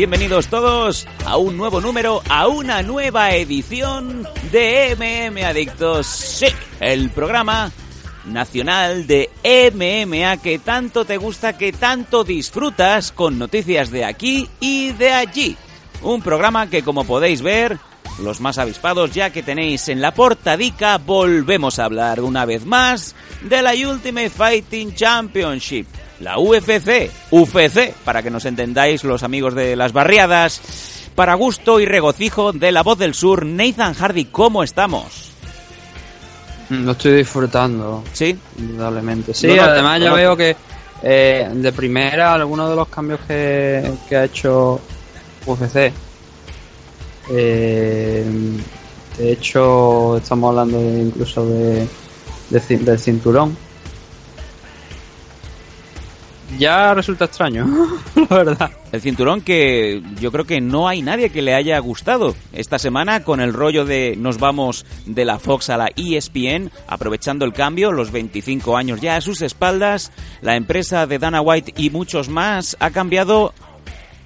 Bienvenidos todos a un nuevo número, a una nueva edición de MM Adictos. Sí, el programa nacional de MMA que tanto te gusta, que tanto disfrutas con noticias de aquí y de allí. Un programa que como podéis ver, los más avispados ya que tenéis en la portadica, volvemos a hablar una vez más de la Ultimate Fighting Championship. La UFC, UFC, para que nos entendáis los amigos de las barriadas. Para gusto y regocijo de la voz del sur, Nathan Hardy, ¿cómo estamos? Lo estoy disfrutando. ¿Sí? Indudablemente. Sí, No, no, además no, ya no. veo que eh, de primera algunos de los cambios que, que ha hecho UFC. eh, de hecho, estamos hablando de- incluso de, del cinturón. Ya resulta extraño, la verdad. El cinturón que yo creo que no hay nadie que le haya gustado esta semana con el rollo de nos vamos de la Fox a la ESPN, aprovechando el cambio, los 25 años ya a sus espaldas, la empresa de Dana White y muchos más ha cambiado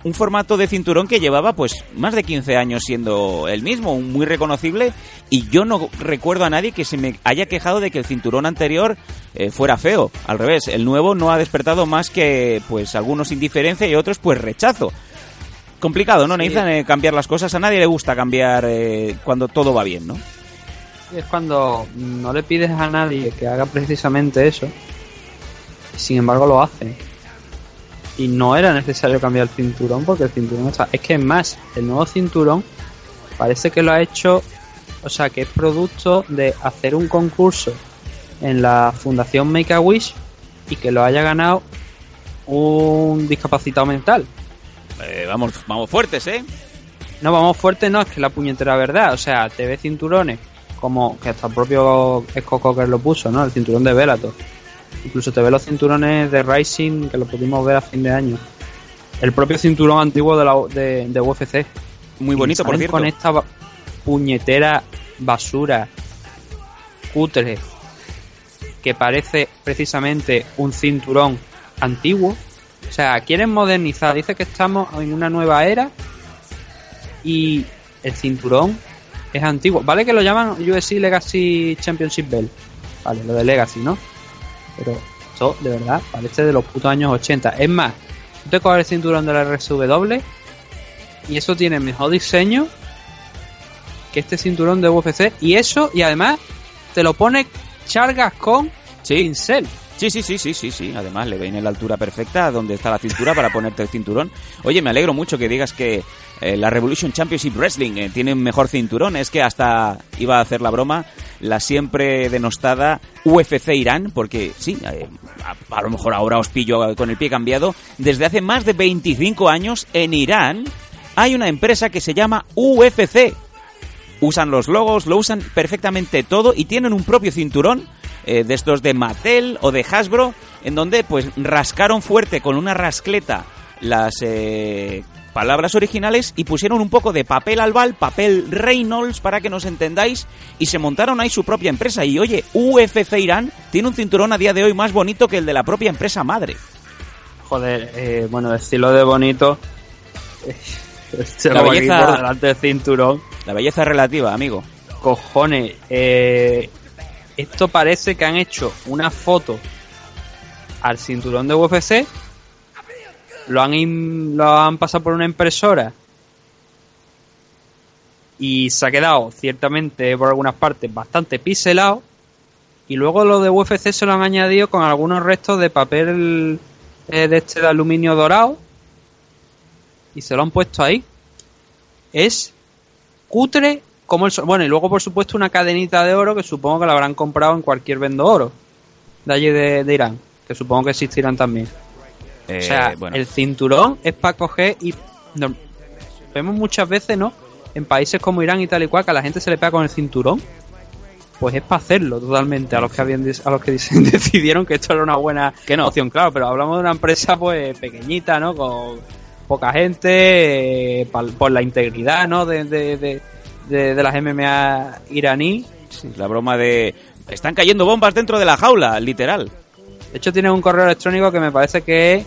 un formato de cinturón que llevaba pues más de 15 años siendo el mismo, muy reconocible y yo no recuerdo a nadie que se me haya quejado de que el cinturón anterior eh, fuera feo. Al revés, el nuevo no ha despertado más que pues algunos indiferencia y otros pues rechazo. Complicado, ¿no? Nathan, eh, cambiar las cosas. A nadie le gusta cambiar eh, cuando todo va bien, ¿no? Es cuando no le pides a nadie que haga precisamente eso, sin embargo lo hace. Y no era necesario cambiar el cinturón porque el cinturón está. Es que es más, el nuevo cinturón parece que lo ha hecho, o sea, que es producto de hacer un concurso en la Fundación Make a Wish y que lo haya ganado un discapacitado mental. Eh, vamos, vamos fuertes, ¿eh? No, vamos fuerte, no, es que la puñetera verdad. O sea, te ve cinturones como que hasta el propio Scott Coker lo puso, ¿no? El cinturón de Bellator. Incluso te ve los cinturones de Rising que lo pudimos ver a fin de año. El propio cinturón antiguo de, la, de, de UFC. Muy bonito, por cierto. Con esta ba- puñetera basura cutre que parece precisamente un cinturón antiguo. O sea, quieren modernizar. Dice que estamos en una nueva era y el cinturón es antiguo. Vale que lo llaman UFC Legacy Championship Belt. Vale, lo de Legacy, ¿no? Pero esto, de verdad, parece de los putos años 80. Es más, tú te coges el cinturón de la RSW y eso tiene mejor diseño que este cinturón de UFC. Y eso, y además, te lo pone Chargas con Sí. pincel. Sí, sí, sí, sí, sí, sí. Además, le viene la altura perfecta donde está la cintura para ponerte el cinturón. Oye, me alegro mucho que digas que eh, la Revolution Championship Wrestling eh, tiene un mejor cinturón. Es que hasta iba a hacer la broma la siempre denostada UFC Irán, porque sí, eh, a, lo mejor ahora os pillo con el pie cambiado. Desde hace más de 25 años en Irán hay una empresa que se llama UFC usan los logos, lo usan perfectamente todo y tienen un propio cinturón de estos de Mattel o de Hasbro, en donde pues rascaron fuerte con una rascleta las eh, palabras originales y pusieron un poco de papel albal, papel Reynolds para que nos entendáis y se montaron ahí su propia empresa y oye, UFC Irán tiene un cinturón a día de hoy más bonito que el de la propia empresa madre. Joder, eh, bueno, decirlo de bonito. se La belleza- por delante del cinturón. La belleza es relativa, amigo. Cojones, eh, esto parece que han hecho una foto al cinturón de UFC, lo han, lo han pasado por una impresora y se ha quedado ciertamente por algunas partes bastante pixelado y luego lo de UFC se lo han añadido con algunos restos de papel eh, de este de aluminio dorado y se lo han puesto ahí. Es cutre como el so- bueno y luego por supuesto una cadenita de oro que supongo que la habrán comprado en cualquier vendo oro de allí de, de Irán que supongo que existirán también Eh, o sea bueno, el cinturón es para coger y vemos muchas veces no en países como Irán y tal y cual que a la gente se le pega con el cinturón pues es para hacerlo totalmente a los que habían a los que decidieron que esto era una buena Que no. opción. Claro pero hablamos de una empresa pues pequeñita no con poca gente eh, por la integridad no de, de, de, de- de las MMA iraní. Sí, la broma de... Están cayendo bombas dentro de la jaula, literal. de hecho tiene un correo electrónico que me parece que es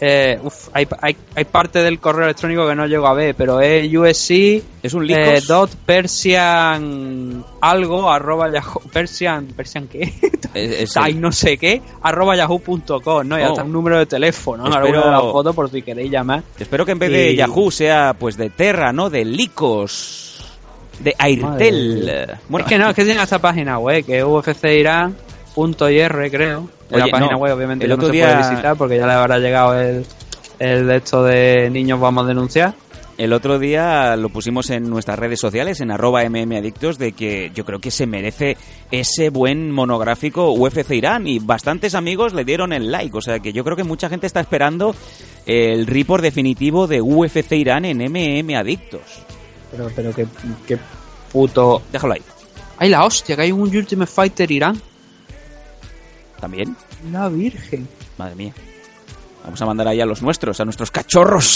eh, uf, hay, hay, hay parte del correo electrónico que no llego a ver pero es USC Es un eh, dot persian algo arroba yahoo persian persian qué Es- es no sé qué arroba yahoo.com no y Oh. hasta un número de teléfono ¿no? Espero- de las fotos por si queréis llamar Espero que en vez de Yahoo sea pues de Terra, ¿no? De Licos. De Airtel. Bueno, es que no, es que tiene esta página web, que es ufcirán.ir, creo. Oye, la página no, web, obviamente, el que otro no se día- puede visitar porque ya le habrá llegado el, el de esto de niños vamos a denunciar. El otro día lo pusimos en nuestras redes sociales, en arroba mmadictos, de que yo creo que se merece ese buen monográfico UFC Irán y bastantes amigos le dieron el like. O sea que yo creo que mucha gente está esperando el report definitivo de UFC Irán en MM Adictos. Pero, pero qué, qué puto... Déjalo ahí. ¡Ay, la hostia! Que hay un Ultimate Fighter Irán. También. La virgen. Madre mía. Vamos a mandar ahí a los nuestros, a nuestros cachorros.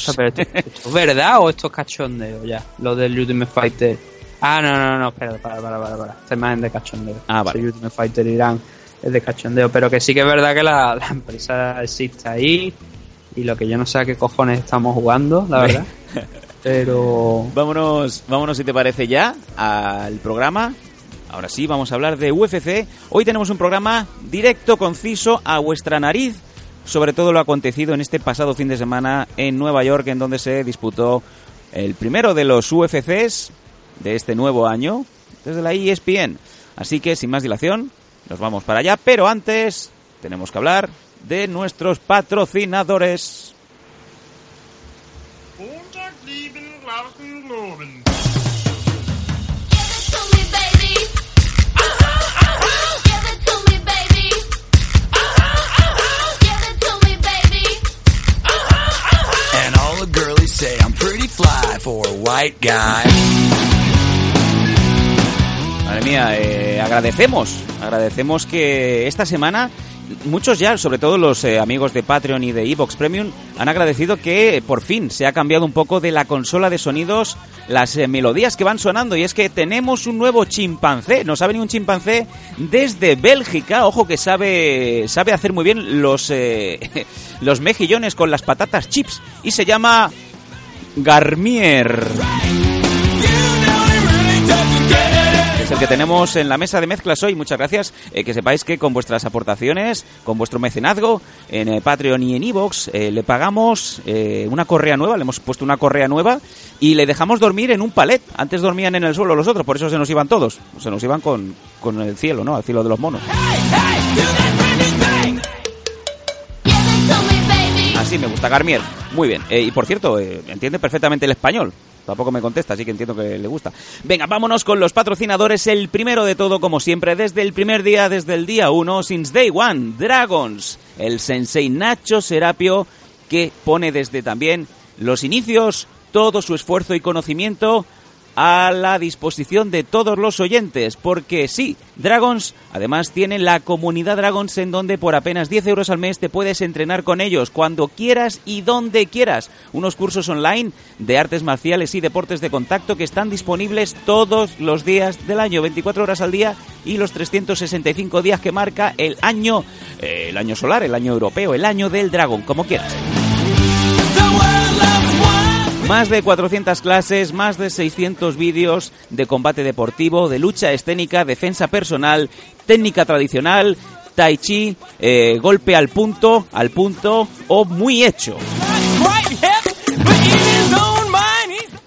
O sea, pero esto, esto es verdad o esto es cachondeo ya? Lo del Ultimate Fighter. Ah, no, no, no, espera, para, para, para, para. Esta imagen de cachondeo. Ah, vale. Ese Ultimate Fighter Irán es de cachondeo, pero que sí que es verdad que la, la empresa existe ahí y lo que yo no sé a qué cojones estamos jugando, la verdad. pero Vámonos, vámonos si te parece ya al programa. Ahora sí, vamos a hablar de UFC. Hoy tenemos un programa directo, conciso, a vuestra nariz, sobre todo lo acontecido en este pasado fin de semana en Nueva York, en donde se disputó el primero de los UFCs de este nuevo año, desde la ESPN. Así que, sin más dilación, nos vamos para allá, pero antes tenemos que hablar de nuestros patrocinadores. Fly for white guy. Madre mía, eh, agradecemos, agradecemos que esta semana muchos ya, sobre todo los eh, amigos de Patreon y de Evox Premium, han agradecido que eh, por fin se ha cambiado un poco de la consola de sonidos las melodías que van sonando. Y es que tenemos un nuevo chimpancé, nos ha venido un chimpancé desde Bélgica, ojo que sabe sabe hacer muy bien los los mejillones con las patatas chips. Y se llama Garmier. es el que tenemos en la mesa de mezclas hoy. Muchas gracias. Eh, que sepáis que con vuestras aportaciones, con vuestro mecenazgo en eh, Patreon y en Evox, le pagamos eh, una correa nueva, le hemos puesto una correa nueva y le dejamos dormir en un palet. Antes dormían en el suelo los otros, por eso se nos iban todos. Se nos iban con, con el cielo, ¿no? Al cielo de los monos. Así me gusta, Garmier. Muy bien. Eh, y por cierto, eh, entiende perfectamente el español. Tampoco me contesta, así que entiendo que le gusta. Venga, vámonos con los patrocinadores. El primero de todo, como siempre, desde el primer día, desde el día uno, since day one, Dragons. El sensei Nacho Serapio, que pone desde también los inicios todo su esfuerzo y conocimiento a la disposición de todos los oyentes, porque sí, Dragons además tiene la comunidad Dragons en donde por apenas 10 euros al mes te puedes entrenar con ellos cuando quieras y donde quieras. Unos cursos online de artes marciales y deportes de contacto que están disponibles todos los días del año, 24 horas al día y los 365 días que marca el año, eh, el año solar, el año europeo, el año del dragón, como quieras. Más de 400 clases, más de 600 vídeos de combate deportivo, de lucha escénica, defensa personal, técnica tradicional, tai chi, eh, golpe al punto, al punto o muy hecho.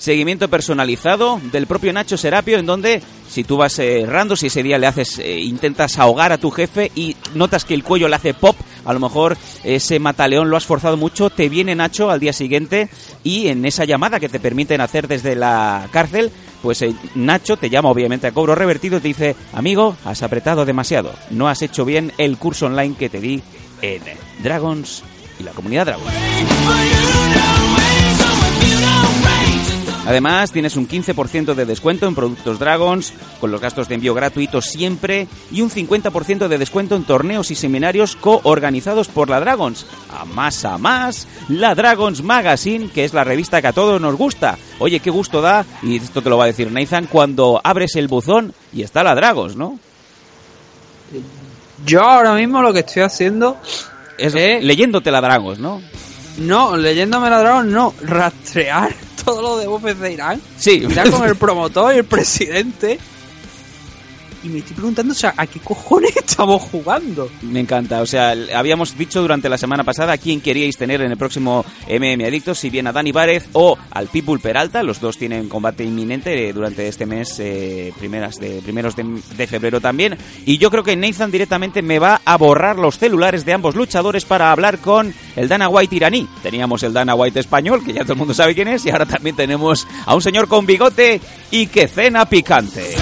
Seguimiento personalizado del propio Nacho Serapio, en donde si tú vas eh, errando, si ese día le haces, eh, intentas ahogar a tu jefe y notas que el cuello le hace pop, a lo mejor ese mataleón lo has forzado mucho, te viene Nacho al día siguiente y en esa llamada que te permiten hacer desde la cárcel, pues eh, Nacho te llama obviamente a cobro revertido y te dice, amigo, has apretado demasiado, no has hecho bien el curso online que te di en Dragons y la comunidad Dragons. Además, tienes un 15% de descuento en productos Dragons, con los gastos de envío gratuitos siempre, y un 50% de descuento en torneos y seminarios coorganizados por la Dragons. A más a más, la Dragons Magazine, que es la revista que a todos nos gusta. Oye, qué gusto da, y esto te lo va a decir Nathan, cuando abres el buzón y está la Dragons, ¿no? Yo ahora mismo lo que estoy haciendo Es Eh. leyéndote la Dragons, ¿no? No, leyéndome la dragón, no, rastrear todo lo de UFC de Irán. Sí. Ya con el promotor y el presidente. Y me estoy preguntando, o sea, ¿a qué cojones estamos jugando? Me encanta, o sea, habíamos dicho durante la semana pasada a quién queríais tener en el próximo MM Adictos, si bien a Dani Várez o al Pitbull Peralta, los dos tienen combate inminente eh, durante este mes, eh, primeras de, primeros de, de febrero también, y yo creo que Nathan directamente me va a borrar los celulares de ambos luchadores para hablar con el Dana White iraní. Teníamos el Dana White español, que ya todo el mundo sabe quién es, y ahora también tenemos a un señor con bigote y que cena picante.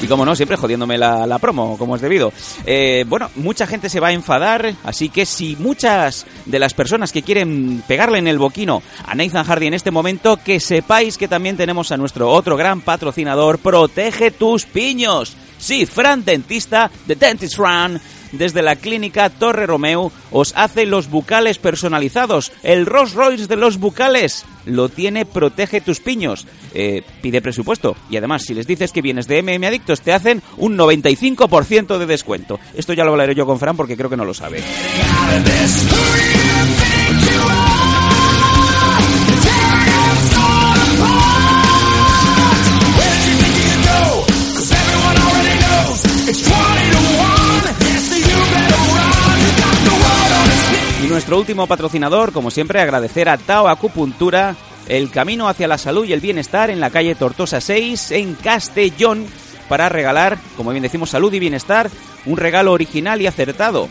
Y como no, siempre jodiéndome la, promo, como es debido. Eh, bueno, mucha gente se va a enfadar, así que si muchas de las personas que quieren pegarle en el boquino a Nathan Hardy en este momento, que sepáis que también tenemos a nuestro otro gran patrocinador, Protege tus piños. Sí, Fran Dentista, de Dentist Fran, desde la clínica Torre Romeo, os hace los bucales personalizados. El Rolls Royce de los bucales lo tiene Protege tus piños. Eh, pide presupuesto. Y además, si les dices que vienes de MM Adictos, te hacen un 95% de descuento. Esto ya lo hablaré yo con Fran porque creo que no lo sabe. Y nuestro último patrocinador, como siempre, agradecer a Tao Acupuntura, el camino hacia la salud y el bienestar en la calle Tortosa 6, en Castellón, para regalar, como bien decimos, salud y bienestar, un regalo original y acertado.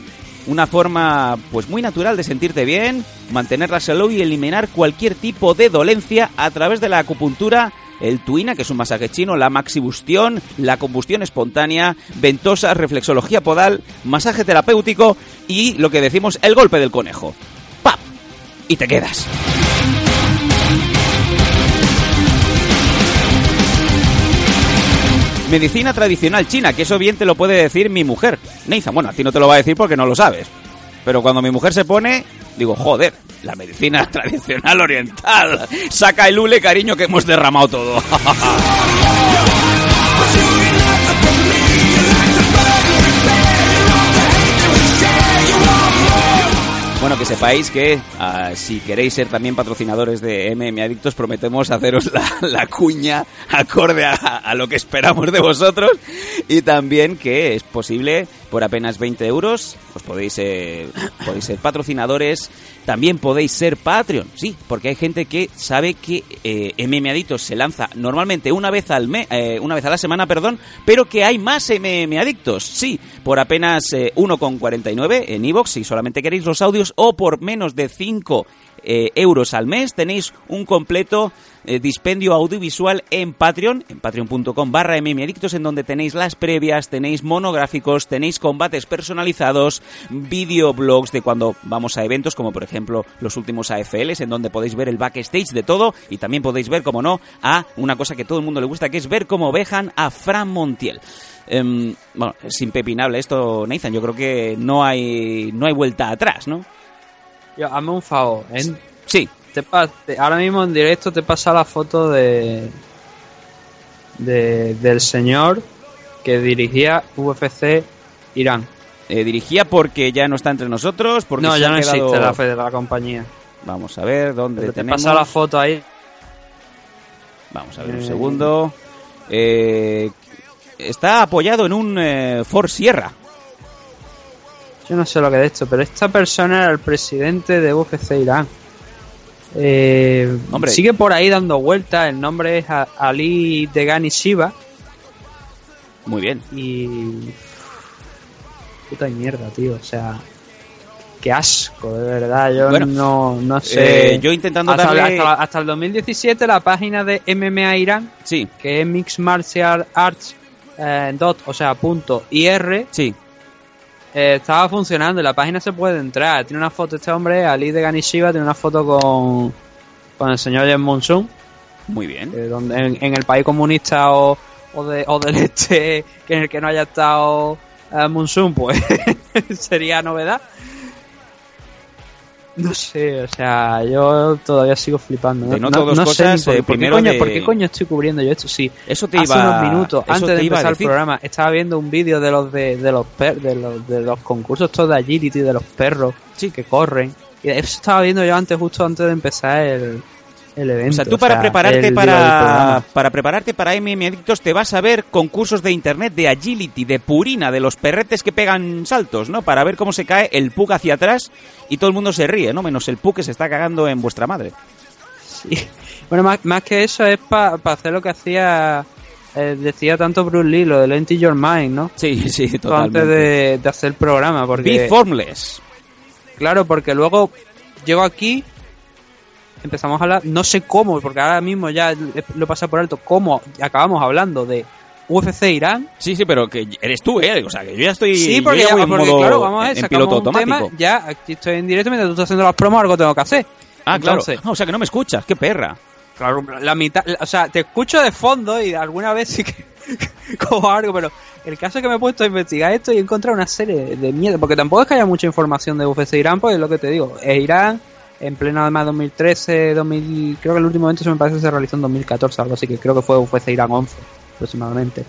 Una forma, pues muy natural de sentirte bien, mantener la salud y eliminar cualquier tipo de dolencia a través de la acupuntura el tuina, que es un masaje chino, la maxibustión, la combustión espontánea, ventosa, reflexología podal, masaje terapéutico y lo que decimos, el golpe del conejo. ¡Pap! Y te quedas. Medicina tradicional china, que eso bien te lo puede decir mi mujer. Nathan, bueno, a ti no te lo va a decir porque no lo sabes. Pero cuando mi mujer se pone, digo, joder, la medicina tradicional oriental. Saca el hule, cariño, que hemos derramado todo. Bueno, que sepáis que ah, si queréis ser también patrocinadores de MM Adictos, prometemos haceros la, cuña acorde a lo que esperamos de vosotros y también que es posible por apenas 20 euros, pues podéis, eh, podéis ser patrocinadores, también podéis ser Patreon, sí, porque hay gente que sabe que eh, MM Adictos se lanza normalmente una vez al mes, una vez a la semana, perdón, pero que hay más MM Adictos, sí, por apenas eh, 1,49 en iVoox si solamente queréis los audios o por menos de 5 eh, euros al mes tenéis un completo eh, dispendio audiovisual en Patreon, en patreon.com barra en donde tenéis las previas, tenéis monográficos, tenéis combates personalizados, videoblogs de cuando vamos a eventos, como por ejemplo los últimos AFLs, en donde podéis ver el backstage de todo y también podéis ver, como no, a una cosa que todo el mundo le gusta, que es ver cómo vejan a Fran Montiel. Em, bueno, es impepinable esto, Nathan. Yo creo que no hay, no hay vuelta atrás, ¿no? Yo, hazme un favor, ¿eh? Sí, Te te- ahora mismo en directo te pasa la foto de, de del señor que dirigía UFC Irán. eh, dirigía porque ya no está entre nosotros, porque No, ya no quedado- existe la fe de la compañía. Vamos a ver dónde Pero te tenemos. pasa la foto ahí. Vamos a ver un Eh. segundo. Eh, está apoyado en un eh, Ford Sierra. Yo no sé lo que es esto, pero esta persona era el presidente de UFC Irán. Eh, Hombre. Sigue por ahí dando vueltas. El nombre es Ali Degani Shiva. Muy bien. Y. Puta mierda, tío. O sea. Qué asco, de verdad. Yo Bueno, no, no sé. eh, yo intentando hasta, darle- hasta, hasta el 2017, la página de MMA Irán, Sí, que es Mixed Martial Arts eh, dot, o sea, punto IR, sí. Eh, estaba funcionando la página se puede entrar. Tiene una foto este hombre, Ali deGanishiva, tiene una foto con, con el señor Jen Monsoon, Muy bien. eh, donde, en, en el país comunista o, o, de, o del este que en el que no haya estado eh, Monsoon, pues sería novedad. No sé, o sea, yo todavía sigo flipando. De No, no sé por, eh, por qué coño, de- por qué coño estoy cubriendo yo esto. Sí, Eso te hace iba unos minutos antes te de empezar el programa estaba viendo un vídeo de los de, de los per- de los de los concursos estos de agility de los perros Sí. que corren y eso estaba viendo yo antes justo antes de empezar el, el evento O sea, tú para prepararte para, para prepararte para MM Adictos te vas a ver concursos de internet de agility, de purina, de los perretes que pegan saltos, ¿no? Para ver cómo se cae el pug hacia atrás y todo el mundo se ríe, ¿no? Menos el pug que se está cagando en vuestra madre. Sí. bueno más, más que eso es para hacer lo que hacía eh, decía tanto Bruce Lee lo de Empty Your Mind ¿no? Sí, sí, totalmente. antes de, de hacer el programa porque Be formless. Claro, porque luego llego aquí, empezamos a hablar, no sé cómo, porque ahora mismo ya lo he pasado por alto, cómo acabamos hablando de UFC Irán. Sí, sí, pero que eres tú, ¿eh? O sea, que yo ya estoy Sí, porque, ya porque, modo- claro, vamos a ver, en sacamos piloto un tema, ya aquí estoy en directo mientras tú estás haciendo las promos, algo tengo que hacer. Ah, claro. Ah, o sea, que no me escuchas, qué perra. Claro, la mitad, o sea, te escucho de fondo y alguna vez sí que cojo algo, pero el caso es que me he puesto a investigar esto y he encontrado una serie de mierda, porque tampoco es que haya mucha información de UFC Irán, pues es lo que te digo, es Irán en pleno además 2013, 2000, creo que el último evento se me parece que se realizó en 2014, algo así que creo que fue UFC Irán 11 aproximadamente.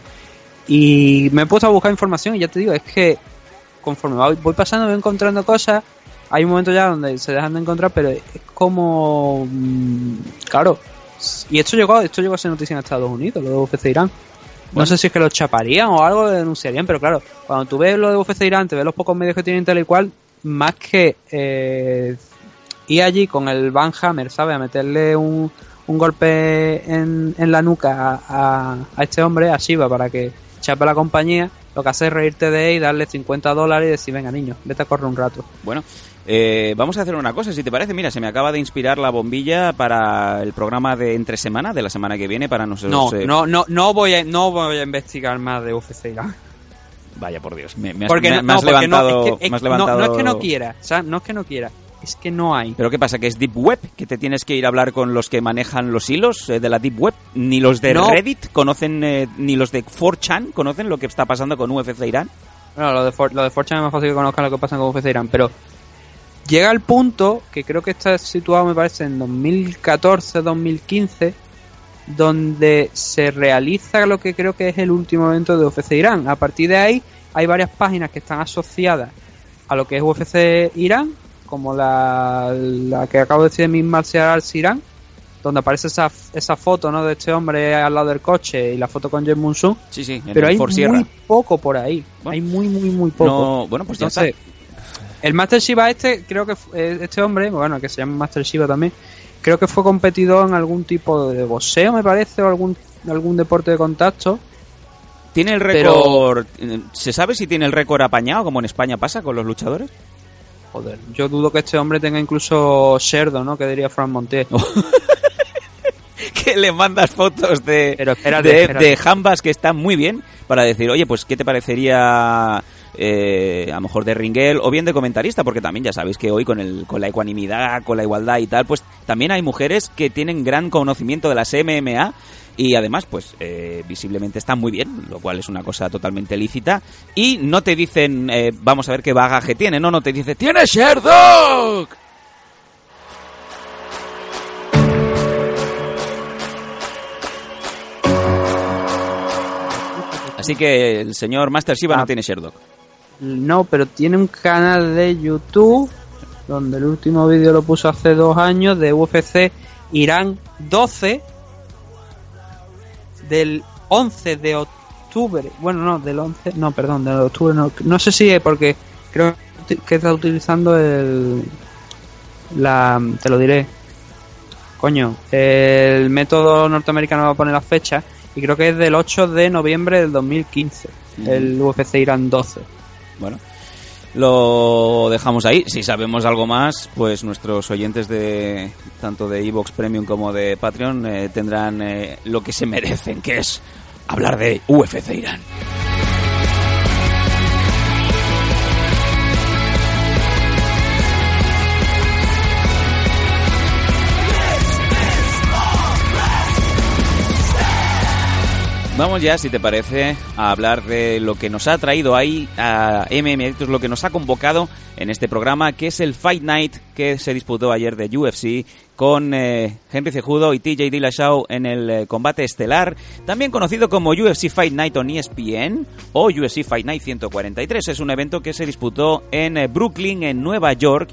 Y me he puesto a buscar información y ya te digo, es que conforme voy, pasando voy encontrando cosas, hay un momento ya donde se dejan de encontrar, pero es como mm, claro, y esto llegó, esto llegó a ser noticia en Estados Unidos, lo de UFC Irán. No sé si es que lo chaparían o algo, lo denunciarían, pero claro, cuando tú ves lo de UFC Irán, te ves los pocos medios que tienen tal y cual, más que eh, ir allí con el Van Hammer, ¿sabes? A meterle un, un golpe en, en la nuca a, a- a este hombre, a Shiva, para que chape la compañía, lo que hace es reírte de él y darle 50 dólares y decir, venga niño, vete a correr un rato. Bueno, eh, vamos a hacer una cosa, si te parece. Mira, se me acaba de inspirar la bombilla para el programa de entre semana, de la semana que viene, para nosotros. No, eh, no, no, no voy a, no voy a investigar más de UFC Irán. Vaya por Dios, me, me has, Porque me- no, me has no, porque no, levantado. es que- es- me has no, es que no quiera, o sea, no es que no quiera, es que no hay. Pero ¿qué pasa? ¿Que es Deep Web? ¿Que te tienes que ir a hablar con los que manejan los hilos eh, de la Deep Web? ¿Ni los de No. Reddit conocen, eh, ni los de 4chan conocen lo que está pasando con UFC Irán? Bueno, lo de, For- lo de Fortune es más fácil que conozcan lo que pasa con UFC Irán, pero llega el punto, que creo que está situado, me parece, en 2014-2015, donde se realiza lo que creo que es el último evento de UFC Irán. A partir de ahí, hay varias páginas que están asociadas a lo que es UFC Irán, como la, la que acabo de decir de Mix Martial Arts Irán, donde aparece esa, esa foto ¿no? de este hombre al lado del coche y la foto con Jen Monsoon, Sí, sí, en pero el hay Sierra. muy poco por ahí. Bueno. hay muy, muy, muy poco. No, bueno, pues ya Entonces, el Master Shiva este, creo que eh, este hombre, bueno, que se llama Master Shiva también, creo que fue competidor en algún tipo de boxeo, me parece, o algún, algún deporte de contacto. ¿Tiene el récord? eh, ¿Se sabe si tiene el récord apañado, como en España pasa con los luchadores? Joder, yo dudo que este hombre tenga incluso Sherdo, ¿no? Que diría Frank Montiel. que le mandas fotos de, Pero espérate, de, espérate. de jambas que están muy bien para decir, oye, pues, ¿qué te parecería eh, a lo mejor de Ringuel o bien de comentarista? Porque también ya sabéis que hoy con, el, con la ecuanimidad, con la igualdad y tal, pues también hay mujeres que tienen gran conocimiento de las MMA y además, pues, eh, visiblemente están muy bien, lo cual es una cosa totalmente lícita. Y no te dicen, eh, vamos a ver qué bagaje tiene, no, no te dice, ¡tiene Sherdog! Así que el señor Master Shiva Ah. no tiene Sherdog. No, pero tiene un canal de YouTube donde el último vídeo lo puso hace dos años de UFC Irán 12 del 11 de octubre. Bueno, no, del 11, no, perdón, de octubre no. No sé si es porque creo que está utilizando el. La. Te lo diré. Coño, el método norteamericano va a poner la fecha y creo que es del 8 de noviembre del 2015. El UFC Irán 12. Bueno, lo dejamos ahí. Si sabemos algo más, pues nuestros oyentes de tanto de Evox Premium como de Patreon eh, tendrán eh, lo que se merecen, que es hablar de UFC Irán. Vamos ya, si te parece, a hablar de lo que nos ha traído ahí a MM lo que nos ha convocado en este programa, que es el Fight Night que se disputó ayer de UFC con eh, Henry Cejudo y TJ Dillashaw en el eh, combate estelar, también conocido como UFC Fight Night on ESPN o UFC Fight Night 143. Es un evento que se disputó en eh, Brooklyn, en Nueva York,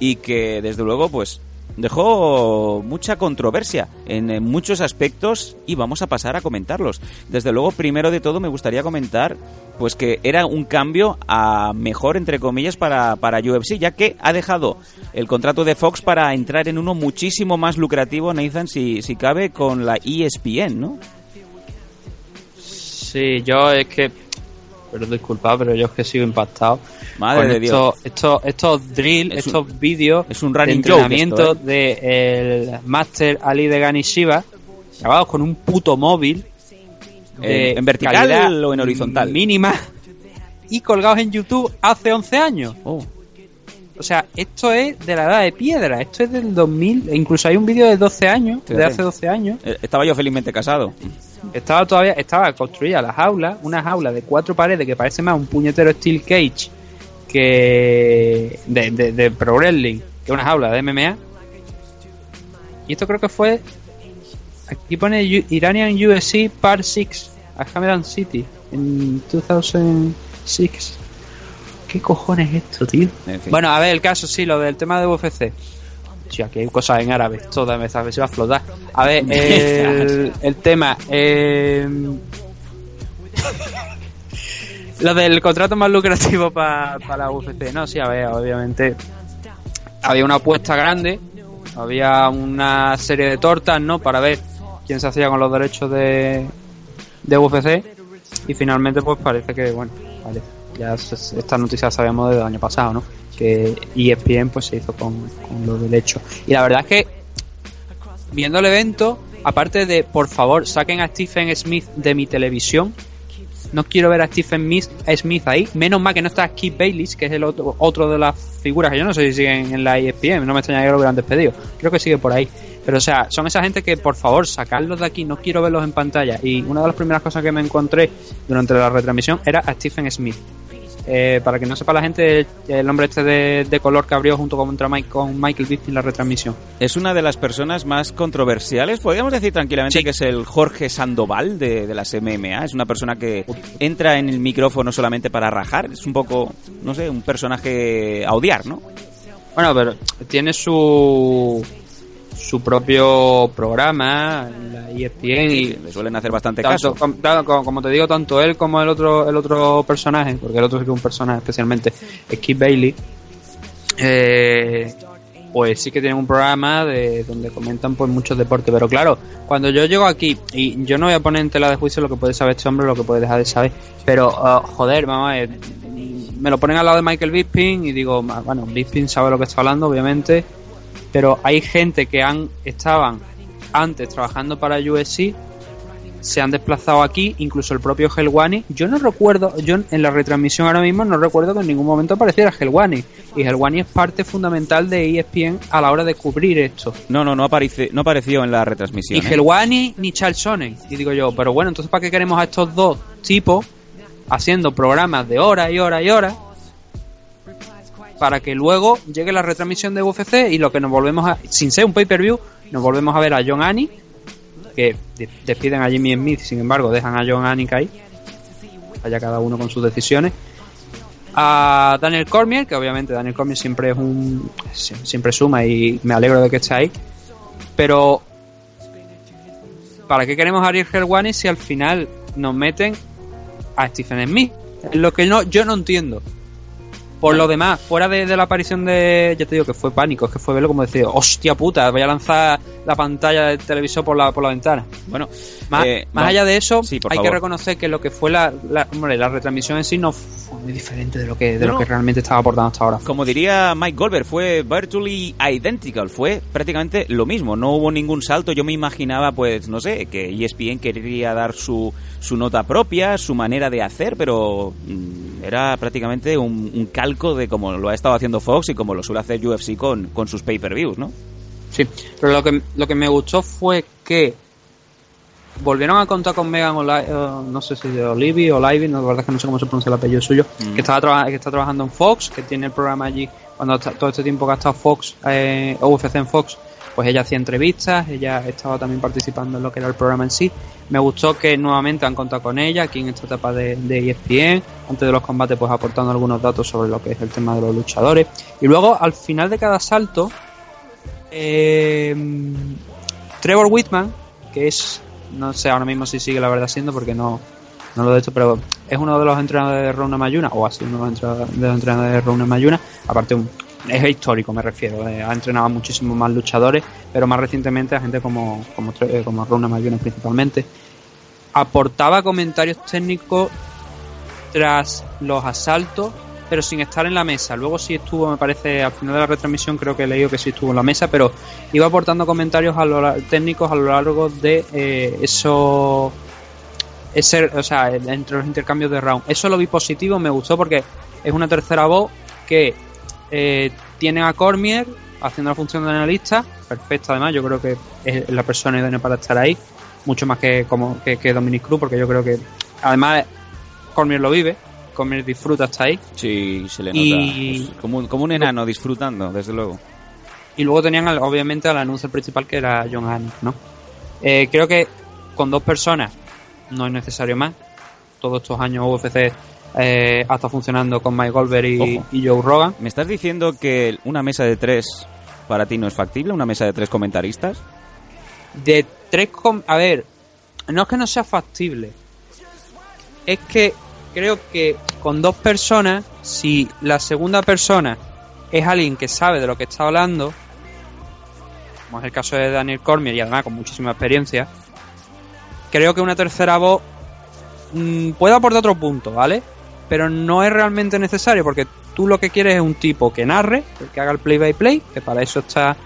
y que desde luego, pues dejó mucha controversia en, muchos aspectos y vamos a pasar a comentarlos. Desde luego, primero de todo me gustaría comentar pues que era un cambio a mejor entre comillas para, para UFC, ya que ha dejado el contrato de Fox para entrar en uno muchísimo más lucrativo, Nathan, si, si cabe, con la ESPN, ¿no? Sí, yo es que. Pero disculpa, pero yo es que sigo impactado. Madre con de estos, estos, estos drill, Es un- estos vídeos es un de entrenamiento esto, de el Master Ali de Gani Shiva, grabados con un puto móvil. de ¿En- vertical o en horizontal? Mínima. Y colgados en YouTube hace 11 años. Oh, O sea, esto es de la edad de piedra. Esto es del 2000. e Incluso hay un vídeo de 12 años, de hace 12 años. eh, estaba yo felizmente casado. Estaba todavía, estaba construida la jaula, una jaula de cuatro paredes que parece más un puñetero steel cage que de, de, de Pro Wrestling que una jaula de MMA. Y esto creo que fue aquí pone Iranian UFC Part 6 a Cameron City en 2006. ¿Qué cojones es esto, tío? En fin. Bueno, a ver, el caso sí, lo del tema de UFC. Sí, aquí hay cosas en árabe, toda me sabe, se va a flotar. A ver, el, el tema. eh, lo del contrato más lucrativo para la UFC. No, sí, a ver, obviamente. Había una apuesta grande, había una serie de tortas, ¿no? Para ver quién se hacía con los derechos de, de UFC. Y finalmente, pues parece que, bueno, vale. Ya esta noticia sabíamos desde el año pasado, ¿no? Que ESPN pues se hizo con, con los derechos. Y la verdad es que, viendo el evento, aparte de, por favor, saquen a Stephen Smith de mi televisión. No quiero ver a Stephen Smith, ahí. Menos mal que no está Keith Bayless, que es el otro, otro de las figuras que yo no sé si siguen en la ESPN. No me extrañaría que lo hubieran despedido. Creo que sigue por ahí. Pero o sea, son esa gente que por favor sacarlos de aquí, no quiero verlos en pantalla. Y una de las primeras cosas que me encontré durante la retransmisión era a Stephen Smith. Eh, para que no sepa la gente, el hombre este de, de color que abrió junto contra Mike, con Michael Bisping la retransmisión. Es una de las personas más controversiales. Podríamos decir tranquilamente Sí. que es el Jorge Sandoval de, de las MMA. Es una persona que entra en el micrófono solamente para rajar. Es un poco, no sé, un personaje a odiar, ¿no? Bueno, pero tiene su su propio programa la ESPN y Le suelen hacer bastante tanto, caso. como, como te digo, tanto él como el otro el otro personaje, porque el otro que es un personaje especialmente, es Keith Bailey, eh, pues sí que tienen un programa de donde comentan pues muchos deportes, pero claro, cuando yo llego aquí y yo no voy a poner en tela de juicio lo que puede saber este hombre lo que puede dejar de saber, pero ah, joder, vamos a ver, me lo ponen al lado de Michael Bisping y digo, "Ah, bueno, Bisping sabe lo que está hablando, obviamente, pero hay gente que han estaban antes trabajando para USC se han desplazado aquí, incluso el propio Helwani. Yo no recuerdo, yo en la retransmisión ahora mismo no recuerdo que en ningún momento apareciera Helwani. Y Helwani es parte fundamental de ESPN a la hora de cubrir esto. No, no, no, aparece, no apareció en la retransmisión. Ni ¿eh? Helwani ni Charles Sonnen. Y digo yo, pero bueno, entonces ¿para qué queremos a estos dos tipos haciendo programas de horas y horas y horas? Para que luego llegue la retransmisión de UFC y lo que nos volvemos a, sin ser un pay-per-view, nos volvemos a ver a John Annie, que de- despiden a Jimmy Smith, sin embargo dejan a John Annie ahí, allá cada uno con sus decisiones. A Daniel Cormier, que obviamente Daniel Cormier siempre es un. sie- siempre suma y me alegro de que esté ahí. Pero. ¿Para qué queremos a Ariel Helwani si al final nos meten a Stephen Smith? Lo que no, yo no entiendo. Por lo demás, fuera de, de la aparición de. Ya te digo que fue pánico, es que fue verlo como decir, hostia puta, voy a lanzar la pantalla del televisor por la, por la ventana. Bueno, Más, eh, más allá de eso, Sí, hay que reconocer que lo que fue la, la, hombre, la retransmisión en sí no fue muy diferente de lo que, de No. lo que realmente estaba aportando hasta ahora. Como diría Mike Goldberg, fue virtually identical, fue prácticamente lo mismo, no hubo ningún salto. Yo me imaginaba, pues, no sé, que ESPN quería dar su, su nota propia, su manera de hacer, pero mm, era prácticamente un, un calco de como lo ha estado haciendo Fox y como lo suele hacer UFC con, con sus pay-per-views, ¿no? Sí, pero lo que, lo que me gustó fue que volvieron a contar con Megan eh, no sé si de Olivi o Livy, no, la verdad es que no sé cómo se pronuncia el apellido suyo, Mm. que estaba que está trabajando en Fox, que tiene el programa allí, cuando está- todo este tiempo que ha estado Fox, eh, UFC en Fox, pues ella hacía entrevistas, ella estaba también participando en lo que era el programa en sí. Me gustó que nuevamente han contado con ella aquí en esta etapa de, de ESPN, antes de los combates pues aportando algunos datos sobre lo que es el tema de los luchadores. Y luego al final de cada salto, eh, Trevor Whitman, que es, no sé ahora mismo si sigue la verdad siendo porque no, no lo he hecho, pero es uno de los entrenadores de Rona Mayuna, o ha sido uno de, los entrenadores de Rona Mayuna, aparte un, es histórico me refiero, eh, ha entrenado a muchísimos más luchadores, pero más recientemente a gente como, como, eh, como principalmente. Aportaba comentarios técnicos tras los asaltos, pero sin estar en la mesa. Luego sí estuvo, me parece, al final de la retransmisión creo que he leído que sí estuvo en la mesa, pero iba aportando comentarios técnicos a lo largo de eh, eso ese, o sea, entre los intercambios de round. Eso lo vi positivo, me gustó porque es una tercera voz que eh, tiene a Cormier haciendo la función de analista, perfecto además, yo creo que es la persona idónea para estar ahí, mucho más que como que, que Dominic Cruz, porque yo creo que además Cormier lo vive, Cormier disfruta hasta ahí. Sí, se le nota. Y- como, un- como un enano disfrutando, desde luego. Y luego tenían obviamente al anuncio principal que era John Hannes, ¿no? Eh, creo que con dos personas no es necesario más. Todos estos años UFC eh, ha estado funcionando con Mike Goldberg y, Joe Rogan. ¿Me estás diciendo que una mesa de tres para ti no es factible? ¿Una mesa de tres comentaristas? De tres... com- a ver, no es que no sea factible. Es que creo que con dos personas, si la segunda persona es alguien que sabe de lo que está hablando, como es el caso de Daniel Cormier y además con muchísima experiencia, creo que una tercera voz mm, puede aportar otro punto, ¿vale? Pero no es realmente necesario porque tú lo que quieres es un tipo que narre, que haga el play by play, que para eso está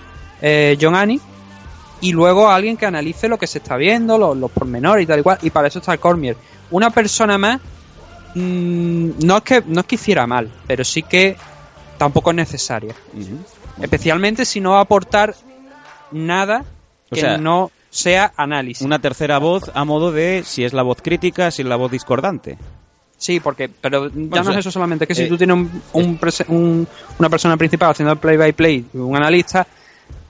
eh, John Annie, y luego alguien que analice lo que se está viendo, los, los pormenores y tal y cual, y para eso está el Cormier. Una persona más, mm, no, es que, no es que hiciera mal, pero sí que tampoco es necesaria. Especialmente si no va a aportar nada O que sea, no sea análisis. Una tercera voz a modo de si es la voz crítica, si es la voz discordante. Sí, porque, pero ya Bueno, no es eso solamente, que si eh, tú tienes un, un prese- un- una persona principal haciendo el play by play, un analista,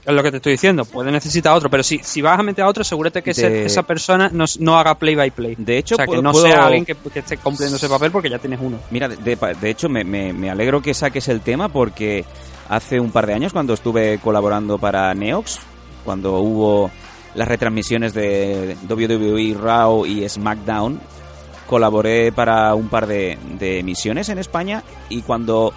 es lo que te estoy diciendo, puede necesitar otro, pero si, si vas a meter a otro, asegúrate que ese- esa persona no, no haga play by play. De hecho, o sea, que puedo- no puedo- sea alguien que, que esté cumpliendo ese papel porque ya tienes uno. Mira, de, de- de hecho me, me- me alegro que saques el tema porque hace un par de años cuando estuve colaborando para Neox, cuando hubo las retransmisiones de WWE Raw y SmackDown, colaboré para un par de, de emisiones en España y cuando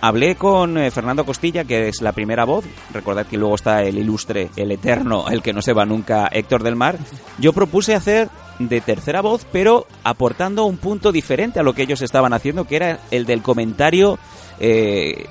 hablé con eh, Fernando Costilla, que es la primera voz, recordad que luego está el ilustre, el eterno, el que no se va nunca, Héctor del Mar, yo propuse hacer de tercera voz, pero aportando un punto diferente a lo que ellos estaban haciendo, que era el del comentario, eh,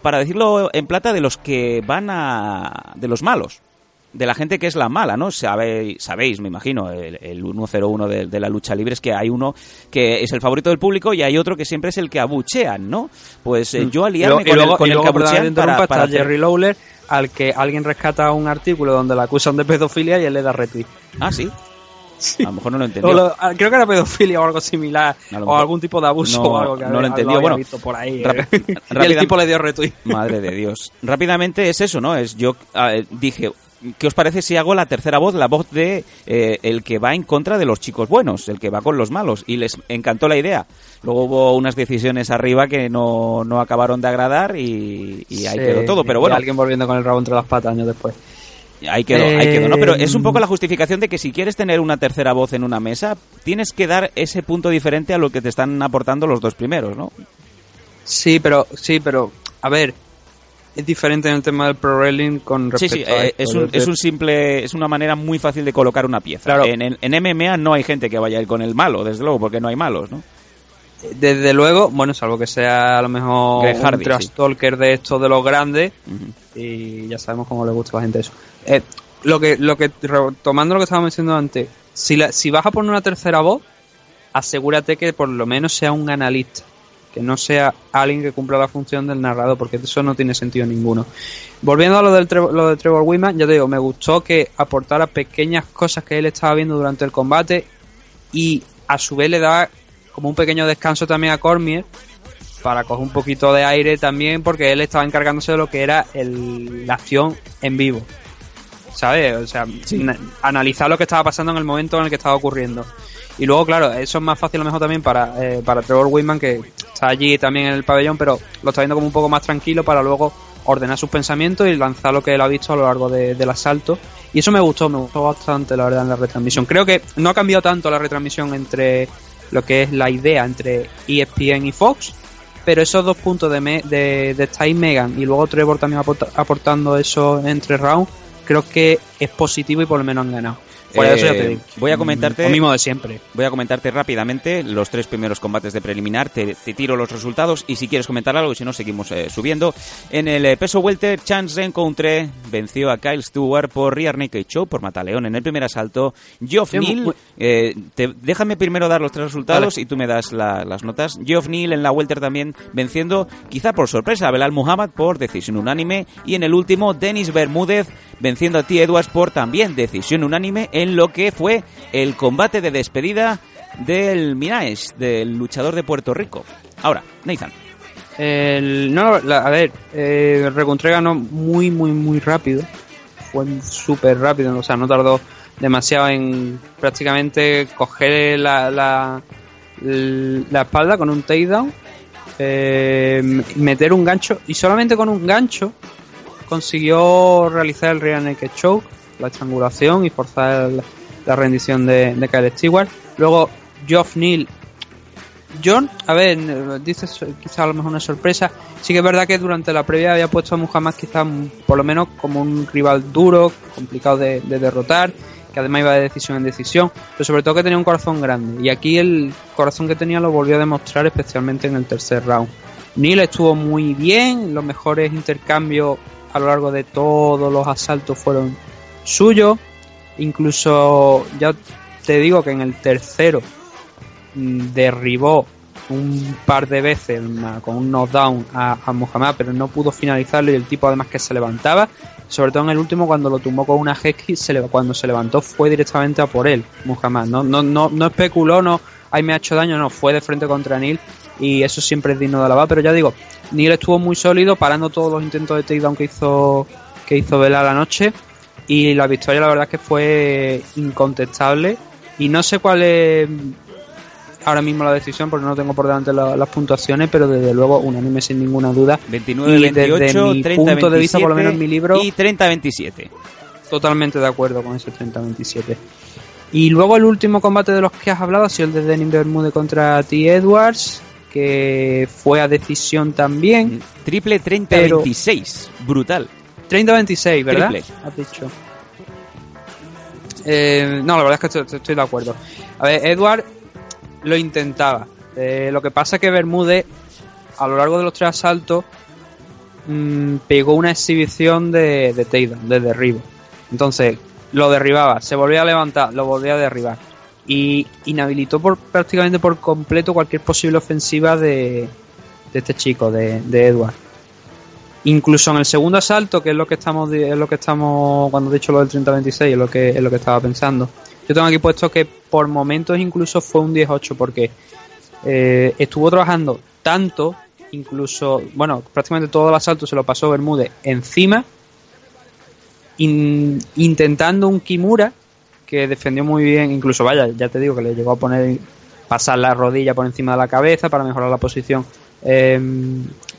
para decirlo en plata, de los que van a... de los malos de la gente que es la mala, ¿no? Sabéis, sabéis me imagino, el, el 101 de, de la lucha libre es que hay uno que es el favorito del público y hay otro que siempre es el que abuchean, ¿no? Pues eh, yo aliarme y con el, con y el luego, que abuchean para, para Jerry Lawler, al que alguien rescata un artículo donde la acusan de pedofilia y él le da retweet. Ah, sí. A lo mejor no lo entendió. lo- ah, creo que era pedofilia o algo similar, lo o algún tipo de abuso No, o algo que no lo entendió. había Bueno, visto por ahí. eh. y el tipo le dio retweet. Madre de Dios. Rápidamente es eso, ¿no? Es yo ah, dije, ¿qué os parece si hago la tercera voz, la voz de eh, el que va en contra de los chicos buenos, el que va con los malos? Y les encantó la idea. Luego hubo unas decisiones arriba que no, no acabaron de agradar y, y ahí Sí, quedó todo. Pero y bueno, alguien volviendo con el rabo entre las patas años después. ahí quedó, ahí quedó, ¿no? Pero es un poco Eh, la justificación de que si quieres tener una tercera voz en una mesa, tienes que dar ese punto diferente a lo que te están aportando los dos primeros, ¿no? Sí, pero, sí, pero, a ver, es diferente en el tema del pro wrestling con Sí, respecto sí, a eh, esto. es, un, es un simple, es una manera muy fácil de colocar una pieza. Claro. En, en- en MMA no hay gente que vaya a ir con el malo, desde luego, porque no hay malos, ¿no? Desde luego, bueno, salvo que sea a lo mejor Greg Hardy, un trash sí. talker de estos de los grandes, y ya sabemos cómo le gusta a la gente eso. Eh, lo que, lo que, tomando lo que estábamos diciendo antes, si, la- si vas a poner una tercera voz, asegúrate que por lo menos sea un analista, que no sea alguien que cumpla la función del narrador, porque eso no tiene sentido ninguno. Volviendo a lo, del lo de Trevor Wiman, ya te digo, me gustó que aportara pequeñas cosas que él estaba viendo durante el combate y a su vez le da como un pequeño descanso también a Cormier para coger un poquito de aire también porque él estaba encargándose de lo que era el- la acción en vivo. ¿Sabes? O sea, na- analizar lo que estaba pasando en el momento en el que estaba ocurriendo. Y luego, claro, eso es más fácil a lo mejor también para, eh, para Trevor Whitman, que está allí también en el pabellón, pero lo está viendo como un poco más tranquilo para luego ordenar sus pensamientos y lanzar lo que él ha visto a lo largo de- del asalto. Y eso me gustó, me gustó bastante, la verdad, en la retransmisión. Creo que no ha cambiado tanto la retransmisión entre lo que es la idea entre ESPN y Fox, pero esos dos puntos de, me, de, Megan y luego Trevor también aporta- aportando eso entre rounds, creo que es positivo y por lo menos han. Fuera de eso ya te Eh, digo. voy a comentarte- Lo mismo de siempre. Voy a comentarte rápidamente los tres primeros combates de preliminar, te, te tiro los resultados y si quieres comentar algo, y si no, seguimos eh, subiendo. En el eh, peso welter, Chance Rencontre venció a Kyle Stewart por Rear Naked Show, por Mataleón en el primer asalto. Geoff Neal, eh, te- déjame primero dar los tres resultados Vale. y tú me das la- las notas. Geoff Neal en la welter también venciendo, quizá por sorpresa, a Belal Muhammad por decisión unánime. Y en el último, Denis Bermúdez venciendo a T. Edwards por también decisión unánime en lo que fue el combate de despedida del Minaes, del luchador de Puerto Rico. Ahora, Nathan. El, no, a ver, eh, Recontre ganó muy, muy, muy rápido. Fue súper rápido, o sea, no tardó demasiado en prácticamente coger la, la, espalda con un takedown, eh, meter un gancho y solamente con un gancho consiguió realizar el rear naked choke, la estrangulación y forzar la, rendición de, de Kyle Stewart. Luego, Geoff Neal John, a ver, dices quizá a lo mejor una sorpresa. Sí que es verdad que durante la previa había puesto a Muhammad quizá por lo menos como un rival duro, complicado de, de derrotar, que además iba de decisión en decisión, pero sobre todo que tenía un corazón grande. Y aquí el corazón que tenía lo volvió a demostrar especialmente en el tercer round. Neil estuvo muy bien, los mejores intercambios a lo largo de todos los asaltos fueron suyos. Incluso ya te digo que en el tercero mm, derribó un par de veces con un knockdown a, a Muhammad, pero no pudo finalizarlo y el tipo además que se levantaba, sobre todo en el último cuando lo tumbó con una headkick, se cuando se levantó fue directamente a por él, Muhammad, no, no, no, no especuló, no, ay me ha hecho daño, no, fue de frente contra Neil y eso siempre es digno de alabar, pero ya digo, Neil estuvo muy sólido parando todos los intentos de takedown que hizo que hizo Vela la noche y la victoria la verdad es que fue incontestable y no sé cuál es ahora mismo la decisión porque no tengo por delante la- las puntuaciones pero desde luego unánime sin ninguna duda 29-28, desde mi 30-27 punto de vista por lo menos en mi libro y 30-27. totalmente de acuerdo con ese 30-27 y luego el último combate de los que has hablado ha sido el de Denis Bermúdez contra T. Edwards que fue a decisión también Triple 30-26. Brutal. 30-26, ¿verdad? Triple. Has dicho. Eh, no, la verdad es que estoy, estoy de acuerdo. A ver, Edward lo intentaba. Eh, lo que pasa es que Bermúdez, a lo largo de los tres asaltos, mm, pegó una exhibición de, de takedown, de derribo. Entonces, lo derribaba, se volvía a levantar, lo volvía a derribar. Y inhabilitó por, prácticamente por completo cualquier posible ofensiva de, de este chico, de, de Edward. Incluso en el segundo asalto, que es lo que estamos, es lo que estamos, cuando he dicho lo del 30-26, es lo que, es lo que estaba pensando. Yo tengo aquí puesto que por momentos incluso fue un 18 porque eh, estuvo trabajando tanto, incluso, bueno, prácticamente todo el asalto se lo pasó Bermúdez encima, in- intentando un Kimura que defendió muy bien, incluso vaya, ya te digo que le llegó a poner, pasar la rodilla por encima de la cabeza para mejorar la posición eh,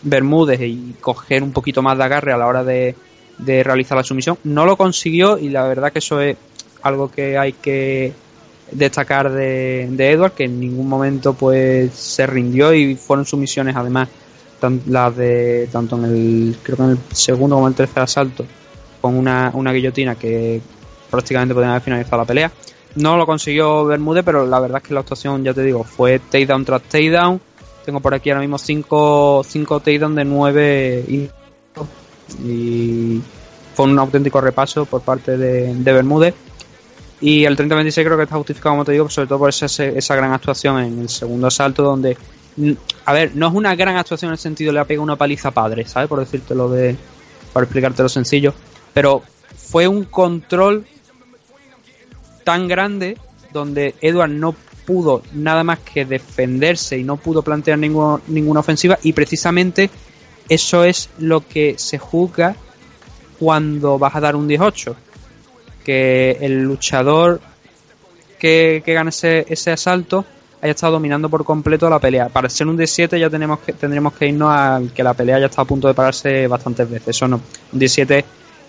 Bermúdez y coger un poquito más de agarre a la hora de, realizar la sumisión. No lo consiguió y la verdad que eso es algo que hay que destacar de, Edward, que en ningún momento pues se rindió y fueron sumisiones además las de tanto en el creo que en el segundo como en el tercer asalto con una, una guillotina que prácticamente podían haber finalizado la pelea. No lo consiguió Bermúdez, pero la verdad es que la actuación, ya te digo, fue takedown tras takedown. Tengo por aquí ahora mismo 5 cinco takedown de 9 y fue un auténtico repaso por parte de, de Bermúdez. Y el 30-26 creo que está justificado, como te digo, sobre todo por esa, esa gran actuación en el segundo asalto, donde, mm, a ver, no es una gran actuación en el sentido de le ha pegado una paliza padre, ¿sabes? Por decírtelo de, para explicártelo sencillo, pero fue un control tan grande donde Edward no pudo nada más que defenderse y no pudo plantear ninguna, ninguna ofensiva y precisamente eso es lo que se juzga cuando vas a dar un 18 que el luchador que, que gane ese, ese asalto haya estado dominando por completo la pelea. Para ser un D7 ya tenemos que, tendremos que irnos a que la pelea ya está a punto de pararse bastantes veces. Eso no. Un D7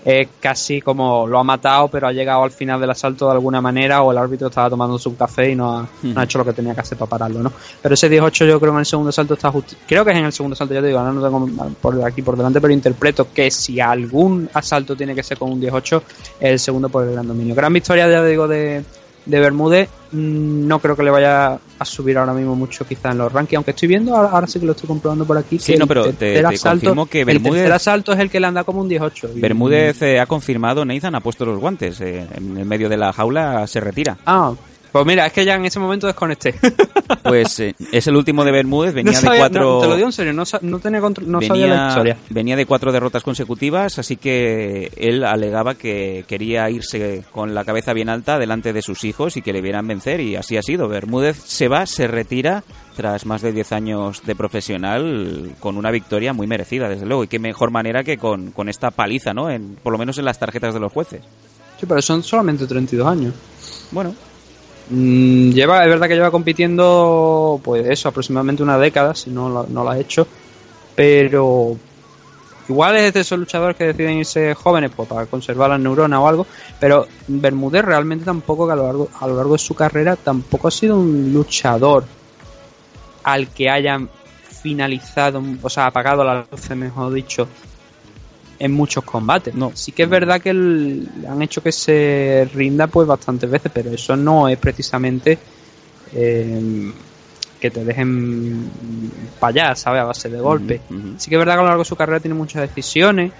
es casi como lo ha matado, pero ha llegado al final del asalto de alguna manera, o el árbitro estaba tomando su café y no ha, no ha hecho lo que tenía que hacer para pararlo, ¿no? Pero ese 18 yo creo que en el segundo asalto está justi Creo que es en el segundo asalto, ya te digo, ahora no tengo por aquí por delante, pero interpreto que si algún asalto tiene que ser con un 18, es el segundo por el gran dominio. Gran victoria, ya digo, de, de Bermúdez. Mm, No creo que le vaya a subir ahora mismo mucho quizá en los rankings, aunque estoy viendo, ahora, ahora sí que lo estoy comprobando por aquí. Sí, que no, el pero te- tercer te confirmo que el Bermúdez- tercer asalto es el que le anda como un 18. y- Bermúdez eh, ha confirmado, Nathan ha puesto los guantes. eh, en el medio de la jaula se retira. Ah, pues mira, es que ya en ese momento desconecté. Pues eh, es el último de Bermúdez, venía no sabía, de cuatro. no, te lo digo en serio, no, no tenía contro- no sabía la historia. venía de cuatro derrotas consecutivas, así que él alegaba que quería irse con la cabeza bien alta delante de sus hijos y que le vieran vencer, y así ha sido. Bermúdez se va, se retira tras más de 10 años de profesional con una victoria muy merecida, desde luego, y qué mejor manera que con, con esta paliza, ¿no? En, por lo menos en las tarjetas de los jueces. Sí, pero son solamente 32 años. Bueno, lleva, es verdad que lleva compitiendo, pues eso, aproximadamente una década, si no lo, no lo ha hecho. Pero igual es de esos luchadores que deciden irse jóvenes pues, para conservar las neuronas o algo. Pero Bermúdez realmente tampoco, a lo, largo, a lo largo de su carrera, tampoco ha sido un luchador al que hayan finalizado, o sea, apagado la luz, mejor dicho, en muchos combates. No. Sí que es verdad que el- han hecho que se rinda pues bastantes veces, pero eso no es precisamente eh, que te dejen para allá, ¿sabes? A base de golpe. Sí que es verdad que a lo largo de su carrera tiene muchas decisiones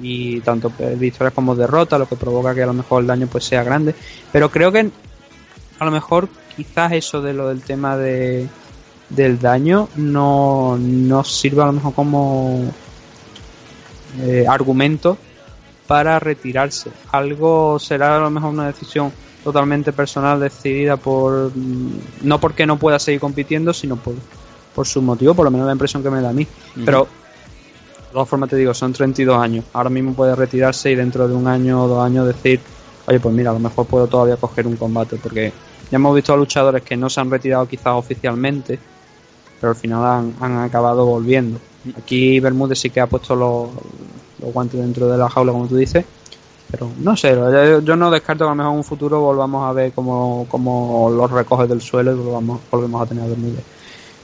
y tanto pues, victorias como derrotas, lo que provoca que a lo mejor el daño pues sea grande. Pero creo que a lo mejor quizás eso de lo del tema de del daño no, no sirva a lo mejor como eh, argumento para retirarse. Algo será a lo mejor una decisión totalmente personal decidida por mm, no porque no pueda seguir compitiendo, sino por, por su motivo, por lo menos la impresión que me da a mí. Pero de todas formas te digo, son 32 años. Ahora mismo puede retirarse y dentro de un año o dos años decir, oye, pues mira, a lo mejor puedo todavía coger un combate, porque ya hemos visto a luchadores que no se han retirado quizás oficialmente, pero al final han, han acabado volviendo. Aquí Bermúdez sí que ha puesto los, los guantes dentro de la jaula, como tú dices, pero no sé, yo, no descarto que a lo mejor en un futuro volvamos a ver como, como los recoge del suelo y volvamos, volvemos a tener a Bermúdez.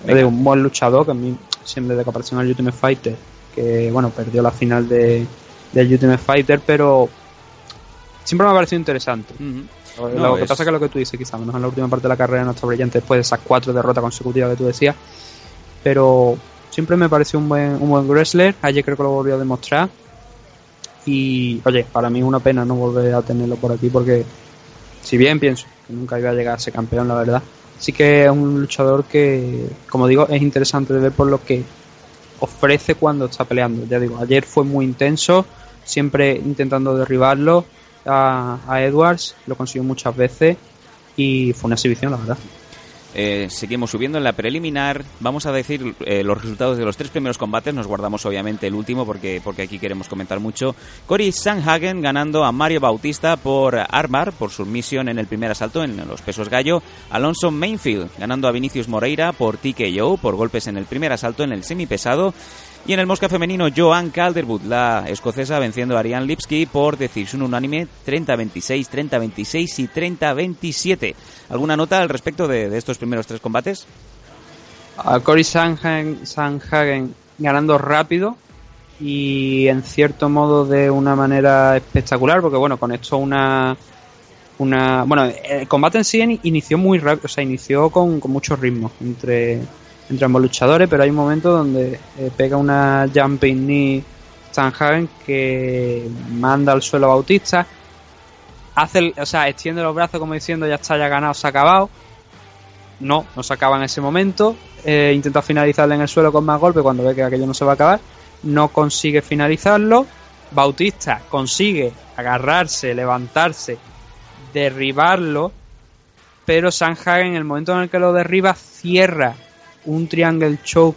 Digo, un buen luchador que a mí siempre de comparación al Ultimate Fighter, que bueno, perdió la final de, del Ultimate Fighter, pero siempre me ha parecido interesante. Lo No, que es- pasa es que lo que tú dices, quizás, mejor en la última parte de la carrera no está brillante después de esas cuatro derrotas consecutivas que tú decías, pero siempre me pareció un buen, un buen wrestler. Ayer creo que lo volvió a demostrar. Y, oye, para mí es una pena no volver a tenerlo por aquí porque, si bien pienso que nunca iba a llegar a ser campeón, la verdad, sí que es un luchador que, como digo, es interesante de ver por lo que ofrece cuando está peleando. Ya digo, ayer fue muy intenso, siempre intentando derribarlo a, a Edwards, lo consiguió muchas veces y fue una exhibición, la verdad. Eh, seguimos subiendo en la preliminar. Vamos a decir eh, los resultados de los tres primeros combates. Nos guardamos obviamente el último porque, porque aquí queremos comentar mucho. Cory Sanhagen ganando a Mario Bautista por armar, por submisión en el primer asalto en los pesos gallo. Alonso Mainfield ganando a Vinicius Moreira por TKO, por golpes en el primer asalto en el semipesado. Y en el mosca femenino, Joan Calderwood, la escocesa, venciendo a Ariane Lipsky por decisión unánime 30-26, 30-26 y 30-27. ¿Alguna nota al respecto de, estos primeros tres combates? A Cory Sanhagen, Sanhagen ganando rápido y en cierto modo de una manera espectacular, porque bueno, con esto una una bueno, el combate en sí in- inició muy rápido, o sea, inició con, con mucho ritmo entre entre ambos luchadores, pero hay un momento donde eh, pega una jumping knee Sanhagen que manda al suelo a Bautista, hace, el- o sea, extiende los brazos como diciendo ya está, ya ganado, se ha acabado. No, no se acaba en ese momento. Eh, intenta finalizarle en el suelo con más golpe cuando ve que aquello no se va a acabar. No consigue finalizarlo. Bautista consigue agarrarse, levantarse, derribarlo. Pero Sanhagen, en el momento en el que lo derriba, cierra un triangle choke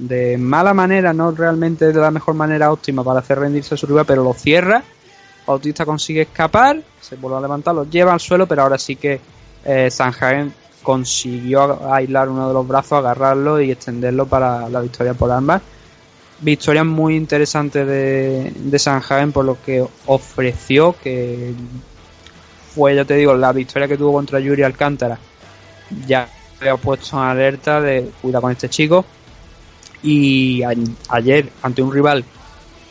de mala manera, no realmente de la mejor manera óptima para hacer rendirse a su rival, pero lo cierra. Bautista consigue escapar, se vuelve a levantar, lo lleva al suelo, pero ahora sí que eh, Sanhagen consiguió aislar uno de los brazos, agarrarlo y extenderlo para la victoria por ambas. Victoria muy interesante de, de Sanhagen por lo que ofreció, que fue, ya te digo, la victoria que tuvo contra Yuri Alcántara. Ya había puesto en alerta de cuida con este chico. Y a- ayer, ante un rival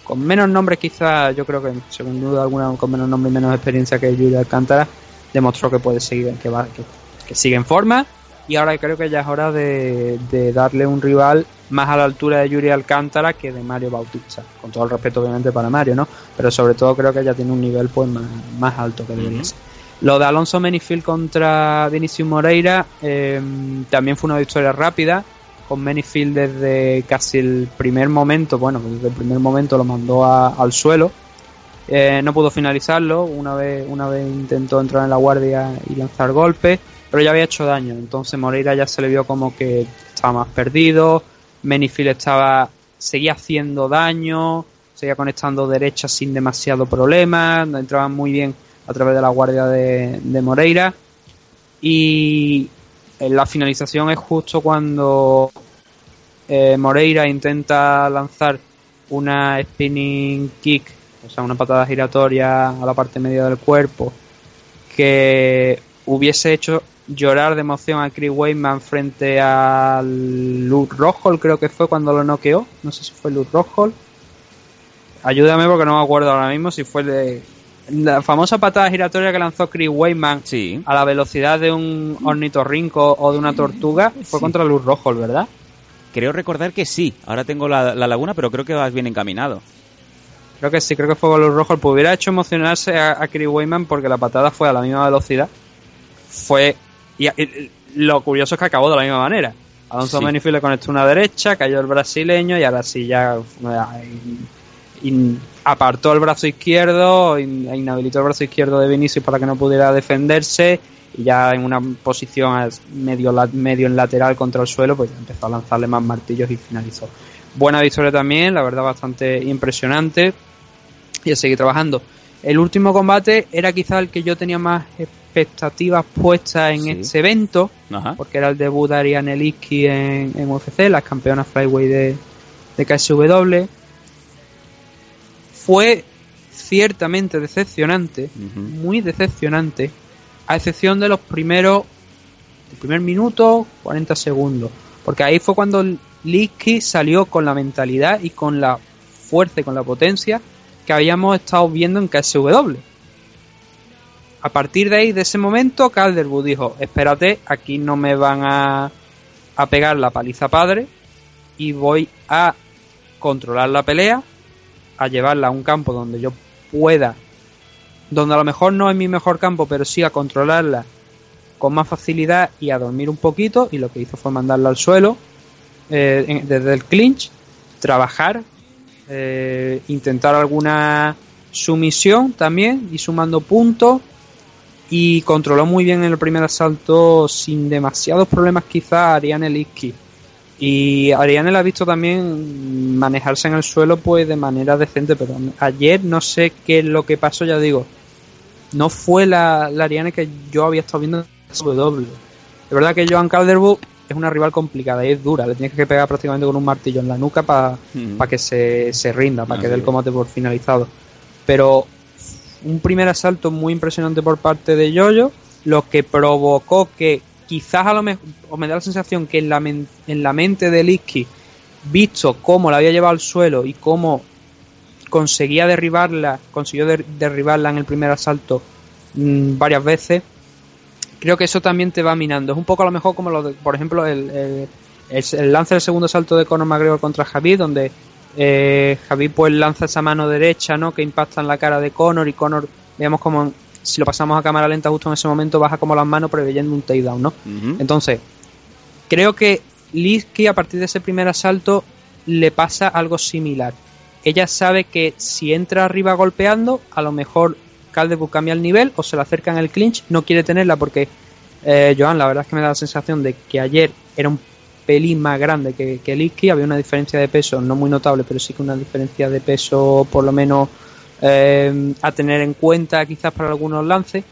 con menos nombres, quizás, yo creo que, según duda alguna, con menos nombre y menos experiencia que Yuri Alcántara, demostró que puede seguir, que va, que, que sigue en forma. Y ahora creo que ya es hora de, de darle un rival más a la altura de Yuri Alcántara que de Mario Bautista. Con todo el respeto, obviamente, para Mario, ¿no? Pero sobre todo creo que ya tiene un nivel pues más, más alto que debería ser. Lo de Alonso Menifield contra Vinicius Moreira eh, también fue una victoria rápida. Con Menifield desde casi el primer momento, bueno, desde el primer momento lo mandó al suelo. Eh, no pudo finalizarlo, una vez, una vez intentó entrar en la guardia y lanzar golpes, pero ya había hecho daño. Entonces Moreira ya se le vio como que estaba más perdido. Menifield estaba, seguía haciendo daño, seguía conectando derechas sin demasiado problema, entraba muy bien a través de la guardia de, de Moreira. Y en la finalización es justo cuando eh, Moreira intenta lanzar una spinning kick, o sea, una patada giratoria a la parte media del cuerpo, que hubiese hecho llorar de emoción a Chris Weidman frente al Luke Rockhold, creo que fue cuando lo noqueó. No sé si fue Luke Rockhold. Ayúdame porque no me acuerdo ahora mismo si fue de la famosa patada giratoria que lanzó Chris Weidman Sí. a la velocidad de un ornitorrinco o de una tortuga fue Sí. contra Luke Rockhold, ¿verdad? Creo recordar que sí. Ahora tengo la, la laguna, pero creo que vas bien encaminado. Creo que sí, creo que fue con Luke Rockhold. Pues hubiera hecho emocionarse a, a Chris Weidman porque la patada fue a la misma velocidad. Fue. Y, y- lo curioso es que acabó de la misma manera. Alonso Sí. Le conectó una derecha, cayó el brasileño y ahora sí ya eh, in- apartó el brazo izquierdo, in- e inhabilitó el brazo izquierdo de Vinicius para que no pudiera defenderse y ya en una posición medio, medio en lateral contra el suelo, pues ya empezó a lanzarle más martillos y finalizó. Buena victoria también, la verdad bastante impresionante y a seguir trabajando. El último combate era quizá el que yo tenía más expectativas puestas en Sí. este evento, Ajá. porque era el debut de Ariane Liski en, en UFC, la campeona flyweight de, de KSW. Fue ciertamente decepcionante, muy decepcionante, a excepción de los primeros, el primer minuto, 40 segundos, porque ahí fue cuando Liski salió con la mentalidad y con la fuerza y con la potencia que habíamos estado viendo en KSW. A partir de ahí, de ese momento, Calderwood dijo, espérate, aquí no me van a, a pegar la paliza padre y voy a controlar la pelea, a llevarla a un campo donde yo pueda, donde a lo mejor no es mi mejor campo, pero sí a controlarla con más facilidad y a dormir un poquito. Y lo que hizo fue mandarla al suelo eh, desde el clinch, trabajar, eh, intentar alguna sumisión también y sumando puntos y controló muy bien en el primer asalto sin demasiados problemas quizá Ariane Liski y Ariane la ha visto también manejarse en el suelo pues de manera decente pero ayer no sé qué es lo que pasó ya digo. No fue la, la Ariane que yo había estado viendo en W. Es verdad que Joan Calderwood es una rival complicada y es dura le tienes que pegar prácticamente con un martillo en la nuca para que se, se rinda, para Ah, que dé el combate por finalizado. Pero un primer asalto muy impresionante por parte de Yoyo, lo que provocó que quizás a lo mejor, o me da la sensación que en la, en la mente de Liski visto cómo la había llevado al suelo y cómo conseguía derribarla, consiguió der- derribarla en el primer asalto mm, varias veces, creo que eso también te va minando. Es un poco a lo mejor como lo de, por ejemplo, el, el, el- lance del segundo salto de Conor McGregor contra Javi, donde eh, pues lanza esa mano derecha, ¿no? Que impacta en la cara de Conor y Conor, digamos como si lo pasamos a cámara lenta justo en ese momento baja como las manos preveyendo un takedown, ¿no? Ujú. Entonces, creo que Liski a partir de ese primer asalto le pasa algo similar. Ella sabe que si entra arriba golpeando, a lo mejor Calderwood cambia el nivel o se le acerca en el clinch, no quiere tenerla porque eh, Joan, la verdad es que me da la sensación de que ayer era un pelín más grande que, que había una diferencia de peso no muy notable, pero sí que una diferencia de peso por lo menos eh, a tener en cuenta quizás para algunos lances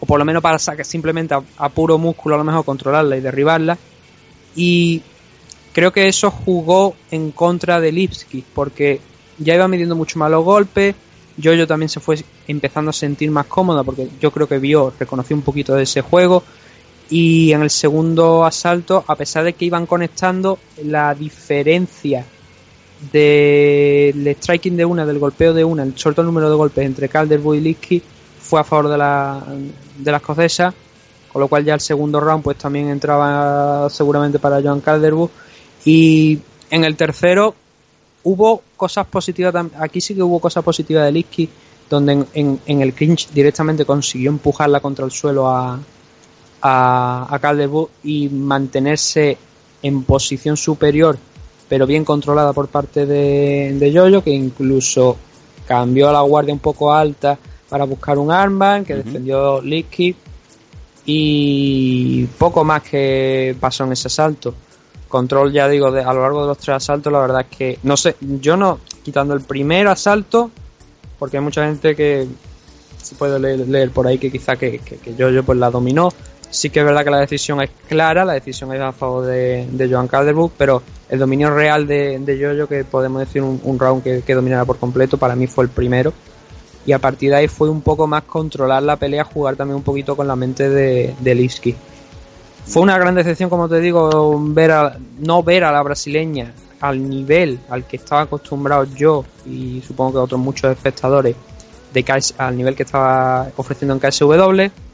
o por lo menos para sacar simplemente a, puro músculo a lo mejor controlarla y derribarla. Y creo que eso jugó en contra de Lipski porque ya iba midiendo mucho más los golpes Jojo también se fue empezando a sentir más cómoda porque yo creo que vio, reconoció un poquito de ese juego. Y en el segundo asalto, a pesar de que iban conectando, la diferencia del striking de una, del golpeo de una, el suelto número de golpes entre Calderwood y Liski fue a favor de la, de la escocesa, con lo cual ya el segundo round pues también entraba seguramente para Joan Calderwood. Y en el tercero hubo cosas positivas aquí sí que hubo cosas positivas de Liski donde en, en- el clinch directamente consiguió empujarla contra el suelo a, a, a y mantenerse en posición superior pero bien controlada por parte de, de Jojo que incluso cambió la guardia un poco alta para buscar un armband que defendió Licky y poco más que pasó en ese asalto. Control ya digo de- a lo largo de los tres asaltos la verdad es que no sé yo no quitando el primer asalto porque hay mucha gente que se puede leer, leer por ahí que quizá que, que, pues la dominó sí que es verdad que la decisión es clara la decisión es a favor de, de Joan Calderwood pero el dominio real de, de Jojo que podemos decir un, un round que, dominara por completo para mí fue el primero y a partir de ahí fue un poco más controlar la pelea, jugar también un poquito con la mente de, de. Fue una gran decepción, como te digo, ver a, no ver a la brasileña al nivel al que estaba acostumbrado yo y supongo que otros muchos espectadores de KS al nivel que estaba ofreciendo en KSW.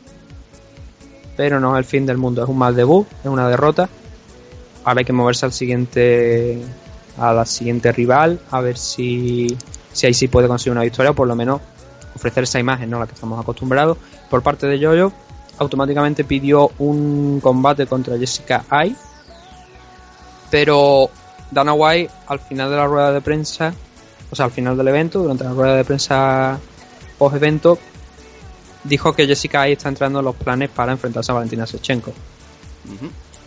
Pero no es el fin del mundo, es un mal debut, es una derrota. Ahora hay que moverse al siguiente a la siguiente rival, a ver si, si ahí sí puede conseguir una victoria o por lo menos ofrecer esa imagen, ¿no? La que estamos acostumbrados. Por parte de Jojo, automáticamente pidió un combate contra Jessica Ai, pero Dana White al final de la rueda de prensa, o sea, al final del evento, durante la rueda de prensa post evento, dijo que Jessica Ai está entrando en los planes para enfrentarse a Valentina Shevchenko.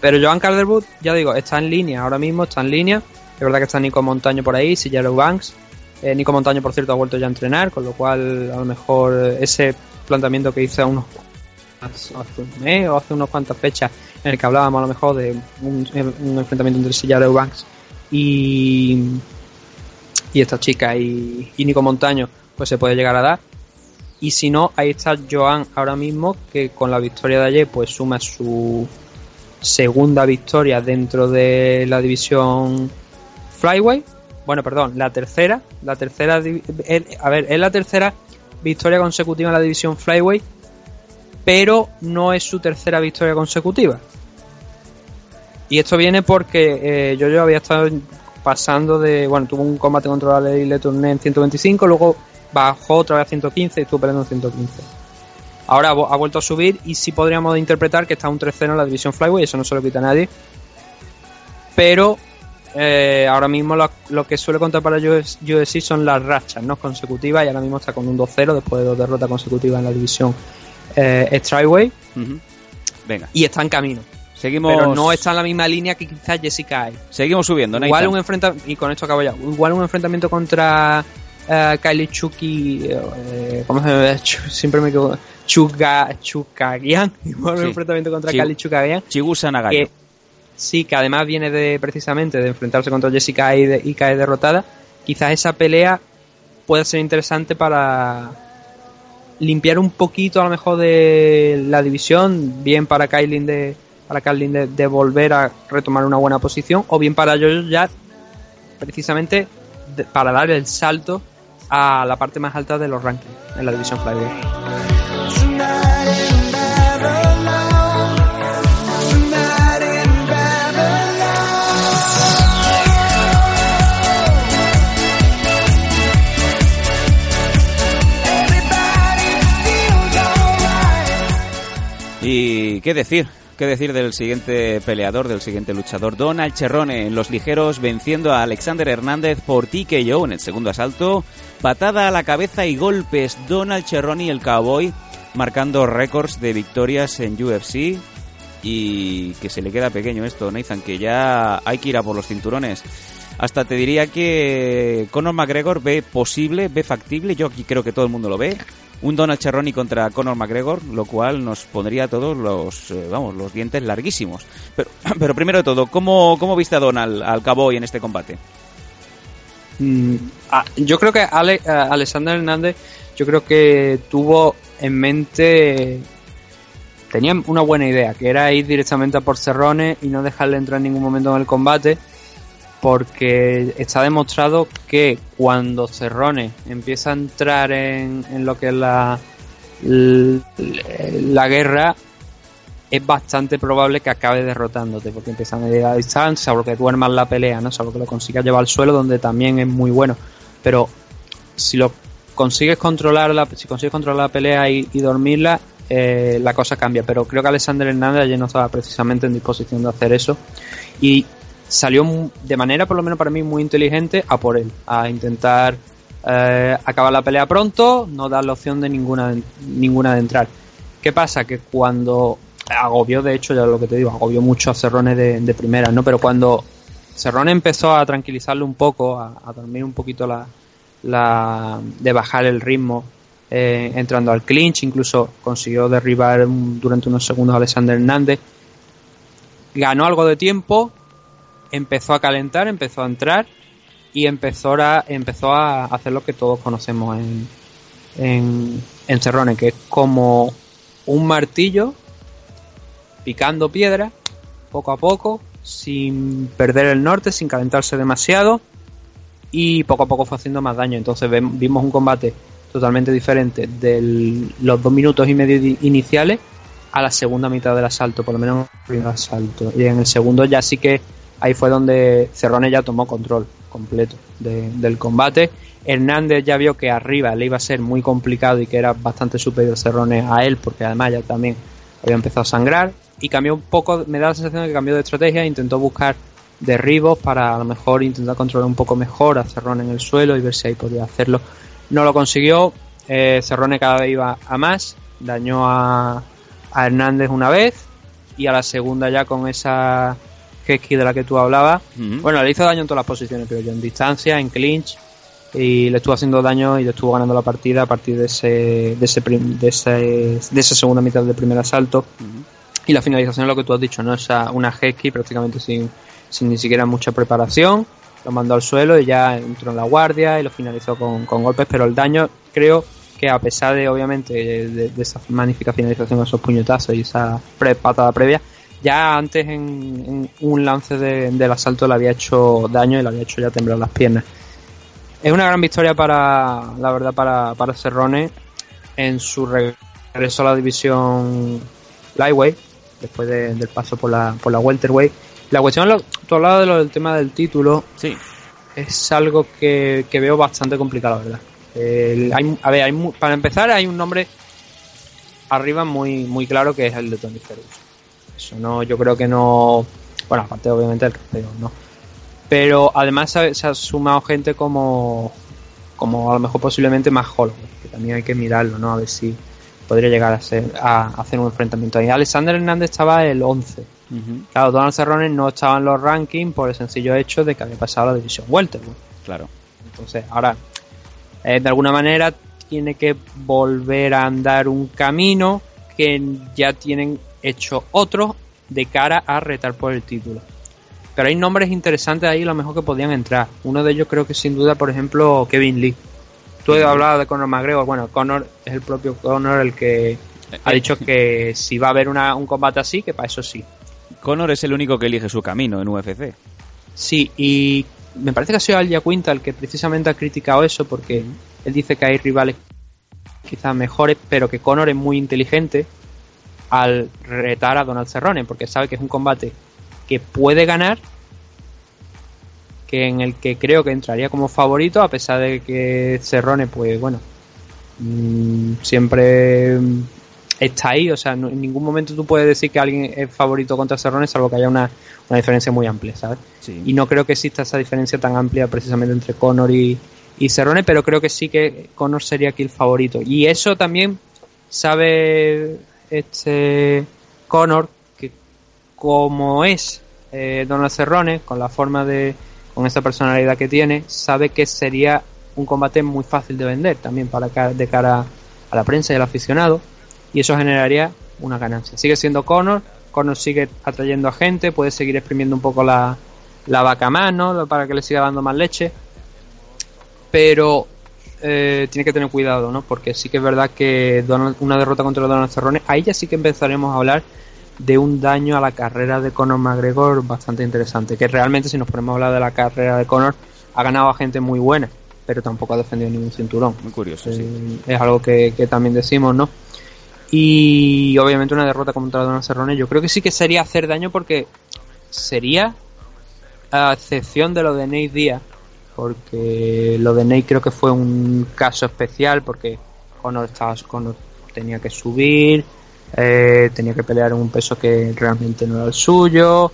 Pero Joan Calderwood, ya digo, está en línea, ahora mismo está en línea. Es verdad que está Nico Montaño por ahí, Sillero Banks. Eh, Nico Montaño, por cierto, ha vuelto ya a entrenar, con lo cual a lo mejor ese planteamiento que hice unos hace un mes o hace unas cuantas fechas en el que hablábamos a lo mejor de un, un enfrentamiento entre Sillero Banks y, y esta chica y, y Nico Montaño, pues se puede llegar a dar. Y si no, ahí está Joan ahora mismo, que con la victoria de ayer, pues suma su segunda victoria dentro de la división Flyway. Bueno, perdón, la tercera. La tercera. el- A ver, es la tercera victoria consecutiva en la división Flyway, pero no es su tercera victoria consecutiva. Y esto viene porque eh, yo, había estado pasando de. Bueno, tuvo un combate contra la Le Tourné en 125, luego bajó otra vez a 115 y estuvo peleando en 115. Ahora ha vu- ha vuelto a subir y sí podríamos interpretar que está un 3-0 en la división Flyway, eso no se lo quita a nadie. Pero eh, ahora mismo lo, lo que suele contar para US UFC son las rachas no consecutivas y ahora mismo está con un 2-0 después de dos derrotas consecutivas en la división eh, Strikeway. Venga, y está en camino. seguimos, Pero no está en la misma línea que quizás Jessica hay. seguimos subiendo, Igual Nathan. un enfrentamiento, y con esto acabo ya, igual un enfrentamiento contra Kylie Chucky, eh, ¿cómo se llama? Chu- Siempre me equivoco. Chuga, Chukagian, igual un Sí. enfrentamiento contra Sí. Kylie Chukagian, Chigusa Nagayo. que sí, que además viene de precisamente de enfrentarse contra Jessica y, de- y cae derrotada. Quizás esa pelea pueda ser interesante para limpiar un poquito a lo mejor de la división, bien para Kylie de para Kylie de, de volver a retomar una buena posición, o bien para yo ya precisamente de- para dar el salto a la parte más alta de los rankings en la división flyweight. Y qué decir, qué decir del siguiente peleador, del siguiente luchador, Donald Cerrone en los ligeros venciendo a Alexander Hernández por TKO en el segundo asalto, patada a la cabeza y golpes, Donald Cerrone el cowboy marcando récords de victorias en UFC y que se le queda pequeño esto, Nathan, que ya hay que ir a por los cinturones. Hasta te diría que Conor McGregor ve posible, ve factible, yo aquí creo que todo el mundo lo ve, un Donald Cerrone contra Conor McGregor, lo cual nos pondría a todos los, eh, vamos, los dientes larguísimos. Pero, pero primero de todo, ¿cómo, cómo viste a Donald, al cowboy en este combate? Mm, ah, yo creo que Ale- eh, Alexander Hernández, yo creo que tuvo en mente, tenía una buena idea, que era ir directamente a por Cerrone y no dejarle entrar en ningún momento en el combate, porque está demostrado que cuando Cerrone empieza a entrar en, en lo que es la, la guerra, es bastante probable que acabe derrotándote, porque empieza a medir la distancia, que duermas la pelea, ¿no? Salvo que lo consigas llevar al suelo, donde también es muy bueno. Pero si lo consigues controlar, la, si consigues controlar la pelea y, y dormirla, eh, la cosa cambia. Pero creo que Alexander Hernández ayer no estaba precisamente en disposición de hacer eso. Y salió de manera, por lo menos para mí, muy inteligente a por él, a intentar eh, acabar la pelea pronto, no dar la opción de ninguna, ninguna de entrar. ¿Qué pasa? Que cuando agobió, de hecho, ya lo que te digo, agobió mucho a Cerrone de, de primera, ¿no? Pero cuando Cerrone empezó a tranquilizarlo un poco, a, dormir un poquito la, la de bajar el ritmo, eh, entrando al clinch, incluso consiguió derribar durante unos segundos a Alexander Hernández, ganó algo de tiempo, empezó a calentar, empezó a entrar y empezó a, empezó a hacer lo que todos conocemos en, en, en Cerrone, que es como un martillo picando piedra poco a poco, sin perder el norte, sin calentarse demasiado y poco a poco fue haciendo más daño. Entonces vimos un combate totalmente diferente de los dos minutos y medio di- iniciales a la segunda mitad del asalto, por lo menos en el primer asalto. Y en el segundo ya sí que ahí fue donde Cerrone ya tomó control completo de- del combate. Hernández ya vio que arriba le iba a ser muy complicado y que era bastante superior Cerrone a él, porque además ya también había empezado a sangrar. Y cambió un poco, me da la sensación de que cambió de estrategia, intentó buscar derribos para a lo mejor intentar controlar un poco mejor a Cerrone en el suelo y ver si ahí podía hacerlo. No lo consiguió, eh, Cerrone cada vez iba a más, dañó a, a Hernández una vez y a la segunda ya con esa Hesky de la que tú hablabas. Bueno, le hizo daño en todas las posiciones, pero yo en distancia, en clinch y le estuvo haciendo daño y le estuvo ganando la partida a partir de ese de ese prim- de, ese, de esa segunda mitad del primer asalto. Y la finalización es lo que tú has dicho, ¿no? Esa, una Hesky prácticamente sin, sin ni siquiera mucha preparación. Lo mandó al suelo y ya entró en la guardia y lo finalizó con, con golpes, pero el daño creo que a pesar de obviamente de, de esa magnífica finalización, esos puñetazos y esa pre- patada previa, ya antes en, en un lance de- del asalto le había hecho daño y le había hecho ya temblar las piernas. Es una gran victoria para, la verdad, para, para Cerrone en su regreso a la división Lightweight, después de- del paso por la, por la Welterweight. La cuestión, tú hablabas de lo del tema del título, Sí, es algo que, que veo bastante complicado, la verdad. Hay- a ver, hay para empezar hay un nombre arriba muy muy claro que es el de Tony Ferguson. Eso no, yo creo que no, bueno, aparte obviamente el campeón, ¿no? Pero además se, ha- se ha sumado gente como como a lo mejor posiblemente más Holloway, que también hay que mirarlo, ¿no? A ver si podría llegar a ser a, a hacer un enfrentamiento ahí. Alexander Hernández estaba el 11. Claro, Donald Cerrone no estaba en los rankings por el sencillo hecho de que había pasado a la división welterweight. claro. Entonces, ahora, eh, de alguna manera, tiene que volver a andar un camino que ya tienen hecho otros de cara a retar por el título. Pero hay nombres interesantes ahí, a lo mejor que podían entrar. Uno de ellos creo que sin duda, por ejemplo, Kevin Lee. Tú has hablado de Conor McGregor. Bueno, Conor es el propio Conor el que ha dicho que si va a haber una- un combate así, que para eso sí. Conor es el único que elige su camino en UFC. Sí, y me parece que ha sido Al Quinta el que precisamente ha criticado eso porque él dice que hay rivales quizás mejores, pero que Conor es muy inteligente al retar a Donald Cerrone porque sabe que es un combate que puede ganar, que en el que creo que entraría como favorito, a pesar de que Cerrone, pues bueno, mm, siempre está ahí, o sea, no- en ningún momento tú puedes decir que alguien es favorito contra Cerrone, salvo que haya una, una diferencia muy amplia, ¿sabes? Sí. Y no creo que exista esa diferencia tan amplia precisamente entre Conor y, y Cerrone, pero creo que sí que Conor sería aquí el favorito. Y eso también sabe este Conor que como es eh, Donald Cerrone, con la forma de, con esa personalidad que tiene, sabe que sería un combate muy fácil de vender también para de cara a la prensa y al aficionado y eso generaría una ganancia. Sigue siendo Conor, Conor sigue atrayendo a gente, puede seguir exprimiendo un poco la, la vaca más, ¿no? Para que le siga dando más leche. Pero eh, tiene que tener cuidado, ¿no? Porque sí que es verdad que Donald- una derrota contra Donald Cerrone, ahí ya sí que empezaremos a hablar de un daño a la carrera de Conor McGregor bastante interesante. Que realmente, si nos ponemos a hablar de la carrera de Conor, ha ganado a gente muy buena, pero tampoco ha defendido ningún cinturón. Muy curioso, sí. Eh, es algo que, que también decimos, ¿no? Y obviamente una derrota contra Donald Cerrone, yo creo que sí que sería hacer daño porque sería, a excepción de lo de Nate Díaz, porque lo de Nate creo que fue un caso especial porque Conor, estaba, Conor tenía que subir, eh, tenía que pelear en un peso que realmente no era el suyo.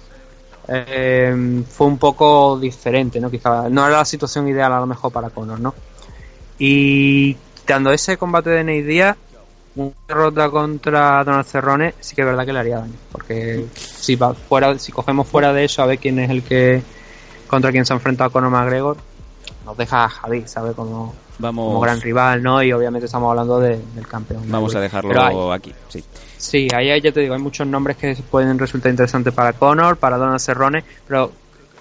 eh, fue un poco diferente, ¿no? Quizá no era la situación ideal a lo mejor para Conor, ¿no? Y quitando ese combate de Nate Díaz, una derrota contra Donald Cerrone sí que es verdad que le haría daño. Porque si va fuera, si cogemos fuera de eso a ver quién es el que contra quién se ha enfrentado Conor McGregor, nos deja a Javi, ¿sabe? Como, Vamos, como gran rival, ¿no? Y obviamente estamos hablando de- del campeón. vamos a dejarlo hay- aquí, sí. Sí, ahí hay- ya te digo, hay muchos nombres que pueden resultar interesantes para Conor, para Donald Cerrone, pero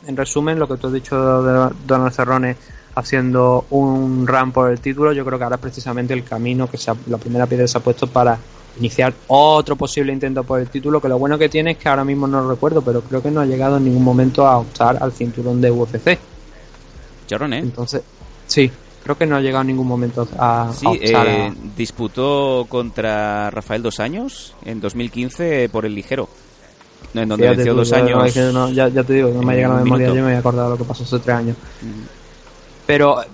en resumen, lo que tú has dicho de Donald Cerrone haciendo un run por el título, yo creo que ahora es precisamente el camino que se ha- la primera piedra se ha puesto para iniciar otro posible intento por el título, que lo bueno que tiene es que ahora mismo no lo recuerdo, pero creo que no ha llegado en ningún momento a optar al cinturón de UFC. ¿Eh? Entonces, sí, creo que no ha llegado en ningún momento a, Sí, a- eh, disputó contra Rafael dos años en 2015 por el ligero. En donde Fíjate venció tú, dos años. no- ya, ya te digo, no me llega la memoria, minuto. yo me había acordado lo que pasó hace tres años. Pero eh,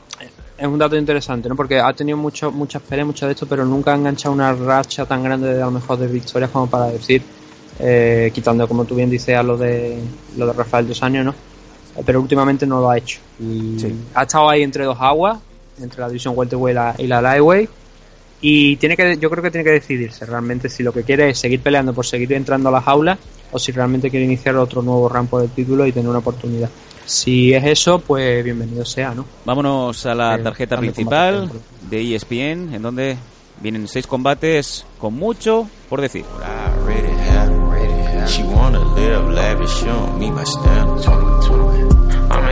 es un dato interesante, ¿no? Porque ha tenido mucho, muchas peleas, muchas de esto, pero nunca ha enganchado una racha tan grande de a lo mejor de victorias como para decir, eh, quitando como tú bien dices a lo de lo de Rafael dos años, ¿no? Pero últimamente no lo ha hecho. Y Sí. ha estado ahí entre dos aguas, entre la división welterweight y la, y la lightweight. Y tiene que, yo creo que tiene que decidirse realmente si lo que quiere es seguir peleando por seguir entrando a las aulas o si realmente quiere iniciar otro nuevo rampo del título y tener una oportunidad. Si es eso, pues bienvenido sea, ¿no? Vámonos a la tarjeta principal de ESPN, en donde vienen seis combates con mucho por decir.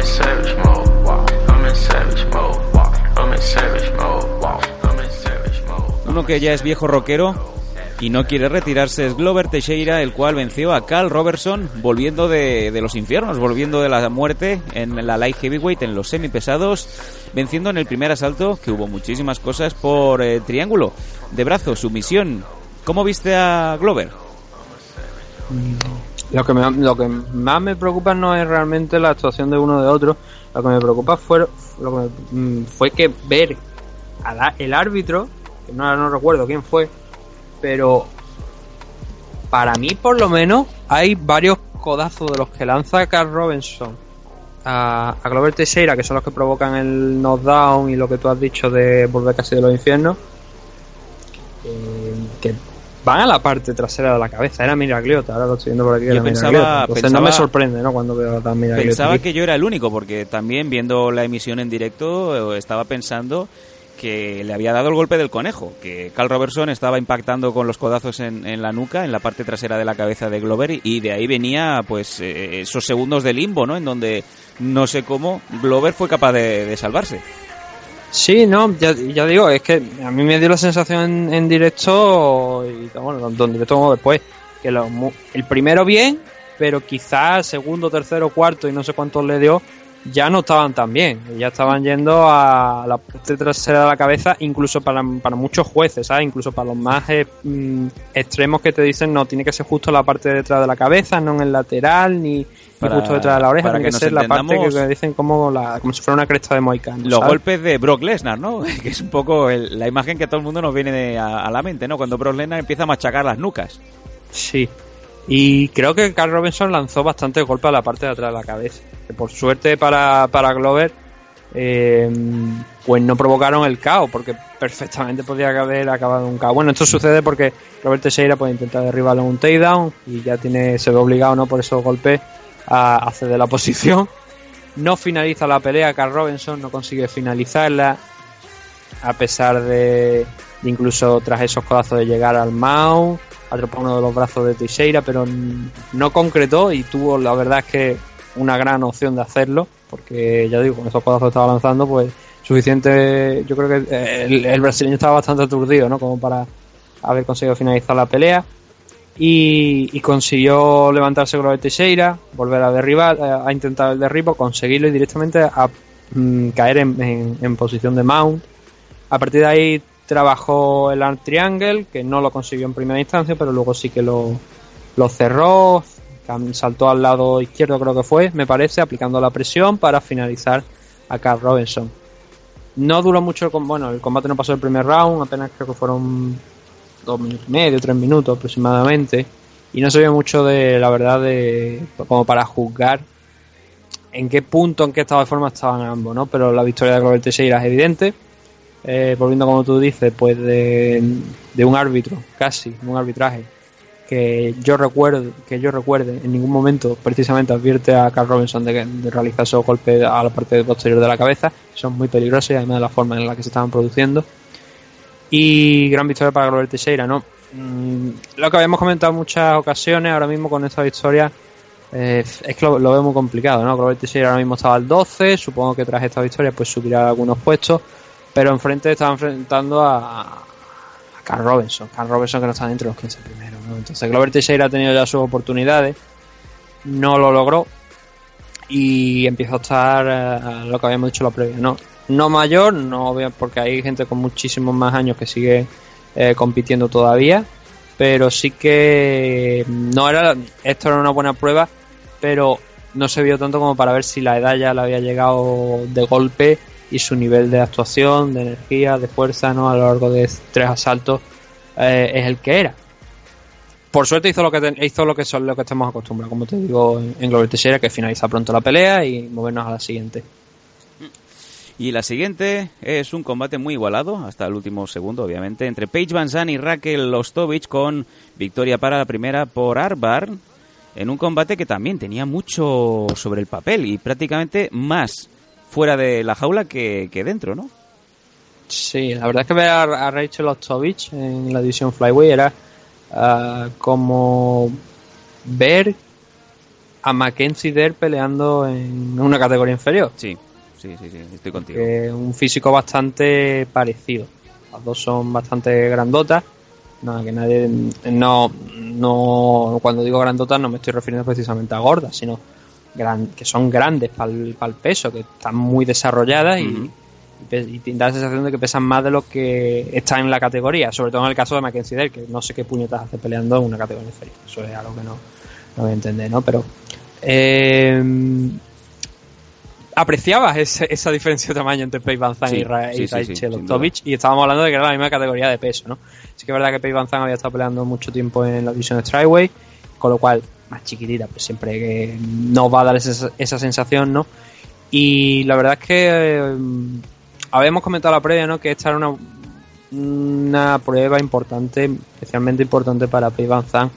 Savage mode. I'm in savage mode. I'm in savage mode. I'm in savage mode. Uno que ya es viejo rockero y no quiere retirarse es Glover Teixeira, el cual venció a Carl Robertson volviendo de, de los infiernos, volviendo de la muerte en la light heavyweight, en los semipesados, venciendo en el primer asalto, que hubo muchísimas cosas, por eh, triángulo de brazo, sumisión. ¿Cómo viste a Glover? Lo que, me- lo que más me preocupa no es realmente la actuación de uno de otro, lo que me preocupa fue, lo que me- mm, fue que ver al el árbitro, que no, no recuerdo quién fue, pero para mí por lo menos hay varios codazos de los que lanza Carl Robinson. A, a Glover Teixeira, que son los que provocan el knockdown y lo que tú has dicho de volver casi de los infiernos, eh, que van a la parte trasera de la cabeza. Era Miragliota, ahora lo estoy viendo por aquí. Yo era pensaba- no me sorprende, ¿no? Cuando veo a Miragliota. Pensaba aquí. que yo era el único, porque también viendo la emisión en directo eh, estaba pensando que le había dado el golpe del conejo, que Carl Robertson estaba impactando con los codazos en, en la nuca, en la parte trasera de la cabeza de Glover, y- y de ahí venía pues eh, esos segundos de limbo, ¿no? En donde no sé cómo Glover fue capaz de, de salvarse. Sí, no, ya, ya digo, es que a mí me dio la sensación en, en directo, y bueno, donde directo como después, que lo el primero bien, pero quizás segundo, tercero, cuarto y no sé cuántos le dio, ya no estaban tan bien. Ya estaban yendo a la parte trasera de la cabeza, incluso para, para muchos jueces, ¿sabes? Incluso para los más eh, mm, extremos que te dicen, no, tiene que ser justo la parte de detrás de la cabeza, no en el lateral, ni, justo detrás de la oreja, para tiene que que, ser la parte que te dicen como, la, como si fuera una cresta de moicano. Los ¿sabes? golpes de Brock Lesnar, ¿no? Que es un poco el- la imagen que a todo el mundo nos viene de- a, a la mente, ¿no? Cuando Brock Lesnar empieza a machacar las nucas. Sí. Y creo que Carl Robinson lanzó bastante golpe a la parte de atrás de la cabeza. Por suerte para, para Glover, eh, pues no provocaron el caos, porque perfectamente podía haber acabado un caos. Bueno, esto sucede porque Robert Teixeira puede intentar derribarlo en un takedown y ya tiene, se ve obligado, ¿no? Por esos golpes a hacer de la posición. No finaliza la pelea, Carl Robinson no consigue finalizarla, a pesar de incluso tras esos codazos de llegar al mount, atrapó uno de los brazos de Teixeira, pero no concretó y tuvo, la verdad es que, una gran opción de hacerlo, porque ya digo, con esos codazos estaba lanzando, pues suficiente, yo creo que eh, el, el brasileño estaba bastante aturdido, ¿no? Como para haber conseguido finalizar la pelea. Y, consiguió levantarse Glover Teixeira, volver a derribar, eh, a intentar el derribo, conseguirlo y directamente a mm, caer en, en- en posición de mount. A partir de ahí trabajó el arm triangle, que no lo consiguió en primera instancia, pero luego sí que lo, lo cerró, saltó al lado izquierdo creo que fue, me parece, aplicando la presión para finalizar a Carl Robinson. No duró mucho bueno, el combate no pasó el primer round, apenas creo que fueron dos minutos y medio, tres minutos aproximadamente, y no se vio mucho de, la verdad, de como para juzgar en qué punto, en qué estado de forma estaban ambos, ¿no? Pero la victoria de Glover Teixeira es evidente, eh, volviendo como tú dices, pues de, un árbitro, casi, un arbitraje, que yo recuerdo, que yo recuerde, en ningún momento precisamente advierte a Carl Robinson de, de realizar esos golpes a la parte posterior de la cabeza, son muy peligrosos y además de la forma en la que se estaban produciendo. Y gran victoria para Glover Teixeira, ¿no? Mm, lo que habíamos comentado en muchas ocasiones, ahora mismo con esta victoria, eh, es que lo, lo veo muy complicado, ¿no? Glover Teixeira ahora mismo estaba al 12, supongo que tras esta victoria pues subirá algunos puestos, pero enfrente estaba enfrentando a, a Carl Robinson, Carl Robinson que no está dentro de los 15 primeros, ¿no? Entonces Glover Teixeira ha tenido ya sus oportunidades, no lo logró y empieza a estar eh, lo que habíamos dicho la previa, ¿no? No mayor, no porque hay gente con muchísimos más años que sigue eh, compitiendo todavía, pero sí que no era esto era una buena prueba, pero no se vio tanto como para ver si la edad ya le había llegado de golpe y su nivel de actuación, de energía, de fuerza, ¿no? A lo largo de tres asaltos eh, es el que era. Por suerte hizo lo que hizo lo que son lo que estamos acostumbrados, como te digo en, en Glover Teixeira, que finaliza pronto la pelea y movernos a la siguiente. Y la siguiente es un combate muy igualado, hasta el último segundo, obviamente, entre Paige Van Zandt y Raquel Lostovich con victoria para la primera por Arbar, en un combate que también tenía mucho sobre el papel y prácticamente más fuera de la jaula que, que dentro, ¿no? Sí, la verdad es que ver a, Rachel Ostovich en la división Flyway era ah, como ver a Mackenzie Dare peleando en una categoría inferior. Sí, sí, sí, sí, estoy contigo. que un físico bastante parecido. Las dos son bastante grandotas. Nada, que nadie. No, no. Cuando digo grandotas no me estoy refiriendo precisamente a gordas, sino gran, que son grandes para el, peso, que están muy desarrolladas y, y te da la sensación de que pesan más de lo que está en la categoría. Sobre todo en el caso de Mackenzie Dare, que no sé qué puñetas hace peleando en una categoría inferior. Eso es algo que no, no voy a entender, ¿no? Pero. Eh, apreciabas ese- esa diferencia de tamaño entre Zandt Sí, y, Ra- sí, y sí, Rachel sí, y estábamos hablando de que era la misma categoría de peso, ¿no? Sí que es verdad que Paige Van Zandt había estado peleando mucho tiempo en la división de Strikeway, con lo cual más chiquitita, pues siempre que no va a dar esa, esa sensación, ¿no? Y la verdad es que eh, habíamos comentado la previa, ¿no? Que esta era una, una prueba importante, especialmente importante para Paige Van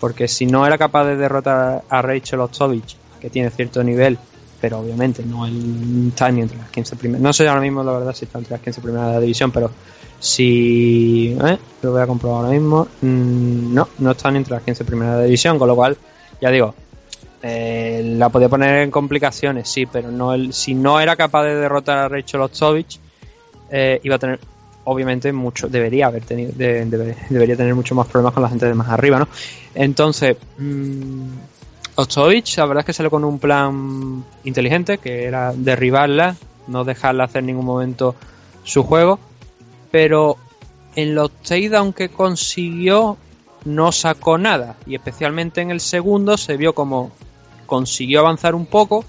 porque si no era capaz de derrotar a Rachel Ostovich, que tiene cierto nivel, pero obviamente no el, está ni entre las 15 primeras. No sé ahora mismo la verdad si está entre las 15 primeras de la división, pero si. ¿eh? Lo voy a comprobar ahora mismo. Mm, no, no está ni entre las 15 primeras de la división, con lo cual, ya digo, eh, la podía poner en complicaciones, sí, pero no el, si no era capaz de derrotar a Rachel Ostovich, eh, iba a tener obviamente mucho debería haber tenido de- debe- debería tener mucho más problemas con la gente de más arriba no entonces mm, Ostovich, la verdad es que salió con un plan inteligente, que era derribarla, no dejarla hacer en ningún momento su juego, pero en los takedown que consiguió no sacó nada, y especialmente en el segundo se vio como consiguió avanzar un poco,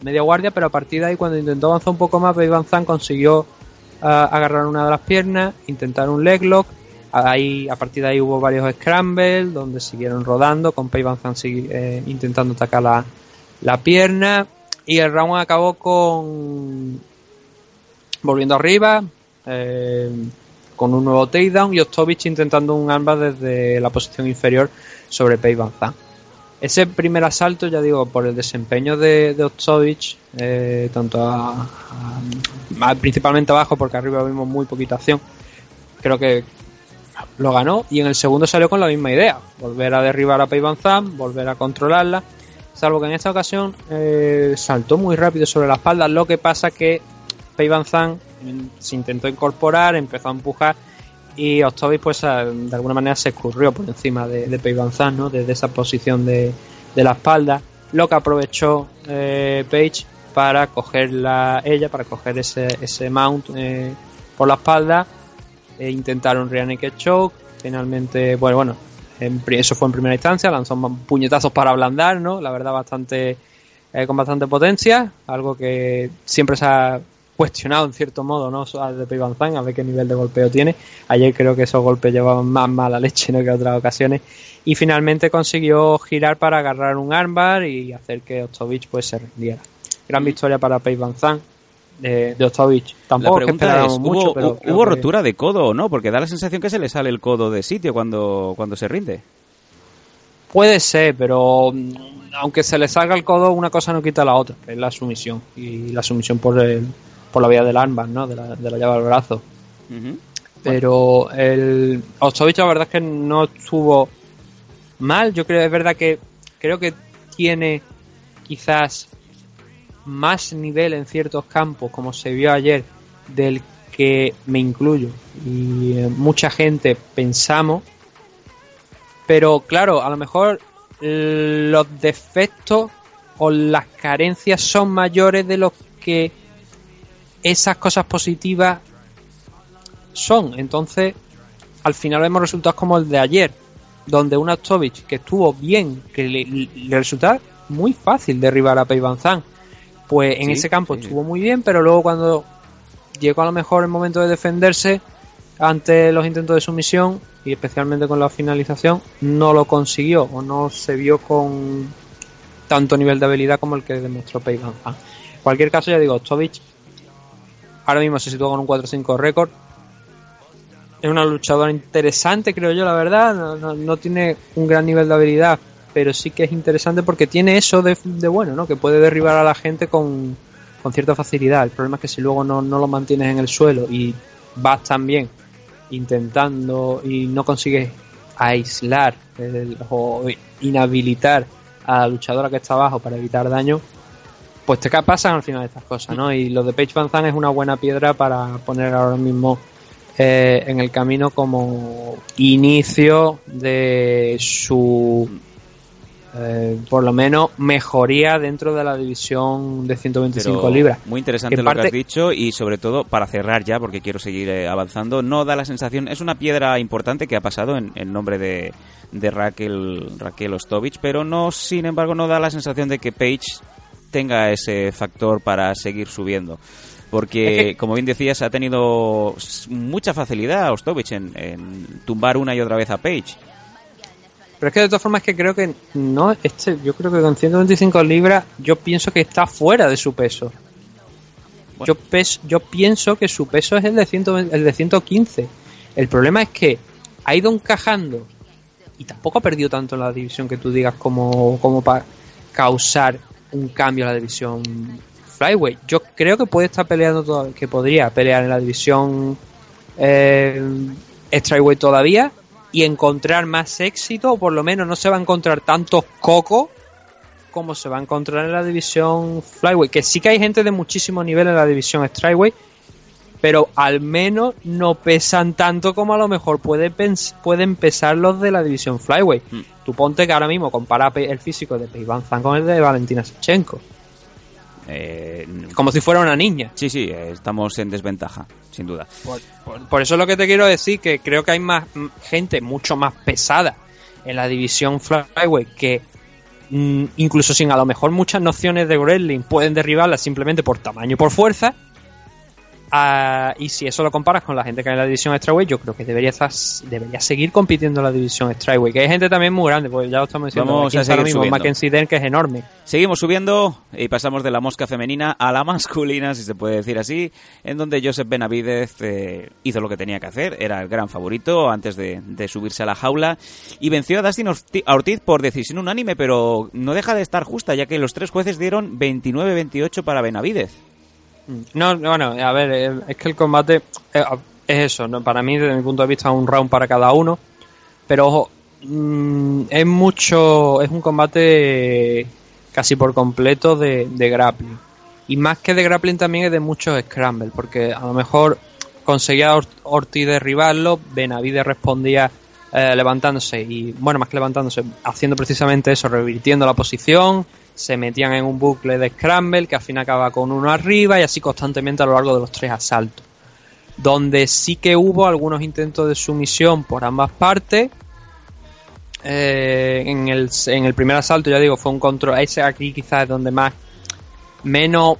media guardia, pero a partir de ahí cuando intentó avanzar un poco más, Van consiguió ah, agarrar una de las piernas, intentar un leg lock, ahí, a partir de ahí hubo varios scrambles donde siguieron rodando con Pei Van eh, intentando atacar la, la pierna. Y el round acabó con volviendo arriba eh, con un nuevo takedown y Ostovich intentando un armbar desde la posición inferior sobre Pei Zandt. Ese primer asalto, ya digo, por el desempeño de, de Ostovich, eh, tanto a- principalmente abajo, porque arriba vimos muy poquita acción, creo que lo ganó y en el segundo salió con la misma idea, volver a derribar a Pei Zandt, volver a controlarla, salvo que en esta ocasión eh, saltó muy rápido sobre la espalda, lo que pasa que Pei mm, se intentó incorporar, empezó a empujar y Ostovich pues de alguna manera se escurrió por encima de, de Pei Van Zandt, ¿no? desde esa posición de, la espalda, lo que aprovechó eh, Page para cogerla ella, para coger ese, ese mount eh, por la espalda e intentar un rear naked choke, finalmente, bueno, bueno, en pri- eso fue en primera instancia, lanzó puñetazos para ablandar, ¿no? La verdad bastante eh, con bastante potencia, algo que siempre se ha cuestionado en cierto modo, ¿no? De Zandt, a ver qué nivel de golpeo tiene. Ayer creo que esos golpes llevaban más mala leche ¿no? que otras ocasiones. Y finalmente consiguió girar para agarrar un armbar y hacer que Ostovich pues se rindiera. Gran victoria para Pei Van Zandt de, de Ostovich. Tampoco pregunta mucho, ¿hubo, pero hu- creo ¿hubo que- rotura de codo o no? Porque da la sensación que se le sale el codo de sitio cuando, cuando se rinde. Puede ser, pero mm, aunque se le salga el codo, una cosa no quita la otra, que es la sumisión. Y la sumisión por, el, por la vía del armbar, ¿no? De la, de la llave al brazo. Pero el Ostovich la verdad es que no estuvo mal. Yo creo, es verdad que creo que tiene quizás más nivel en ciertos campos, como se vio ayer, del que me incluyo. Y eh, mucha gente pensamos. Pero claro, a lo mejor los defectos o las carencias son mayores de los que esas cosas positivas son. Entonces, al final vemos resultados como el de ayer, donde un Ostovich que estuvo bien, que le, le resultaba muy fácil derribar a Pei Van Zandt. Pues en Sí, ese campo sí. estuvo muy bien, pero luego cuando llegó a lo mejor el momento de defenderse ante los intentos de sumisión y especialmente con la finalización, no lo consiguió o no se vio con tanto nivel de habilidad como el que demostró Pei Van Zandt. En cualquier caso, ya digo, Ostovich ahora mismo se sitúa con un 4-5 récord. Es una luchadora interesante, creo yo, la verdad. No, tiene un gran nivel de habilidad, pero sí que es interesante porque tiene eso de, bueno, ¿no? Que puede derribar a la gente con, con cierta facilidad. El problema es que si luego no, no lo mantienes en el suelo y vas también intentando y no consigues aislar o inhabilitar a la luchadora que está abajo para evitar daño, pues te pasan al final estas cosas, ¿no? Y lo de Paige Van Zandt es una buena piedra para poner ahora mismo eh, en el camino como inicio de su, eh, por lo menos, mejoría dentro de la división de 125 Pero libras. Muy interesante lo que has dicho y sobre todo para cerrar ya porque quiero seguir eh, avanzando. No da la sensación, es una piedra importante que ha pasado en, en nombre de, de Raquel Raquel Ostovich, pero no, sin embargo, no da la sensación de que Page tenga ese factor para seguir subiendo. Porque, como bien decías, ha tenido mucha facilidad Ostovich en, en tumbar una y otra vez a Page. Pero es que de todas formas que creo que no, este, yo creo que con 125 libras yo pienso que está fuera de su peso. Yo, pes- yo pienso que su peso es el de, 100 el de 115. El problema es que ha ido encajando y tampoco ha perdido tanto en la división que tú digas como, como para causar un cambio en la división flyweight. Yo creo que puede estar peleando todavía, que podría pelear en la división eh, todavía y encontrar más éxito, o por lo menos no se va a encontrar tantos cocos como se va a encontrar en la división flyweight. Que sí que hay gente de muchísimo nivel en la división extraweight, pero al menos no pesan tanto como a lo mejor pueden pesar los de la división Flyweight. Mm. Tú ponte que ahora mismo compara el físico de Peivan Zan con el de Valentina Shevchenko, Eh, como si fuera una niña. sí, sí, eh, estamos en desventaja, sin duda. Por, por- por eso es lo que te quiero decir, que creo que hay más gente mucho más pesada en la división Flyweight que mm, incluso sin a lo mejor muchas nociones de wrestling pueden derribarla simplemente por tamaño y por fuerza. Ah, y si eso lo comparas con la gente que hay en la división Strawweight, yo creo que debería estar, debería seguir compitiendo en la división Strawweight. Que hay gente también muy grande, pues ya lo estamos diciendo. Vamos Aquí a seguir mismo subiendo. Mackenzie Dern, que es enorme. Seguimos subiendo y pasamos de la mosca femenina a la masculina, si se puede decir así, en donde Joseph Benavidez eh, hizo lo que tenía que hacer, era el gran favorito antes de, de subirse a la jaula y venció a Dustin Ortiz por decisión unánime, pero no deja de estar justa, ya que los tres jueces dieron 29-28 para Benavidez. No, no, bueno, a ver, eh, es que el combate eh, es eso, ¿no? para mí desde mi punto de vista un round para cada uno, pero ojo, mm, es mucho, es un combate casi por completo de, grappling. Y más que de grappling también es de muchos scramble, porque a lo mejor conseguía Or- Ortiz derribarlo, Benavides respondía eh, levantándose y, bueno, más que levantándose, haciendo precisamente eso, revirtiendo la posición, se metían en un bucle de scramble que al fin acaba con uno arriba y así constantemente a lo largo de los tres asaltos. Donde sí que hubo algunos intentos de sumisión por ambas partes. Eh, en, el, en el primer asalto, ya digo, fue un control. Ese aquí quizás es donde más menos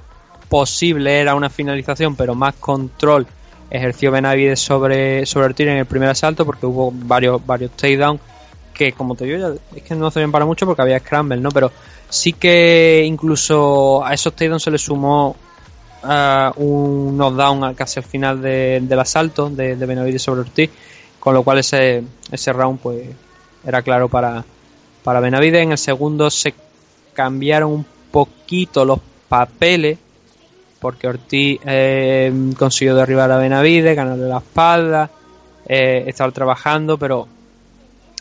posible era una finalización, pero más control ejerció Benavides sobre, sobre Ortiz en el primer asalto porque hubo varios, varios takedowns que como te digo es que no se para mucho porque había scramble, ¿no? Pero sí que incluso a esos takedowns se le sumó ah, un knockdown casi al final de- del asalto de, de Benavides sobre Ortiz, con lo cual ese, ese round pues era claro para, para Benavides. En el segundo se cambiaron un poquito los papeles porque Ortiz eh, consiguió derribar a Benavides, ganarle la espalda, eh, estar trabajando, pero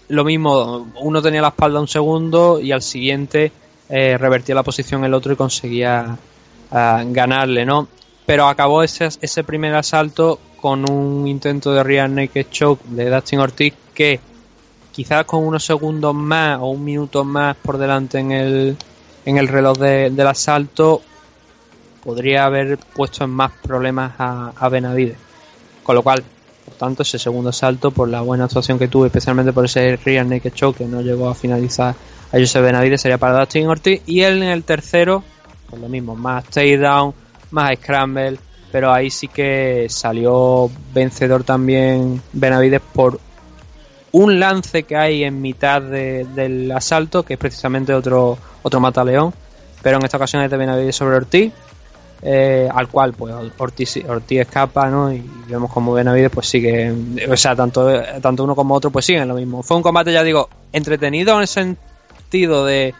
lo mismo, uno tenía la espalda un segundo y al siguiente eh, revertía la posición el otro y conseguía ah, ganarle, ¿no? Pero acabó ese, ese primer asalto con un intento de rear naked choke de Dustin Ortiz que quizás con unos segundos más o un minuto más por delante en el, en el reloj de- del asalto podría haber puesto en más problemas a, a Benavides. Con lo cual, por tanto, ese segundo salto, por la buena actuación que tuve, especialmente por ese rear naked choke que no llegó a finalizar a Joseph Benavides, sería para Dustin Ortiz. Y él en el tercero, pues lo mismo, más takedown, más scramble, pero ahí sí que salió vencedor también Benavides por un lance que hay en mitad de- del asalto, que es precisamente otro, otro mataleón, pero en esta ocasión es de Benavides sobre Ortiz, eh, al cual pues Ortiz, Ortiz escapa, ¿no? Y vemos como Benavides pues sigue, o sea, tanto, tanto uno como otro pues siguen lo mismo. Fue un combate, ya digo, entretenido en el sentido de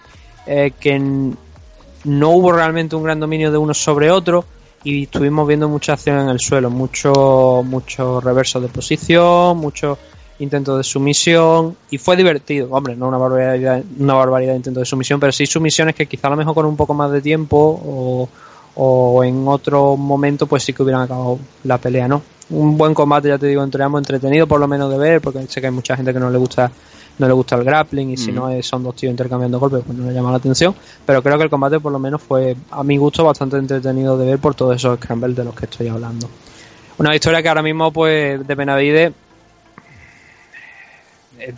eh, que no hubo realmente un gran dominio de uno sobre otro y estuvimos viendo mucha acción en el suelo, mucho, mucho reverso de posición, mucho intentos de sumisión y fue divertido, hombre, no una barbaridad, una barbaridad de intentos de sumisión, pero sí sumisiones que quizá a lo mejor con un poco más de tiempo o, o en otro momento pues sí que hubieran acabado la pelea, ¿no? Un buen combate, ya te digo, entre ambos, entretenido por lo menos de ver, porque sé que hay mucha gente que no le gusta no le gusta el grappling y si no es- son dos tíos intercambiando golpes pues no le llama la atención pero creo que el combate por lo menos fue a mi gusto bastante entretenido de ver por todos esos scrambles de los que estoy hablando una victoria que ahora mismo pues de Benavides eh,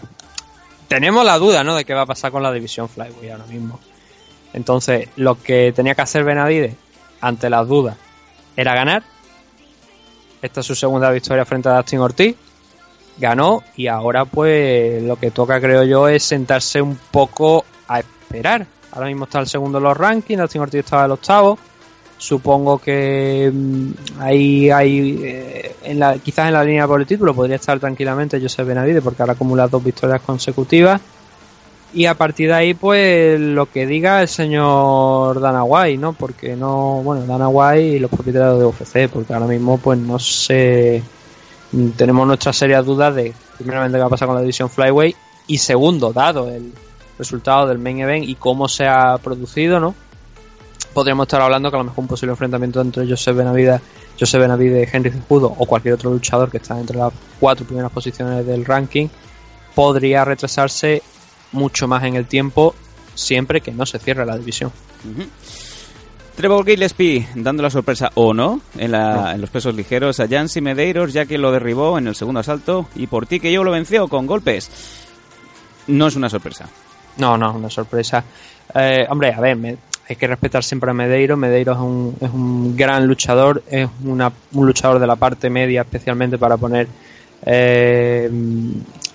tenemos la duda ¿no? de qué va a pasar con la división Flyweight ahora mismo entonces lo que tenía que hacer Benavides ante las dudas era ganar esta es su segunda victoria frente a Dustin Ortiz ganó y ahora pues lo que toca creo yo es sentarse un poco a esperar. Ahora mismo está el segundo en los rankings, Dustin Ortiz estaba el octavo. Supongo que mm, ahí hay eh, en la, quizás en la línea por el título podría estar tranquilamente Joseph Benavides porque ahora acumula dos victorias consecutivas. Y a partir de ahí, pues lo que diga el señor Dana White, ¿no? Porque no, bueno, Dana White y los propietarios de UFC, porque ahora mismo, pues no sé, tenemos nuestras serias dudas de, primeramente, qué va a pasar con la división Flyweight y segundo, dado el resultado del main event y cómo se ha producido, ¿no? podríamos estar hablando que a lo mejor un posible enfrentamiento entre Joseph Benavides, Joseph Benavides, Henry Cejudo o cualquier otro luchador que está entre las cuatro primeras posiciones del ranking podría retrasarse mucho más en el tiempo siempre que no se cierre la división. Trevor Gillespie dando la sorpresa o no en, la- en los pesos ligeros a Jansi Medeiros ya que lo derribó en el segundo asalto y por ti que yo lo venció con golpes. No es una sorpresa. No, no, una sorpresa. Eh, hombre, a ver, me- hay que respetar siempre a Medeiros. Medeiros es un, es un gran luchador, es una- un luchador de la parte media especialmente para poner eh,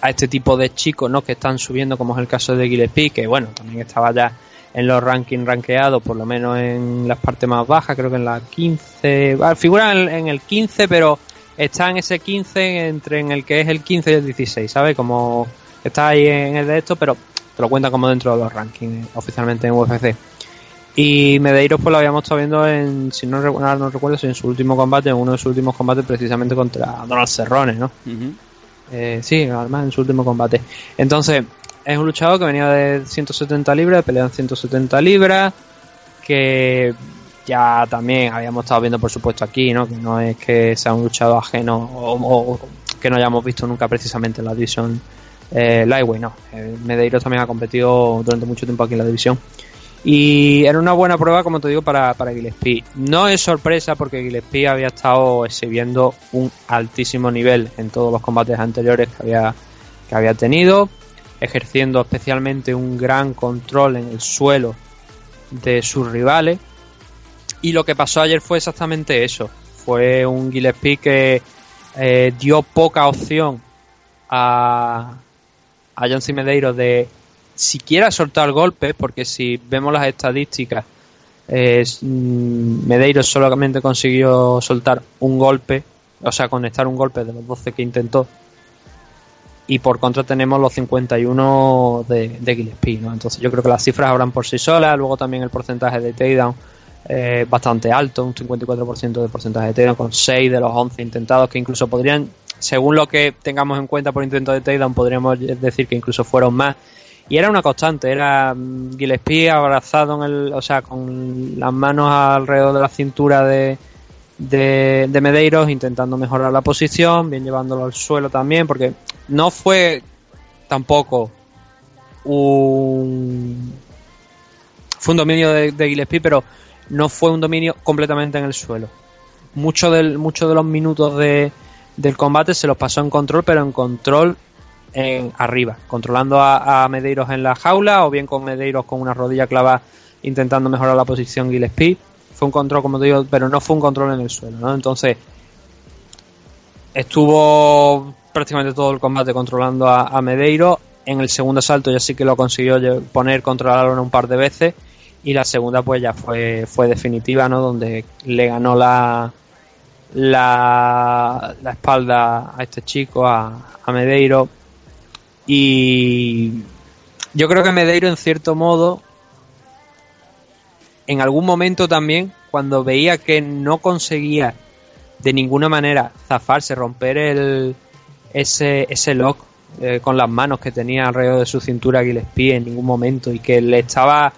a este tipo de chicos ¿no? que están subiendo, como es el caso de Gillespie, que bueno, también estaba ya en los rankings rankeados, por lo menos en las partes más bajas, creo que en la 15, ah, figura en, en el 15, pero está en ese 15 entre en el que es el 15 y el 16, ¿sabes? Como está ahí en el de esto, pero te lo cuentan como dentro de los rankings eh, oficialmente en UFC. Y Medeiros pues lo habíamos estado viendo en, si no, no recuerdo, en su último combate, en uno de sus últimos combates precisamente contra Donald Cerrone, ¿no? Ujú. Eh, sí, además en su último combate. Entonces, es un luchador que venía de 170 libras, peleó en 170 libras, que ya también habíamos estado viendo, por supuesto, aquí, ¿no? Que no es que sea un luchador ajeno o, o que no hayamos visto nunca precisamente en la división eh, Lightweight, no. Eh, Medeiros también ha competido durante mucho tiempo aquí en la división. Y era una buena prueba, como te digo, para, para Gillespie. No es sorpresa porque Gillespie había estado exhibiendo un altísimo nivel en todos los combates anteriores que había, que había tenido, ejerciendo especialmente un gran control en el suelo de sus rivales. Y lo que pasó ayer fue exactamente eso. Fue un Gillespie que eh, dio poca opción a, a John. Medeiros de siquiera soltar golpes, porque si vemos las estadísticas, eh, mm, Medeiros solamente consiguió soltar un golpe, o sea, conectar un golpe de los 12 que intentó. Y por contra tenemos los 51 de, de Gillespie, ¿no? Entonces yo creo que las cifras hablan por sí solas, luego también el porcentaje de takedown eh, bastante alto, un 54% de porcentaje de takedown con 6 de los 11 intentados, que incluso podrían, según lo que tengamos en cuenta por intento de takedown, podríamos decir que incluso fueron más. Y era una constante, era mm, Gillespie abrazado en el, o sea, con las manos alrededor de la cintura de, de, de Medeiros, intentando mejorar la posición, bien llevándolo al suelo también, porque no fue tampoco un fue un dominio de, de Gillespie, pero no fue un dominio completamente en el suelo. Mucho del, muchos de los minutos de, del combate se los pasó en control, pero en control en arriba, controlando a, a Medeiros en la jaula o bien con Medeiros con una rodilla clavada intentando mejorar la posición Gillespie. Fue un control, como te digo, pero no fue un control en el suelo. Entonces, estuvo prácticamente todo el combate controlando a, a Medeiros. En el segundo asalto ya sí que lo consiguió poner contra la lona un par de veces. Y la segunda pues ya fue, fue definitiva, ¿no? Donde le ganó la, la, la espalda a este chico, a, a Medeiro. Y yo creo que Medeiro en cierto modo, en algún momento también, cuando veía que no conseguía de ninguna manera zafarse, romper el, ese, ese lock eh, con las manos que tenía alrededor de su cintura Gillespie en ningún momento y que le estaba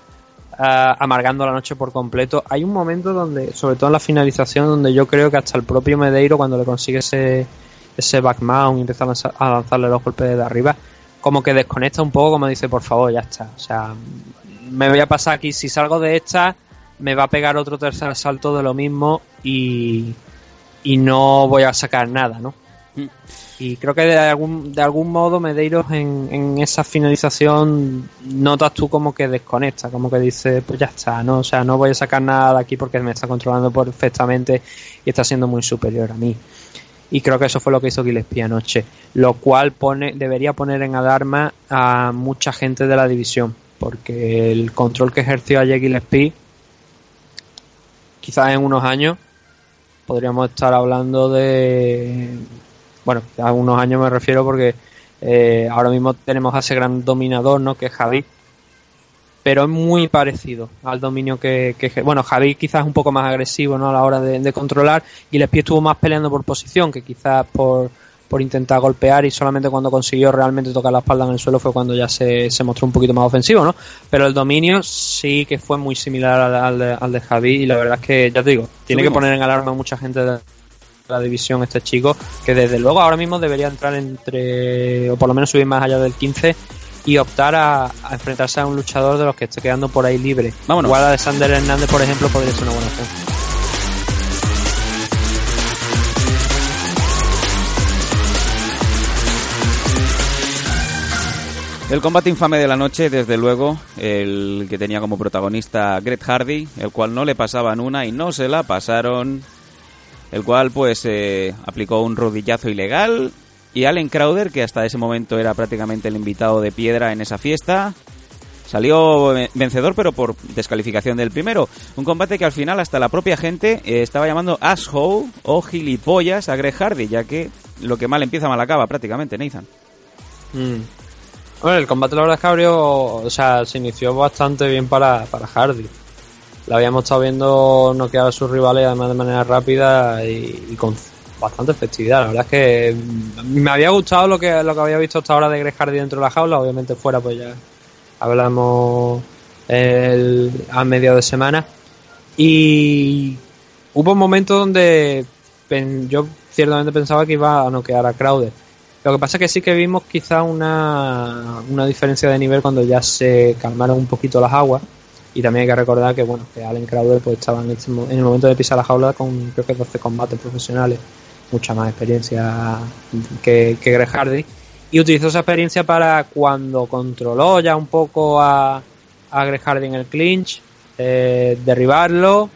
ah, amargando la noche por completo. Hay un momento donde, sobre todo en la finalización, donde yo creo que hasta el propio Medeiro, cuando le consigue ese, ese backmount y empieza a, a lanzarle los golpes de arriba, como que desconecta un poco, como dice, por favor, ya está. O sea, me voy a pasar aquí, si salgo de esta, me va a pegar otro tercer asalto de lo mismo y, y no voy a sacar nada, ¿no? Y creo que de algún, de algún modo Medeiros en, en esa finalización notas tú como que desconecta, como que dice, pues ya está, ¿no? O sea, no voy a sacar nada de aquí porque me está controlando perfectamente y está siendo muy superior a mí. Y creo que eso fue lo que hizo Gillespie anoche, lo cual pone, debería poner en alarma a mucha gente de la división, porque el control que ejerció ayer Gillespie, quizás en unos años, podríamos estar hablando de bueno, a unos años me refiero porque eh, ahora mismo tenemos a ese gran dominador, ¿no? Que es Javi. Pero es muy parecido al dominio que, que- bueno, Javi quizás es un poco más agresivo, ¿no? A la hora de, de controlar. Gillespie estuvo más peleando por posición que quizás por, por intentar golpear y solamente cuando consiguió realmente tocar la espalda en el suelo fue cuando ya se, se mostró un poquito más ofensivo, ¿no? Pero el dominio sí que fue muy similar al, al de, al de Javi y la verdad es que, ya te digo, tiene que poner en alarma a mucha gente de la división este chico, que desde luego ahora mismo debería entrar entre, o por lo menos subir más allá del 15 y optar a, a enfrentarse a un luchador de los que esté quedando por ahí libre. Vámonos. Igual Alexander Hernández, por ejemplo, podría ser una buena opción. El combate infame de la noche, desde luego, el que tenía como protagonista Gret Hardy, el cual no le pasaban una y no se la pasaron, el cual pues eh, aplicó un rodillazo ilegal y Allen Crowder, que hasta ese momento era prácticamente el invitado de piedra en esa fiesta, salió ve- vencedor pero por descalificación del primero. Un combate que al final hasta la propia gente eh, estaba llamando asshole o gilipollas a Greg Hardy, ya que lo que mal empieza mal acaba prácticamente, Nathan. Mm. Bueno, el combate la verdad es que abrió, o sea, se inició bastante bien para, para Hardy. La habíamos estado viendo noquear a sus rivales además de manera rápida y, y con bastante efectividad. La verdad es que me había gustado lo que, lo que había visto hasta ahora de Greg Hardy dentro de la jaula, obviamente fuera pues ya hablamos el, a medio de semana. Y hubo un momento donde yo ciertamente pensaba que iba a noquear a Crowder. Lo que pasa es que sí que vimos quizá una, una diferencia de nivel cuando ya se calmaron un poquito las aguas. Y también hay que recordar que bueno que Allen Crowder pues estaba en el momento de pisar la jaula con creo que 12 combates profesionales, mucha más experiencia que, que Greg Hardy. Y utilizó esa experiencia para cuando controló ya un poco a, a Greg Hardy en el clinch, eh, derribarlo,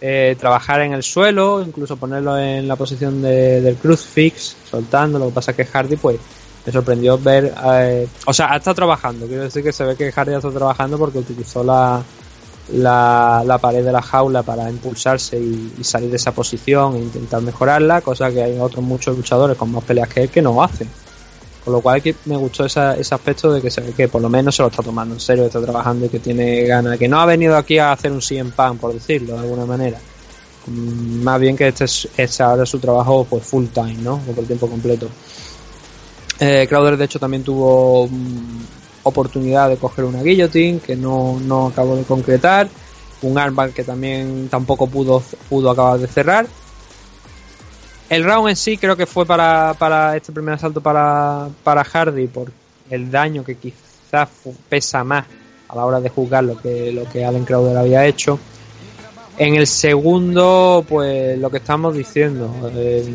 eh, trabajar en el suelo, incluso ponerlo en la posición de, del crucifix, soltando. Lo que pasa es que Hardy, pues, me sorprendió ver. eh, o sea, ha estado trabajando. Quiero decir que se ve que Hardy ha estado trabajando porque utilizó la, la, la pared de la jaula para impulsarse y, salir de esa posición e intentar mejorarla, cosa que hay otros muchos luchadores con más peleas que él que no hacen. Con lo cual que me gustó ese aspecto de que se ve que por lo menos se lo está tomando en serio, está trabajando y que tiene ganas, que no ha venido aquí a hacer un CM Pan, por decirlo de alguna manera. Mm, Más bien que este es, es ahora su trabajo pues full time, ¿no? O por tiempo completo. Eh, Crowder de hecho también tuvo mm, oportunidad de coger una guillotine que no, no acabó de concretar. Un armbar que también tampoco pudo, pudo acabar de cerrar. El round en sí creo que fue para, para este primer asalto para, para Hardy por el daño que quizás pesa más a la hora de juzgar lo que, lo que Allen Crowder había hecho. En el segundo, pues lo que estamos diciendo. eh,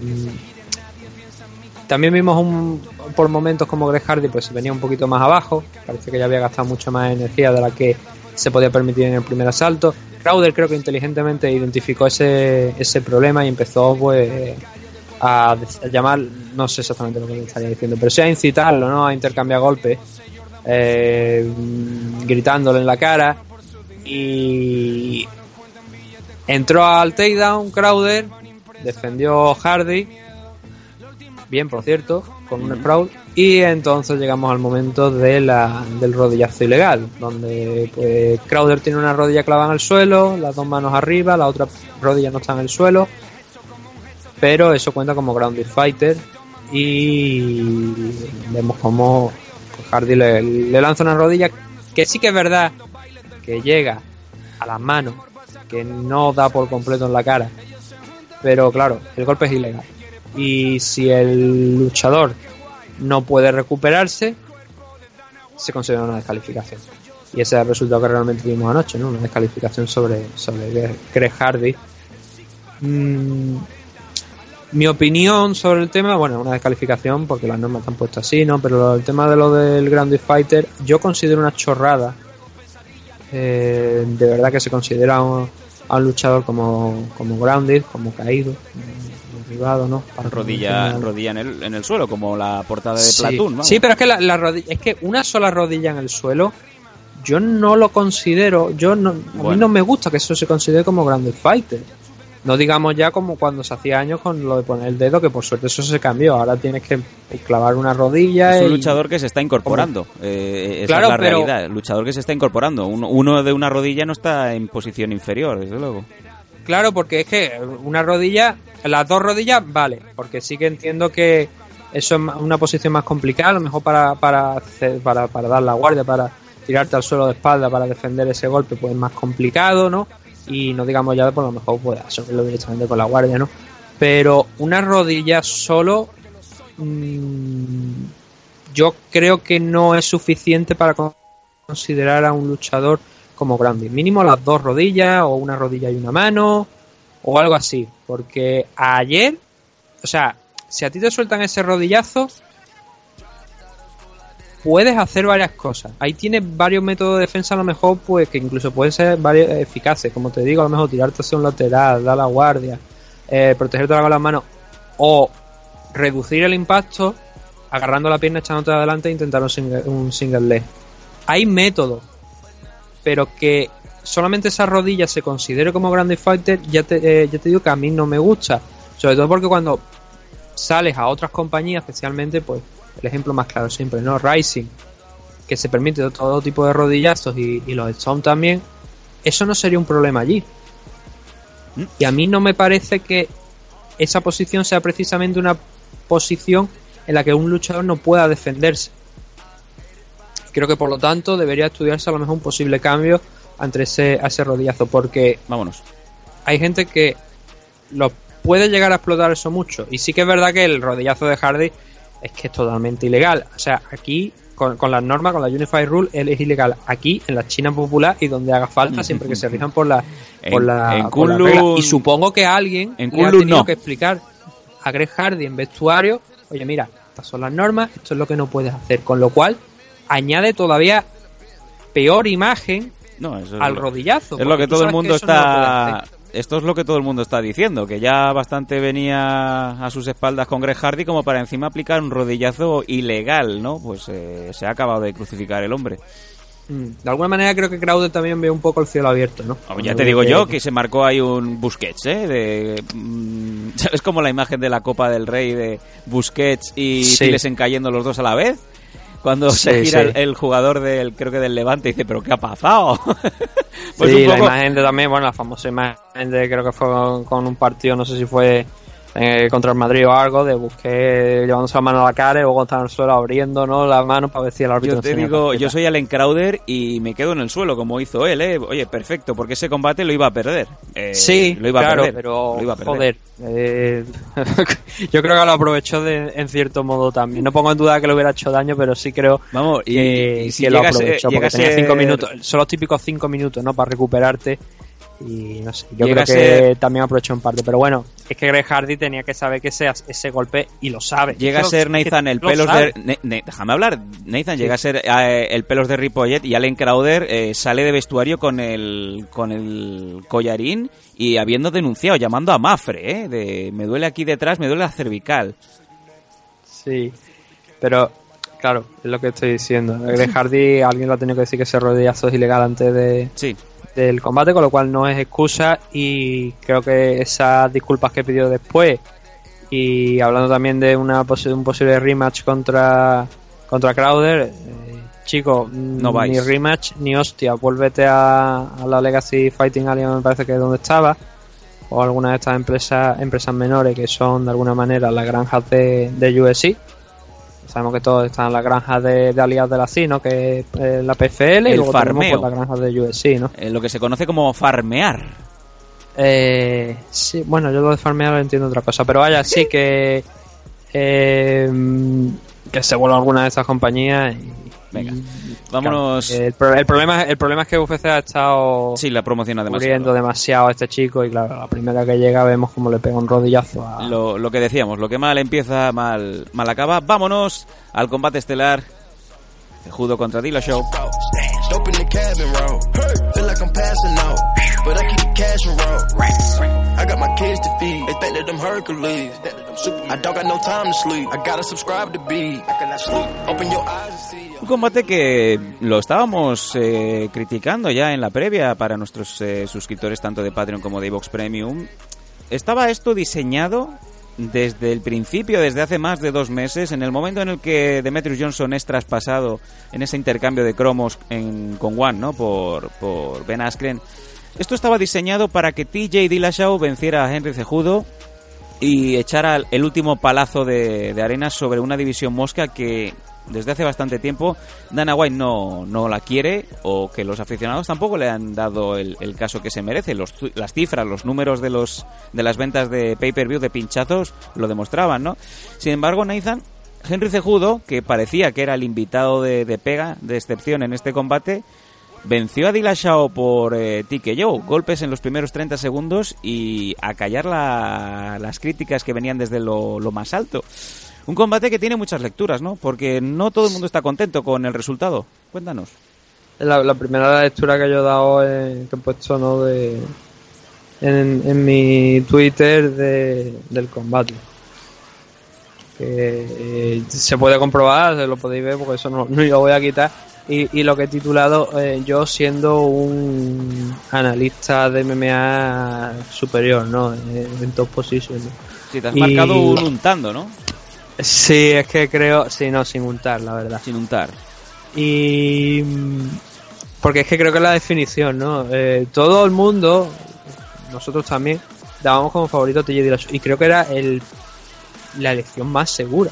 también vimos un, por momentos como Greg Hardy pues venía un poquito más abajo. Parece que ya había gastado mucha más energía de la que se podía permitir en el primer asalto. Crowder creo que inteligentemente identificó ese, ese problema y empezó pues a, llamar, no sé exactamente lo que le estaría diciendo, pero sí a incitarlo, ¿no? A intercambiar golpes, eh, gritándole en la cara y entró al takedown Crowder, defendió Hardy, bien por cierto, con un sprawl y entonces llegamos al momento de la, del rodillazo ilegal, donde pues Crowder tiene una rodilla clavada en el suelo, las dos manos arriba, la otra rodilla no está en el suelo, pero eso cuenta como grounded fighter y vemos como pues, Hardy le, le lanza una rodilla que sí que es verdad que llega a las manos, que no da por completo en la cara, pero claro, el golpe es ilegal. Y si el luchador no puede recuperarse, se considera una descalificación. Y ese es el resultado que realmente vimos anoche, ¿no? Una descalificación sobre, sobre Greg Hardy. Mm, mi opinión sobre el tema, bueno, una descalificación porque las normas están puestas así, ¿no? Pero el tema de lo del Grounded Fighter, yo considero una chorrada. Eh, de verdad que se considera un, a un luchador como, como grounded, como caído, derribado, ¿no? Para Rodilla, en el, en el suelo, como la portada de Sí. Platoon, vamos. Sí, pero es que la, la rodilla, es que una sola rodilla en el suelo, yo no lo considero, yo no, a mí no me gusta que eso se considere como grounded fighter. No digamos ya como cuando se hacía años con lo de poner el dedo, que por suerte eso se cambió. Ahora tienes que clavar una rodilla. Es un y- luchador que se está incorporando. Eh, esa Claro, es la pero- realidad. Luchador que se está incorporando. Uno, uno de una rodilla no está en posición inferior, desde luego. Claro, porque es que una rodilla, las dos rodillas, vale, porque sí que entiendo que eso es una posición más complicada, a lo mejor para, para, para, para dar la guardia, para tirarte al suelo de espalda, para defender ese golpe, pues es más complicado, ¿no? Y no digamos ya, por lo mejor puedes absorberlo directamente con la guardia, ¿no? Pero una rodilla solo, mm, yo creo que no es suficiente para con- considerar a un luchador como grande. Mínimo las dos rodillas, o una rodilla y una mano, o algo así. Porque ayer, o sea, si a ti te sueltan ese rodillazo, puedes hacer varias cosas. Ahí tienes varios métodos de defensa, a lo mejor, pues que incluso pueden ser varios eficaces. Como te digo, a lo mejor tirarte hacia un lateral, dar la guardia, eh, protegerte con las manos, o reducir el impacto agarrando la pierna, echándote adelante e intentar un single, un single leg. Hay métodos, pero que solamente esa rodilla se considere como grande fighter, ya te, eh, ya te digo que a mí no me gusta. Sobre todo porque cuando sales a otras compañías, especialmente, pues el ejemplo más claro siempre, ¿no? Rising, que se permite todo tipo de rodillazos y, los Stone también, eso no sería un problema allí. Y a mí no me parece que esa posición sea precisamente una posición en la que un luchador no pueda defenderse. Creo que por lo tanto debería estudiarse a lo mejor un posible cambio ante ese, a ese rodillazo, porque Vámonos. hay gente que lo puede llegar a explotar eso mucho. Y sí que es verdad que el rodillazo de Hardy es que es totalmente ilegal. O sea, aquí con, con las normas, con la Unified Rule, él es ilegal. Aquí, en la China popular y donde haga falta, siempre que se rijan por la, por la, en por la Kunlun- regla. Y supongo que alguien en le ha tenido no. que explicar a Greg Hardy en vestuario, oye, mira, estas son las normas, esto es lo que no puedes hacer. Con lo cual, añade todavía peor imagen No, eso es al lo- rodillazo. Es lo que todo el mundo no está. Esto es lo que todo el mundo está diciendo, que ya bastante venía a sus espaldas con Greg Hardy como para encima aplicar un rodillazo ilegal, ¿no? Pues eh, se ha acabado de crucificar el hombre. Mm, De alguna manera creo que Crowder también ve un poco el cielo abierto, ¿no? Hombre, ya te digo yo que se marcó ahí un Busquets, ¿eh? De, mm, ¿Sabes como la imagen de la Copa del Rey de Busquets y Sí. Tilesen cayendo los dos a la vez? Cuando se gira sí. el, el jugador del, creo que del Levante y dice, ¿pero qué ha pasado? pues sí, un la poco- imagen de también, bueno, la famosa imagen de creo que fue con, con un partido, no sé si fue eh, contra el Madrid o algo, de Busqué llevándose la mano a la cara y luego está en el suelo abriendo ¿no? la mano para ver si el árbitro Yo te digo, yo soy Allen Crowder y me quedo en el suelo, como hizo él, ¿eh? Oye, perfecto, porque ese combate lo iba a perder. Eh, Sí, lo iba a claro, perder. pero lo iba a perder. joder, eh, yo creo que lo aprovechó de, en cierto modo también. No pongo en duda que le hubiera hecho daño, pero sí creo Vamos, y, que, y si que lo aprovechó porque tenía cinco minutos, son los típicos cinco minutos, ¿no? Para recuperarte y no sé, yo Llega creo a que ser- también aprovechó en parte, pero bueno, es que Greg Hardy tenía que saber que ese, ese golpe y lo sabe. Llega a ser lo- Nathan el lo pelos sabe. de... Ne- Ne- déjame hablar. Nathan llega a ser eh, el pelos de Ripollet y Allen Crowder eh, sale de vestuario con el, con el collarín y habiendo denunciado, llamando a Mafre, ¿eh? De, me duele aquí detrás, me duele la cervical. Sí, pero claro, es lo que estoy diciendo. Greg Hardy, alguien le ha tenido que decir que ese rodillazo es ilegal antes de, Sí. Del combate, con lo cual no es excusa y creo que esas disculpas que pidió después y hablando también de una un posible rematch contra contra Crowder, eh, chico, No vais. ni rematch ni hostia, vuélvete a, a la Legacy Fighting Alliance, me parece que es donde estaba o alguna de estas empresas empresas menores que son de alguna manera las granjas de, de USC. Sabemos que todos están en las granjas de, de aliados de la CI, ¿no? Que es eh, la PFL y El luego tenemos farmeo. pues, las granjas de USC, ¿no? Eh, lo que se conoce como farmear. Eh, sí, bueno, yo lo de farmear lo entiendo otra cosa, pero vaya, sí que eh, que se vuelvan alguna de estas compañías. Y, Venga, vámonos. claro, el, pro- el problema el problema es que UFC ha estado Sí, la promociona cubriendo demasiado. demasiado a este chico y claro, la primera que llega vemos cómo le pega un rodillazo a Lo, lo que decíamos, lo que mal empieza, mal, mal acaba. Vámonos al combate estelar. Judo contra Dillashaw. Dope I got my kids to feed. They think that Hercules. I don't got no time to sleep. I gotta subscribe to be. I cannot sleep. Open your eyes and see. Un combate que lo estábamos eh, criticando ya en la previa para nuestros eh, suscriptores tanto de Patreon como de Vox Premium. Estaba esto diseñado desde el principio, desde hace más de dos meses, en el momento en el que Demetrius Johnson es traspasado en ese intercambio de cromos en, con One, ¿no? Por, por Ben Askren. Esto estaba diseñado para que TJ Dillashaw venciera a Henry Cejudo y echar al- el último palazo de, de arena sobre una división mosca que desde hace bastante tiempo Dana White no, no la quiere o que los aficionados tampoco le han dado el, el caso que se merece. Los, las cifras, los números de, los, de las ventas de pay-per-view de pinchazos lo demostraban, ¿no? Sin embargo, Nathan, Henry Cejudo, que parecía que era el invitado de pega, de excepción en este combate, venció a Dillashaw por eh, TKO, golpes en los primeros 30 segundos y a callar la- las críticas que venían desde lo, más alto. Un combate que tiene muchas lecturas, ¿no? Porque no todo el mundo está contento con el resultado. Cuéntanos. La, la primera lectura que yo he dado, eh, que he puesto ¿no? de, en, mi Twitter de, del combate. Que eh, se puede comprobar, se lo podéis ver porque eso no lo voy a quitar. Y, y lo que he titulado eh, yo siendo un analista de MMA superior, ¿no? En, top position. ¿no? Si te has Y- marcado un untando, ¿no? Sí, es que creo, sí, no, sin untar, la verdad. Sin untar. Y. Porque es que creo que es la definición, ¿no? Eh, todo el mundo, nosotros también, dábamos como favorito a TJ Dillashaw. Y creo que era el, la elección más segura.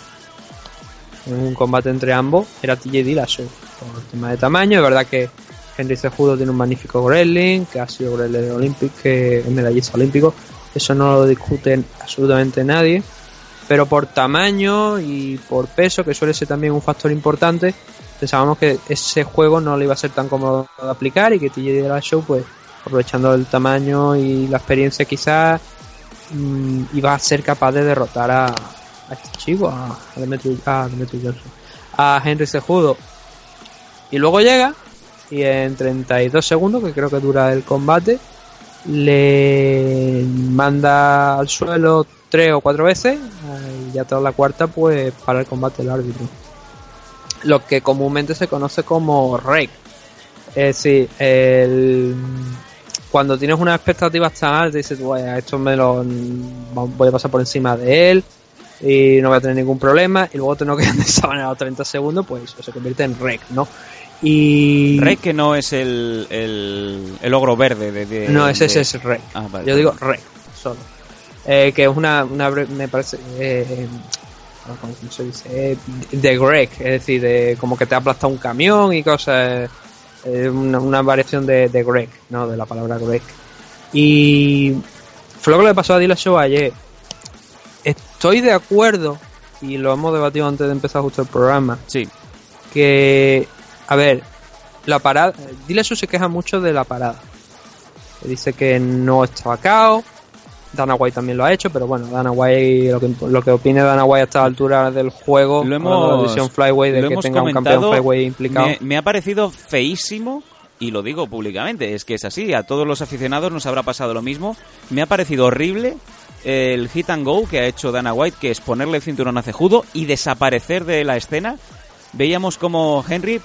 En un combate entre ambos, era TJ Dillashaw. Por el tema de tamaño, es verdad que Henry Cejudo tiene un magnífico wrestling, que ha sido wrestler olímpico, que es medallista olímpico. Eso no lo discuten absolutamente nadie pero por tamaño y por peso, que suele ser también un factor importante, pensábamos que ese juego no le iba a ser tan cómodo de aplicar y que TJ Dillashaw, pues aprovechando el tamaño y la experiencia quizás, mm, iba a ser capaz de derrotar a, a este chico, a, a Demetri, a Demetri Johnson, a Henry Cejudo. Y luego llega y en 32 segundos, que creo que dura el combate, le manda al suelo tres o cuatro veces eh, y ya tras la cuarta pues para el combate el árbitro lo que comúnmente se conoce como rake es decir el cuando tienes unas expectativas tan altas dices "Bueno, esto me lo voy a pasar por encima de él y no voy a tener ningún problema y luego tengo que de esa manera los 30 segundos pues eso se convierte en rake ¿no? Y Rey que no es el, el, el ogro verde de... de- no, ese, de- es Rey. Ah, vale. Yo digo Rey, solo. Eh, que es una, una me parece, eh, ¿cómo se dice? Eh, de Greg, es decir, de como que te ha aplastado un camión y cosas, eh, una, una variación de, de Greg, ¿no? De la palabra Greg. Y fue lo que le pasó a Dillashaw ayer. Estoy de acuerdo, y lo hemos debatido antes de empezar justo el programa, Sí, que, a ver, la parada, Dillashaw se queja mucho de la parada. Dice que no estaba cao. Dana White también lo ha hecho, pero bueno, Dana White, lo que, lo que opine Dana White a esta altura del juego, lo de la hemos, división Flyway, de lo que hemos tenga un comentado. campeón Flyway implicado. Me, me ha parecido feísimo, y lo digo públicamente, es que es así, a todos los aficionados nos habrá pasado lo mismo. Me ha parecido horrible el hit and go que ha hecho Dana White, que es ponerle el cinturón a Cejudo y desaparecer de la escena. Veíamos como Henry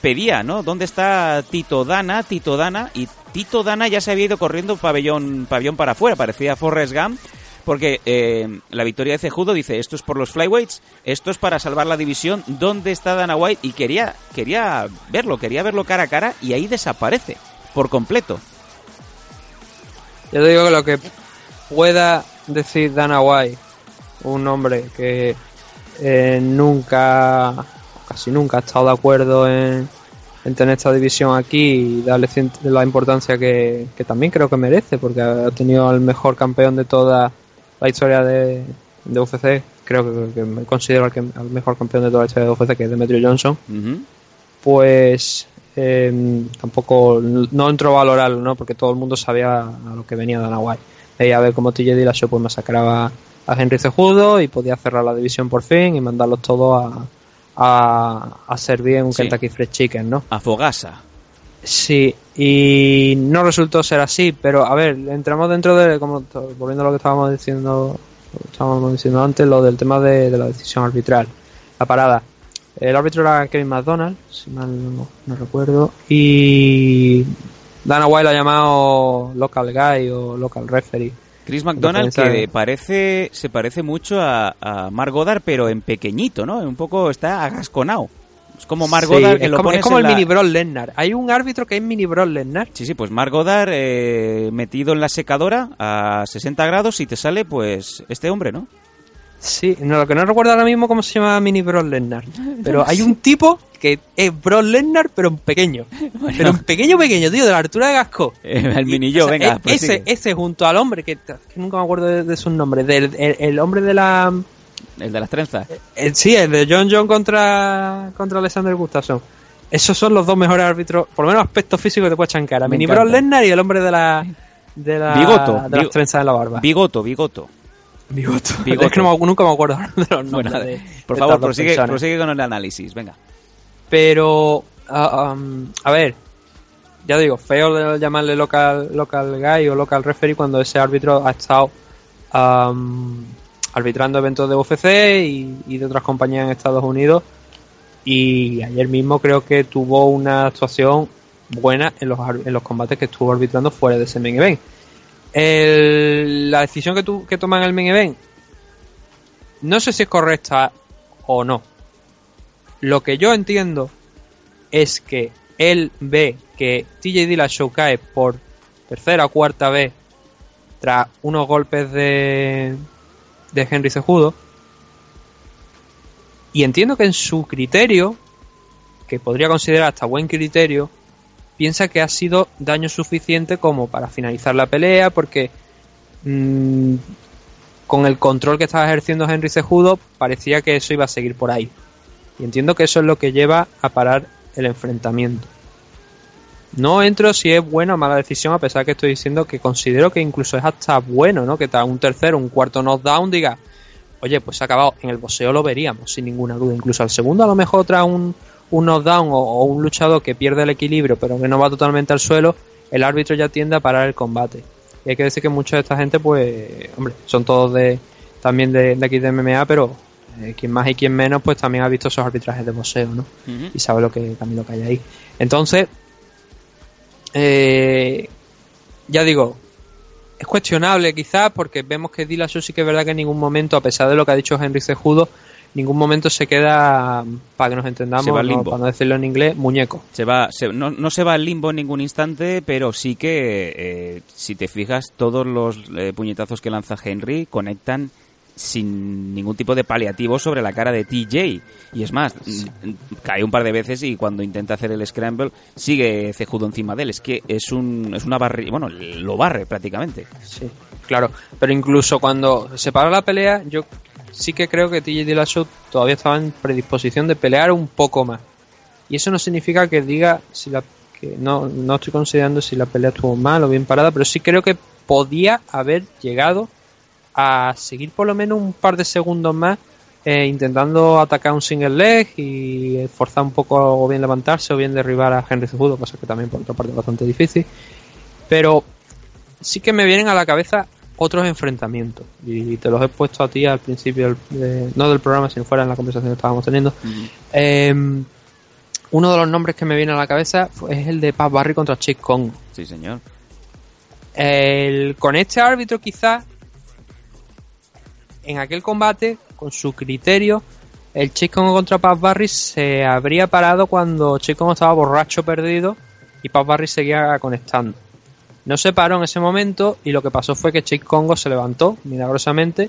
pedía, ¿no? ¿Dónde está Tito Dana? Tito Dana. Y Tito Dana ya se había ido corriendo pabellón, pabellón para afuera, parecía Forrest Gump. Porque eh, la victoria de Cejudo dice, esto es por los flyweights, esto es para salvar la división, ¿dónde está Dana White? Y quería, quería verlo, quería verlo cara a cara y ahí desaparece, por completo. Yo te digo que lo que pueda decir Dana White, un hombre que eh, nunca, casi nunca ha estado de acuerdo en, en tener esta división aquí y darle la importancia que, que también creo que merece, porque ha tenido al mejor campeón de toda la historia de, de UFC, creo que, que me considero al, que- al mejor campeón de toda la historia de UFC, que es Demetrio Johnson pues eh, tampoco no entró a valorarlo, ¿no? Porque todo el mundo sabía a lo que venía Dana White. Veía a ver cómo TJ Dillashaw pues masacraba a Henry Cejudo y podía cerrar la división por fin y mandarlos todos a, a, a servir en un Sí. Kentucky Fried Chicken, ¿no? A Fogasa. Sí, y no resultó ser así, pero a ver, entramos dentro de, como volviendo a lo que estábamos diciendo, estábamos diciendo antes, lo del tema de, de la decisión arbitral, la parada. El árbitro era Kevin McDonald, si mal no, no recuerdo, y Dana White lo ha llamado local guy o local referee. Chris McDonald que parece se parece mucho a, a Mark Goddard pero en pequeñito, ¿no? Un poco está agasconado. Es como Mark Sí, Goddard, que es lo como, es pones como en el la- mini Brock Lesnar. Hay un árbitro que es mini Brock Lesnar. Sí, sí, pues Mark Goddard eh, metido en la secadora a 60 grados y te sale, pues, este hombre, ¿no? Sí, no, lo que no recuerdo ahora mismo cómo se llama mini Brock Lesnar. Pero hay un tipo que es Brock Lesnar, pero en pequeño. Pero en pequeño, pequeño, tío, de la altura de Gasco. Eh, el mini yo, o sea, venga, e- prosigue. ese, ese junto al hombre, que, que nunca me acuerdo de, de sus nombres, del el, el hombre de la... El de las trenzas. el- sí, el de John John contra, contra Alexander Gustafsson. Esos son los dos mejores árbitros, por lo menos aspecto físico que te puedes cara. Me Mini. Brock Lesnar y el hombre de la... De, la, Bigoto, de las trenzas en la barba. Bigoto, Bigoto. Bigoto. Bigoto. Es que no nunca me acuerdo de los nombres. Bueno, de- por de favor, prosigue, prosigue con el análisis, venga. Pero, ah, a ver, ya digo, feo llamarle local, local guy o local referee cuando ese árbitro ha estado arbitrando eventos de UFC y, de otras compañías en Estados Unidos. Y ayer mismo creo que tuvo una actuación buena en los, en los combates que estuvo arbitrando fuera de ese main event. La decisión que, tu, que toma en el main event, no sé si es correcta o no. Lo que yo entiendo es que él ve que TJ Dillashaw cae por tercera o cuarta vez tras unos golpes de, de Henry Cejudo. Y entiendo que en su criterio, que podría considerar hasta buen criterio, piensa que ha sido daño suficiente como para finalizar la pelea, porque mm, con el control que estaba ejerciendo Henry Cejudo parecía que eso iba a seguir por ahí. Y entiendo que eso es lo que lleva a parar el enfrentamiento. No entro si es buena o mala decisión, a pesar que estoy diciendo que considero que incluso es hasta bueno, ¿no? Que un tercero, un cuarto knockdown diga, oye, pues se ha acabado. En el boxeo lo veríamos, sin ninguna duda. Incluso al segundo, a lo mejor tras un, un knockdown o, o un luchador que pierde el equilibrio, pero que no va totalmente al suelo, el árbitro ya tiende a parar el combate. Y hay que decir que mucha de esta gente, pues, hombre, son todos de también de, de aquí de MMA, pero eh, quien más y quien menos, pues también ha visto esos arbitrajes de boxeo, ¿no? Y sabe lo que también lo que hay ahí. Entonces, eh, ya digo, es cuestionable quizás porque vemos que Dillashaw sí que es verdad que en ningún momento, a pesar de lo que ha dicho Henry Cejudo, ningún momento se queda, para que nos entendamos, Se va al no, para no decirlo en inglés, muñeco. Se va, se- no, no se va al limbo en ningún instante, pero sí que, eh, si te fijas, todos los eh, puñetazos que lanza Henry conectan sin ningún tipo de paliativo sobre la cara de TJ. Y es más, cae un par de veces y cuando intenta hacer el scramble sigue cejudo encima de él. Es que es, un, es una barrera, bueno, lo barre prácticamente. Sí, claro. Pero incluso cuando se para la pelea, yo sí que creo que TJ Dillashaw todavía estaba en predisposición de pelear un poco más. Y eso no significa que diga si la que no, no estoy considerando si la pelea estuvo mal o bien parada, pero sí creo que podía haber llegado a seguir por lo menos un par de segundos más eh, intentando atacar un single leg y forzar un poco o bien levantarse o bien derribar a Henry Cejudo, cosa que también por otra parte es bastante difícil. Pero sí que me vienen a la cabeza otros enfrentamientos y te los he puesto a ti al principio no del programa sino fuera en la conversación que estábamos teniendo Eh, uno de los nombres que me viene a la cabeza es el de Pat Barry contra Chase Congo Sí, señor. el, con este árbitro quizás en aquel combate con su criterio el Congo contra Pat Barry se habría parado cuando Congo estaba borracho perdido y Pat Barry seguía conectando no se paró en ese momento y lo que pasó fue que Chase Congo se levantó milagrosamente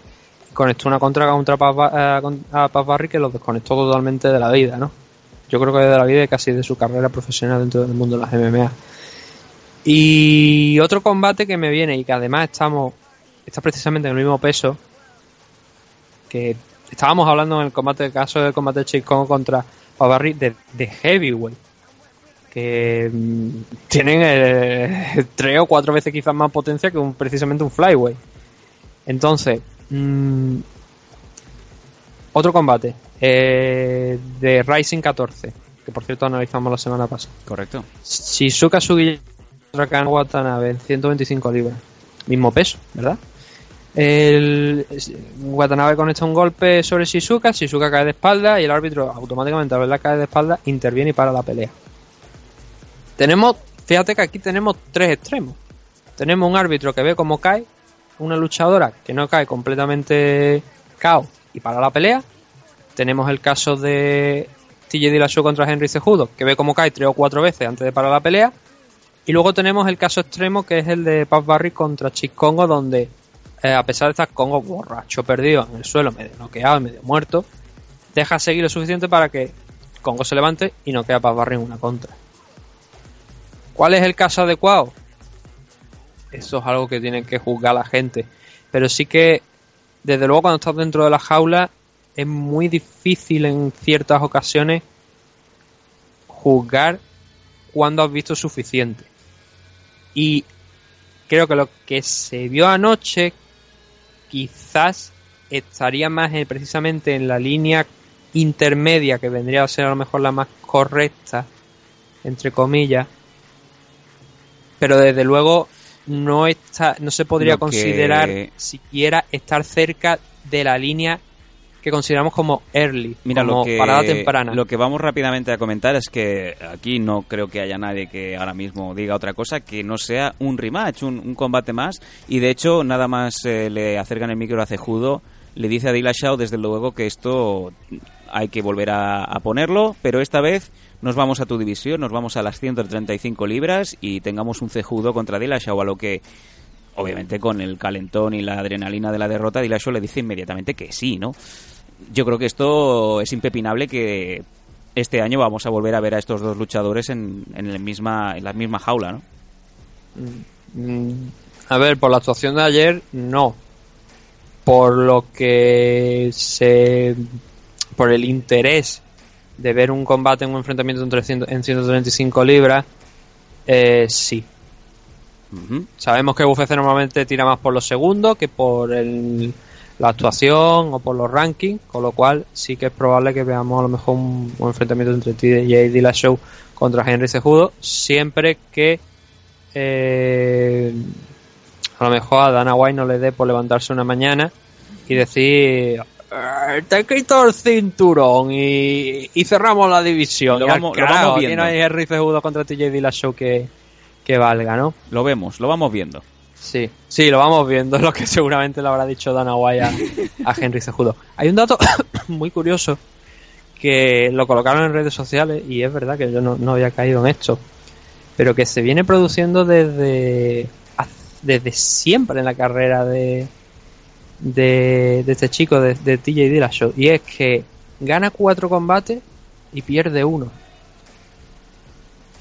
y conectó una contra contra Ba- eh, a Barry que lo desconectó totalmente de la vida, ¿no? Yo creo que de la vida y casi de su carrera profesional dentro del mundo de las MMA. Y otro combate que me viene y que además estamos está precisamente en el mismo peso que estábamos hablando en el combate el caso del combate de Chase Congo contra Pat Barry de, de heavyweight que mm, tienen eh, tres o cuatro veces quizás más potencia que un, precisamente un flyweight. Entonces, mm, otro combate eh, de Rising 14, que por cierto analizamos la semana pasada. Correcto. Shizuka Sugiyama contra Watanabe en 125 libras. Mismo peso, ¿verdad? El Watanabe conecta un golpe sobre Shizuka, Shizuka cae de espalda y el árbitro automáticamente al verla caer de espalda interviene y para la pelea. Tenemos, fíjate que aquí tenemos tres extremos. Tenemos un árbitro que ve cómo cae, una luchadora que no cae completamente cao y para la pelea. Tenemos el caso de TJ Dillashaw contra Henry Cejudo, que ve cómo cae tres o cuatro veces antes de parar la pelea. Y luego tenemos el caso extremo que es el de Pat Barry contra Chick Congo, donde eh, a pesar de estar Congo borracho, perdido en el suelo, medio noqueado, medio muerto, deja seguir lo suficiente para que Congo se levante y no queda Pat Barry en una contra. ¿Cuál es el caso adecuado? Eso es algo que tienen que juzgar la gente. Pero sí que, desde luego, cuando estás dentro de la jaula, es muy difícil en ciertas ocasiones juzgar cuando has visto suficiente. Y creo que lo que se vio anoche quizás estaría más eh, precisamente en la línea intermedia que vendría a ser a lo mejor la más correcta entre comillas. Pero desde luego no está no se podría que- considerar siquiera estar cerca de la línea que consideramos como early Mira, como lo que, parada temprana lo que vamos rápidamente a comentar es que aquí no creo que haya nadie que ahora mismo diga otra cosa que no sea un rematch, un, un combate más. Y de hecho, nada más eh, le acercan el micro a Cejudo, le dice a Dillashaw desde luego que esto hay que volver a, a ponerlo, pero esta vez nos vamos a tu división, nos vamos a las 135 libras y tengamos un Cejudo contra Dillashaw, a lo que obviamente con el calentón y la adrenalina de la derrota, Dillashaw le dice inmediatamente que sí, ¿no? Yo creo que esto es impepinable que este año vamos a volver a ver a estos dos luchadores en, en, el misma, en la misma jaula, ¿no? Mm, A ver, por la actuación de ayer, no. Por lo que se. Por el interés de ver un combate en un enfrentamiento entre 100 en 135 libras, eh, sí. Sabemos que UFC normalmente tira más por los segundos que por el- la actuación o por los rankings, con lo cual sí que es probable que veamos a lo mejor un, un enfrentamiento entre TJ Dillashaw contra Henry Cejudo, siempre que eh, a lo mejor a Dana White no le dé por levantarse una mañana y decir "Eh, te quito el cinturón y, y cerramos la división. Lo Y al vamos- lo carajo, vamos aquí viendo. no hay Henry Cejudo contra TJ Dillashaw que, que valga, ¿no? Lo vemos, lo vamos viendo. Sí, sí, lo vamos viendo, es lo que seguramente le habrá dicho Dana White a, a Henry Cejudo. Hay un dato muy curioso que lo colocaron en redes sociales y es verdad que yo no, no había caído en esto, pero que se viene produciendo desde, desde siempre en la carrera de, de, de este chico, de, de TJ Dillashaw, y es que gana cuatro combates y pierde uno.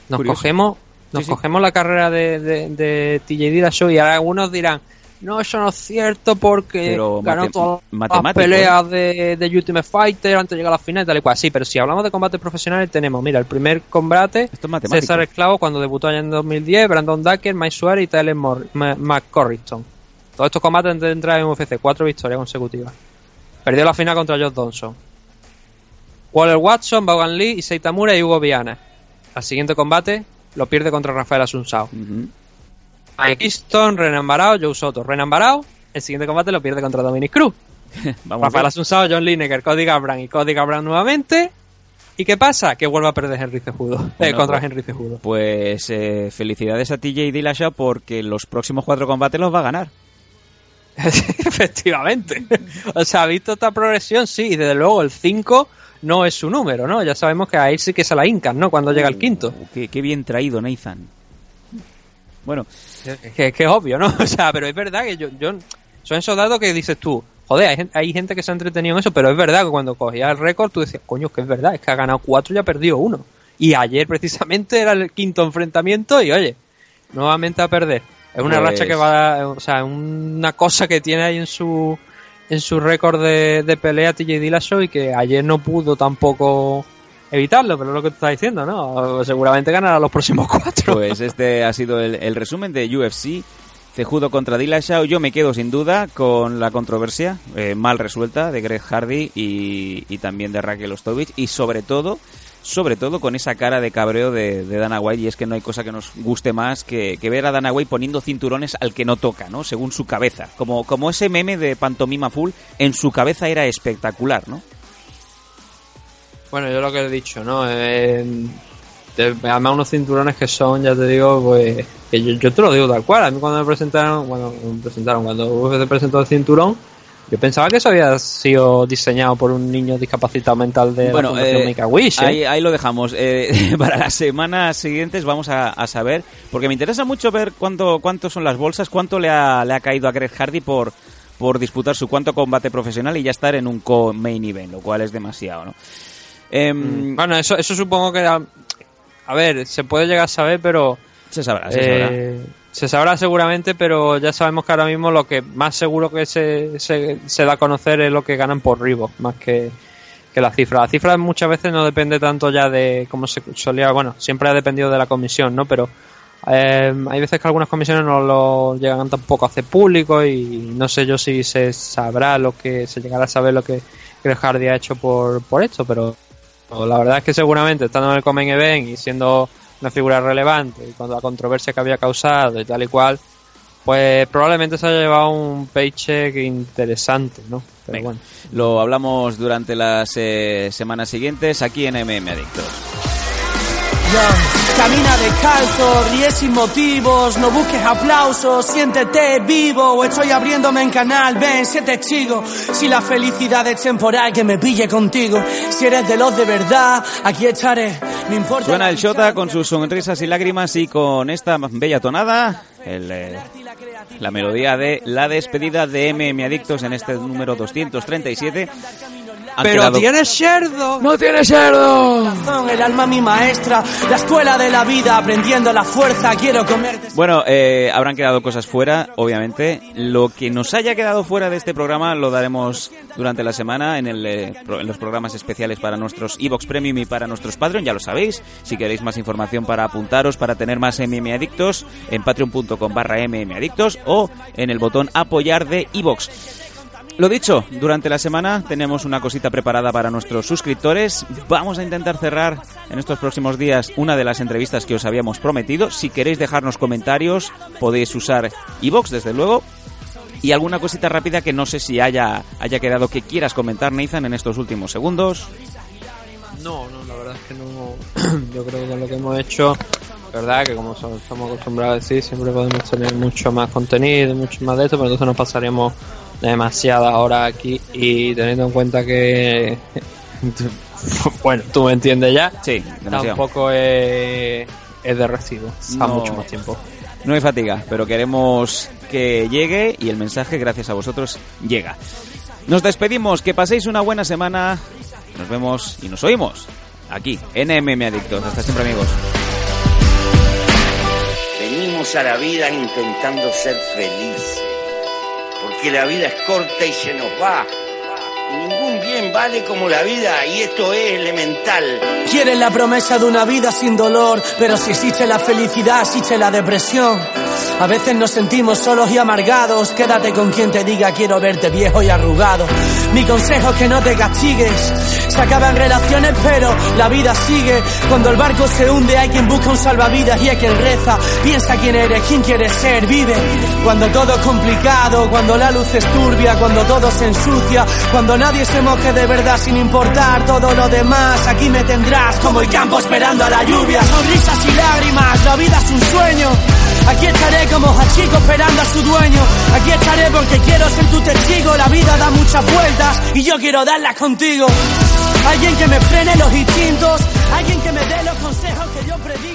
Nos Curioso. cogemos nos Sí, sí. cogemos la carrera de, de, de TJ Dillashaw y ahora algunos dirán no, eso no es cierto porque Pero ganó todas las peleas de, de Ultimate Fighter antes de llegar a la final y tal y cual. Sí, pero si hablamos de combates profesionales tenemos, mira, el primer combate Esto es matemático. César Esclavo cuando debutó allá en 2010, Brandon Ducker, Mike Suárez y Tyler McCorriston. Todos estos combates antes de entrar en UFC, cuatro victorias consecutivas. Perdió la final contra Josh Johnson. Waller Watson, Vaughan Lee, Issei Tamura y Hugo Viana. Al siguiente combate lo pierde contra Rafael Asunsao. Ujú. Mike Easton, Renan Barao, Joe Soto. Renan Barao, el siguiente combate lo pierde contra Dominic Cruz. Vamos Rafael. Asunsao, John Lineker, Cody Gabran y Cody Gabran nuevamente. ¿Y qué pasa? Que vuelve a perder Henry Cejudo. Eh, Bueno, contra pues- Henry Cejudo. Pues eh, felicidades a TJ Dillashaw porque los próximos cuatro combates los va a ganar. Efectivamente. O sea, visto esta progresión, sí, y desde luego el 5 no es su número, ¿no? Ya sabemos que ahí sí que se la hincan, ¿no? Cuando llega el quinto. Uh, qué, qué bien traído, Nathan. Bueno, Que, que es obvio, ¿no? O sea, pero es verdad que yo, yo son esos datos que dices tú, joder, hay, hay gente que se ha entretenido en eso, pero es verdad que cuando cogías el récord tú decías, coño, que es verdad, es que ha ganado cuatro y ha perdido uno. Y ayer precisamente era el quinto enfrentamiento y oye, nuevamente a perder. Es una Pues- racha que va, o sea, una cosa que tiene ahí en su en su récord de, de pelea TJ Dillashaw y que ayer no pudo tampoco evitarlo, pero es lo que tú estás diciendo, ¿no? Seguramente ganará los próximos cuatro. pues este ha sido el, el resumen de UFC. Cejudo contra Dillashaw. Yo me quedo sin duda con la controversia eh, mal resuelta de Greg Hardy y, y también de Raquel Ostovich. Y sobre todo, sobre todo con esa cara de cabreo de, de Dana White. Y es que no hay cosa que nos guste más que, que ver a Dana White poniendo cinturones al que no toca, ¿no? Según su cabeza. Como, como ese meme de Pantomima Full, en su cabeza era espectacular, ¿no? Bueno, yo lo que he dicho, ¿no? Eh, de- además unos cinturones que son, ya te digo, pues que yo, te lo digo tal cual. A mí cuando me presentaron, bueno, me presentaron, cuando UFC presentó el cinturón, Yo pensaba que eso había sido diseñado por un niño discapacitado mental de Bueno, la eh, Make-A-Wish. ¿eh? ahí, ahí lo dejamos. Eh, para las semanas siguientes vamos a, a saber, porque me interesa mucho ver cuánto, cuánto son las bolsas, cuánto le ha, le ha caído a Greg Hardy por, por disputar su cuanto combate profesional y ya estar en un co-main event, lo cual es demasiado, ¿no? Em, Bueno, eso, eso supongo que... A, a ver, se puede llegar a saber, pero... se sabrá, se sabrá. Se sabrá seguramente, pero ya sabemos que ahora mismo lo que más seguro que se, se, da a conocer es lo que ganan por Reebok, más que, que la cifra. La cifra muchas veces no depende tanto ya de cómo se solía, bueno, siempre ha dependido de la comisión, ¿no? Pero eh, hay veces que algunas comisiones no lo llegan tampoco a hacer público y no sé yo si se sabrá lo que, se llegará a saber lo que Greg Hardy ha hecho por, por esto, pero la verdad es que seguramente estando en el Comen Event y siendo una figura relevante y con la controversia que había causado y tal y cual, pues probablemente se haya llevado un paycheck interesante, ¿no? Pero Venga, bueno. Lo hablamos durante las eh, semanas siguientes aquí en MM Adictos. Camina descalzo, ríe sin motivos, no busques aplausos, siéntete vivo, estoy abriéndome en canal, ven, sé testigo. Si la felicidad es temporal, que me pille contigo. Si eres de los de verdad, aquí estaré, no importa. Suena el Shota con sus sonrisas y lágrimas y con esta bella tonada, el, eh, la melodía de la despedida de MM Adictos en este número 237. Pero quedado- tienes cerdo. No tienes razón, el alma mi maestra, la escuela de la vida, aprendiendo la fuerza, quiero comerte. Bueno, eh, habrán quedado cosas fuera, obviamente. Lo que nos haya quedado fuera de este programa lo daremos durante la semana en, el, eh, pro- en los programas especiales para nuestros Evox Premium y para nuestros Patreon, ya lo sabéis. Si queréis más información para apuntaros, para tener más MM Adictos, en patreon.com barra MM Adictos o en el botón apoyar de Evox. Lo dicho, durante la semana tenemos una cosita preparada para nuestros suscriptores. Vamos a intentar cerrar en estos próximos días una de las entrevistas que os habíamos prometido. Si queréis dejarnos comentarios, podéis usar iVox, desde luego. Y alguna cosita rápida que no sé si haya, haya quedado que quieras comentar, Nathan, en estos últimos segundos. No, no, la verdad es que no. Yo creo que con lo que hemos hecho, la verdad que como estamos acostumbrados a decir, siempre podemos tener mucho más contenido, mucho más de esto, pero entonces nos pasaremos demasiadas horas aquí y teniendo en cuenta que. bueno, tú me entiendes ya. Sí, demasiado. Tampoco es, es de recibo, a No. mucho más tiempo. No hay fatiga, pero queremos que llegue y el mensaje, gracias a vosotros, llega. Nos despedimos, que paséis una buena semana. Nos vemos y nos oímos aquí en MM Adictos. Hasta siempre, amigos. Venimos a la vida intentando ser felices, porque la vida es corta y se nos va. Ningún bien vale como la vida, y esto es elemental. Quieres la promesa de una vida sin dolor, pero si existe la felicidad, existe la depresión. A veces nos sentimos solos y amargados. Quédate con quien te diga quiero verte viejo y arrugado. Mi consejo es que no te castigues. Se acaban relaciones, pero la vida sigue. Cuando el barco se hunde, hay quien busca un salvavidas y hay quien reza. Piensa quién eres, quién quieres ser, vive. Cuando todo es complicado, cuando la luz es turbia, cuando todo se ensucia, nadie se moje de verdad sin importar todo lo demás. Aquí me tendrás como el campo esperando a la lluvia. Sonrisas y lágrimas, la vida es un sueño. Aquí estaré como Hachiko esperando a su dueño. Aquí estaré porque quiero ser tu testigo. La vida da muchas vueltas y yo quiero darlas contigo. Alguien que me frene los instintos, alguien que me dé los consejos que yo predico.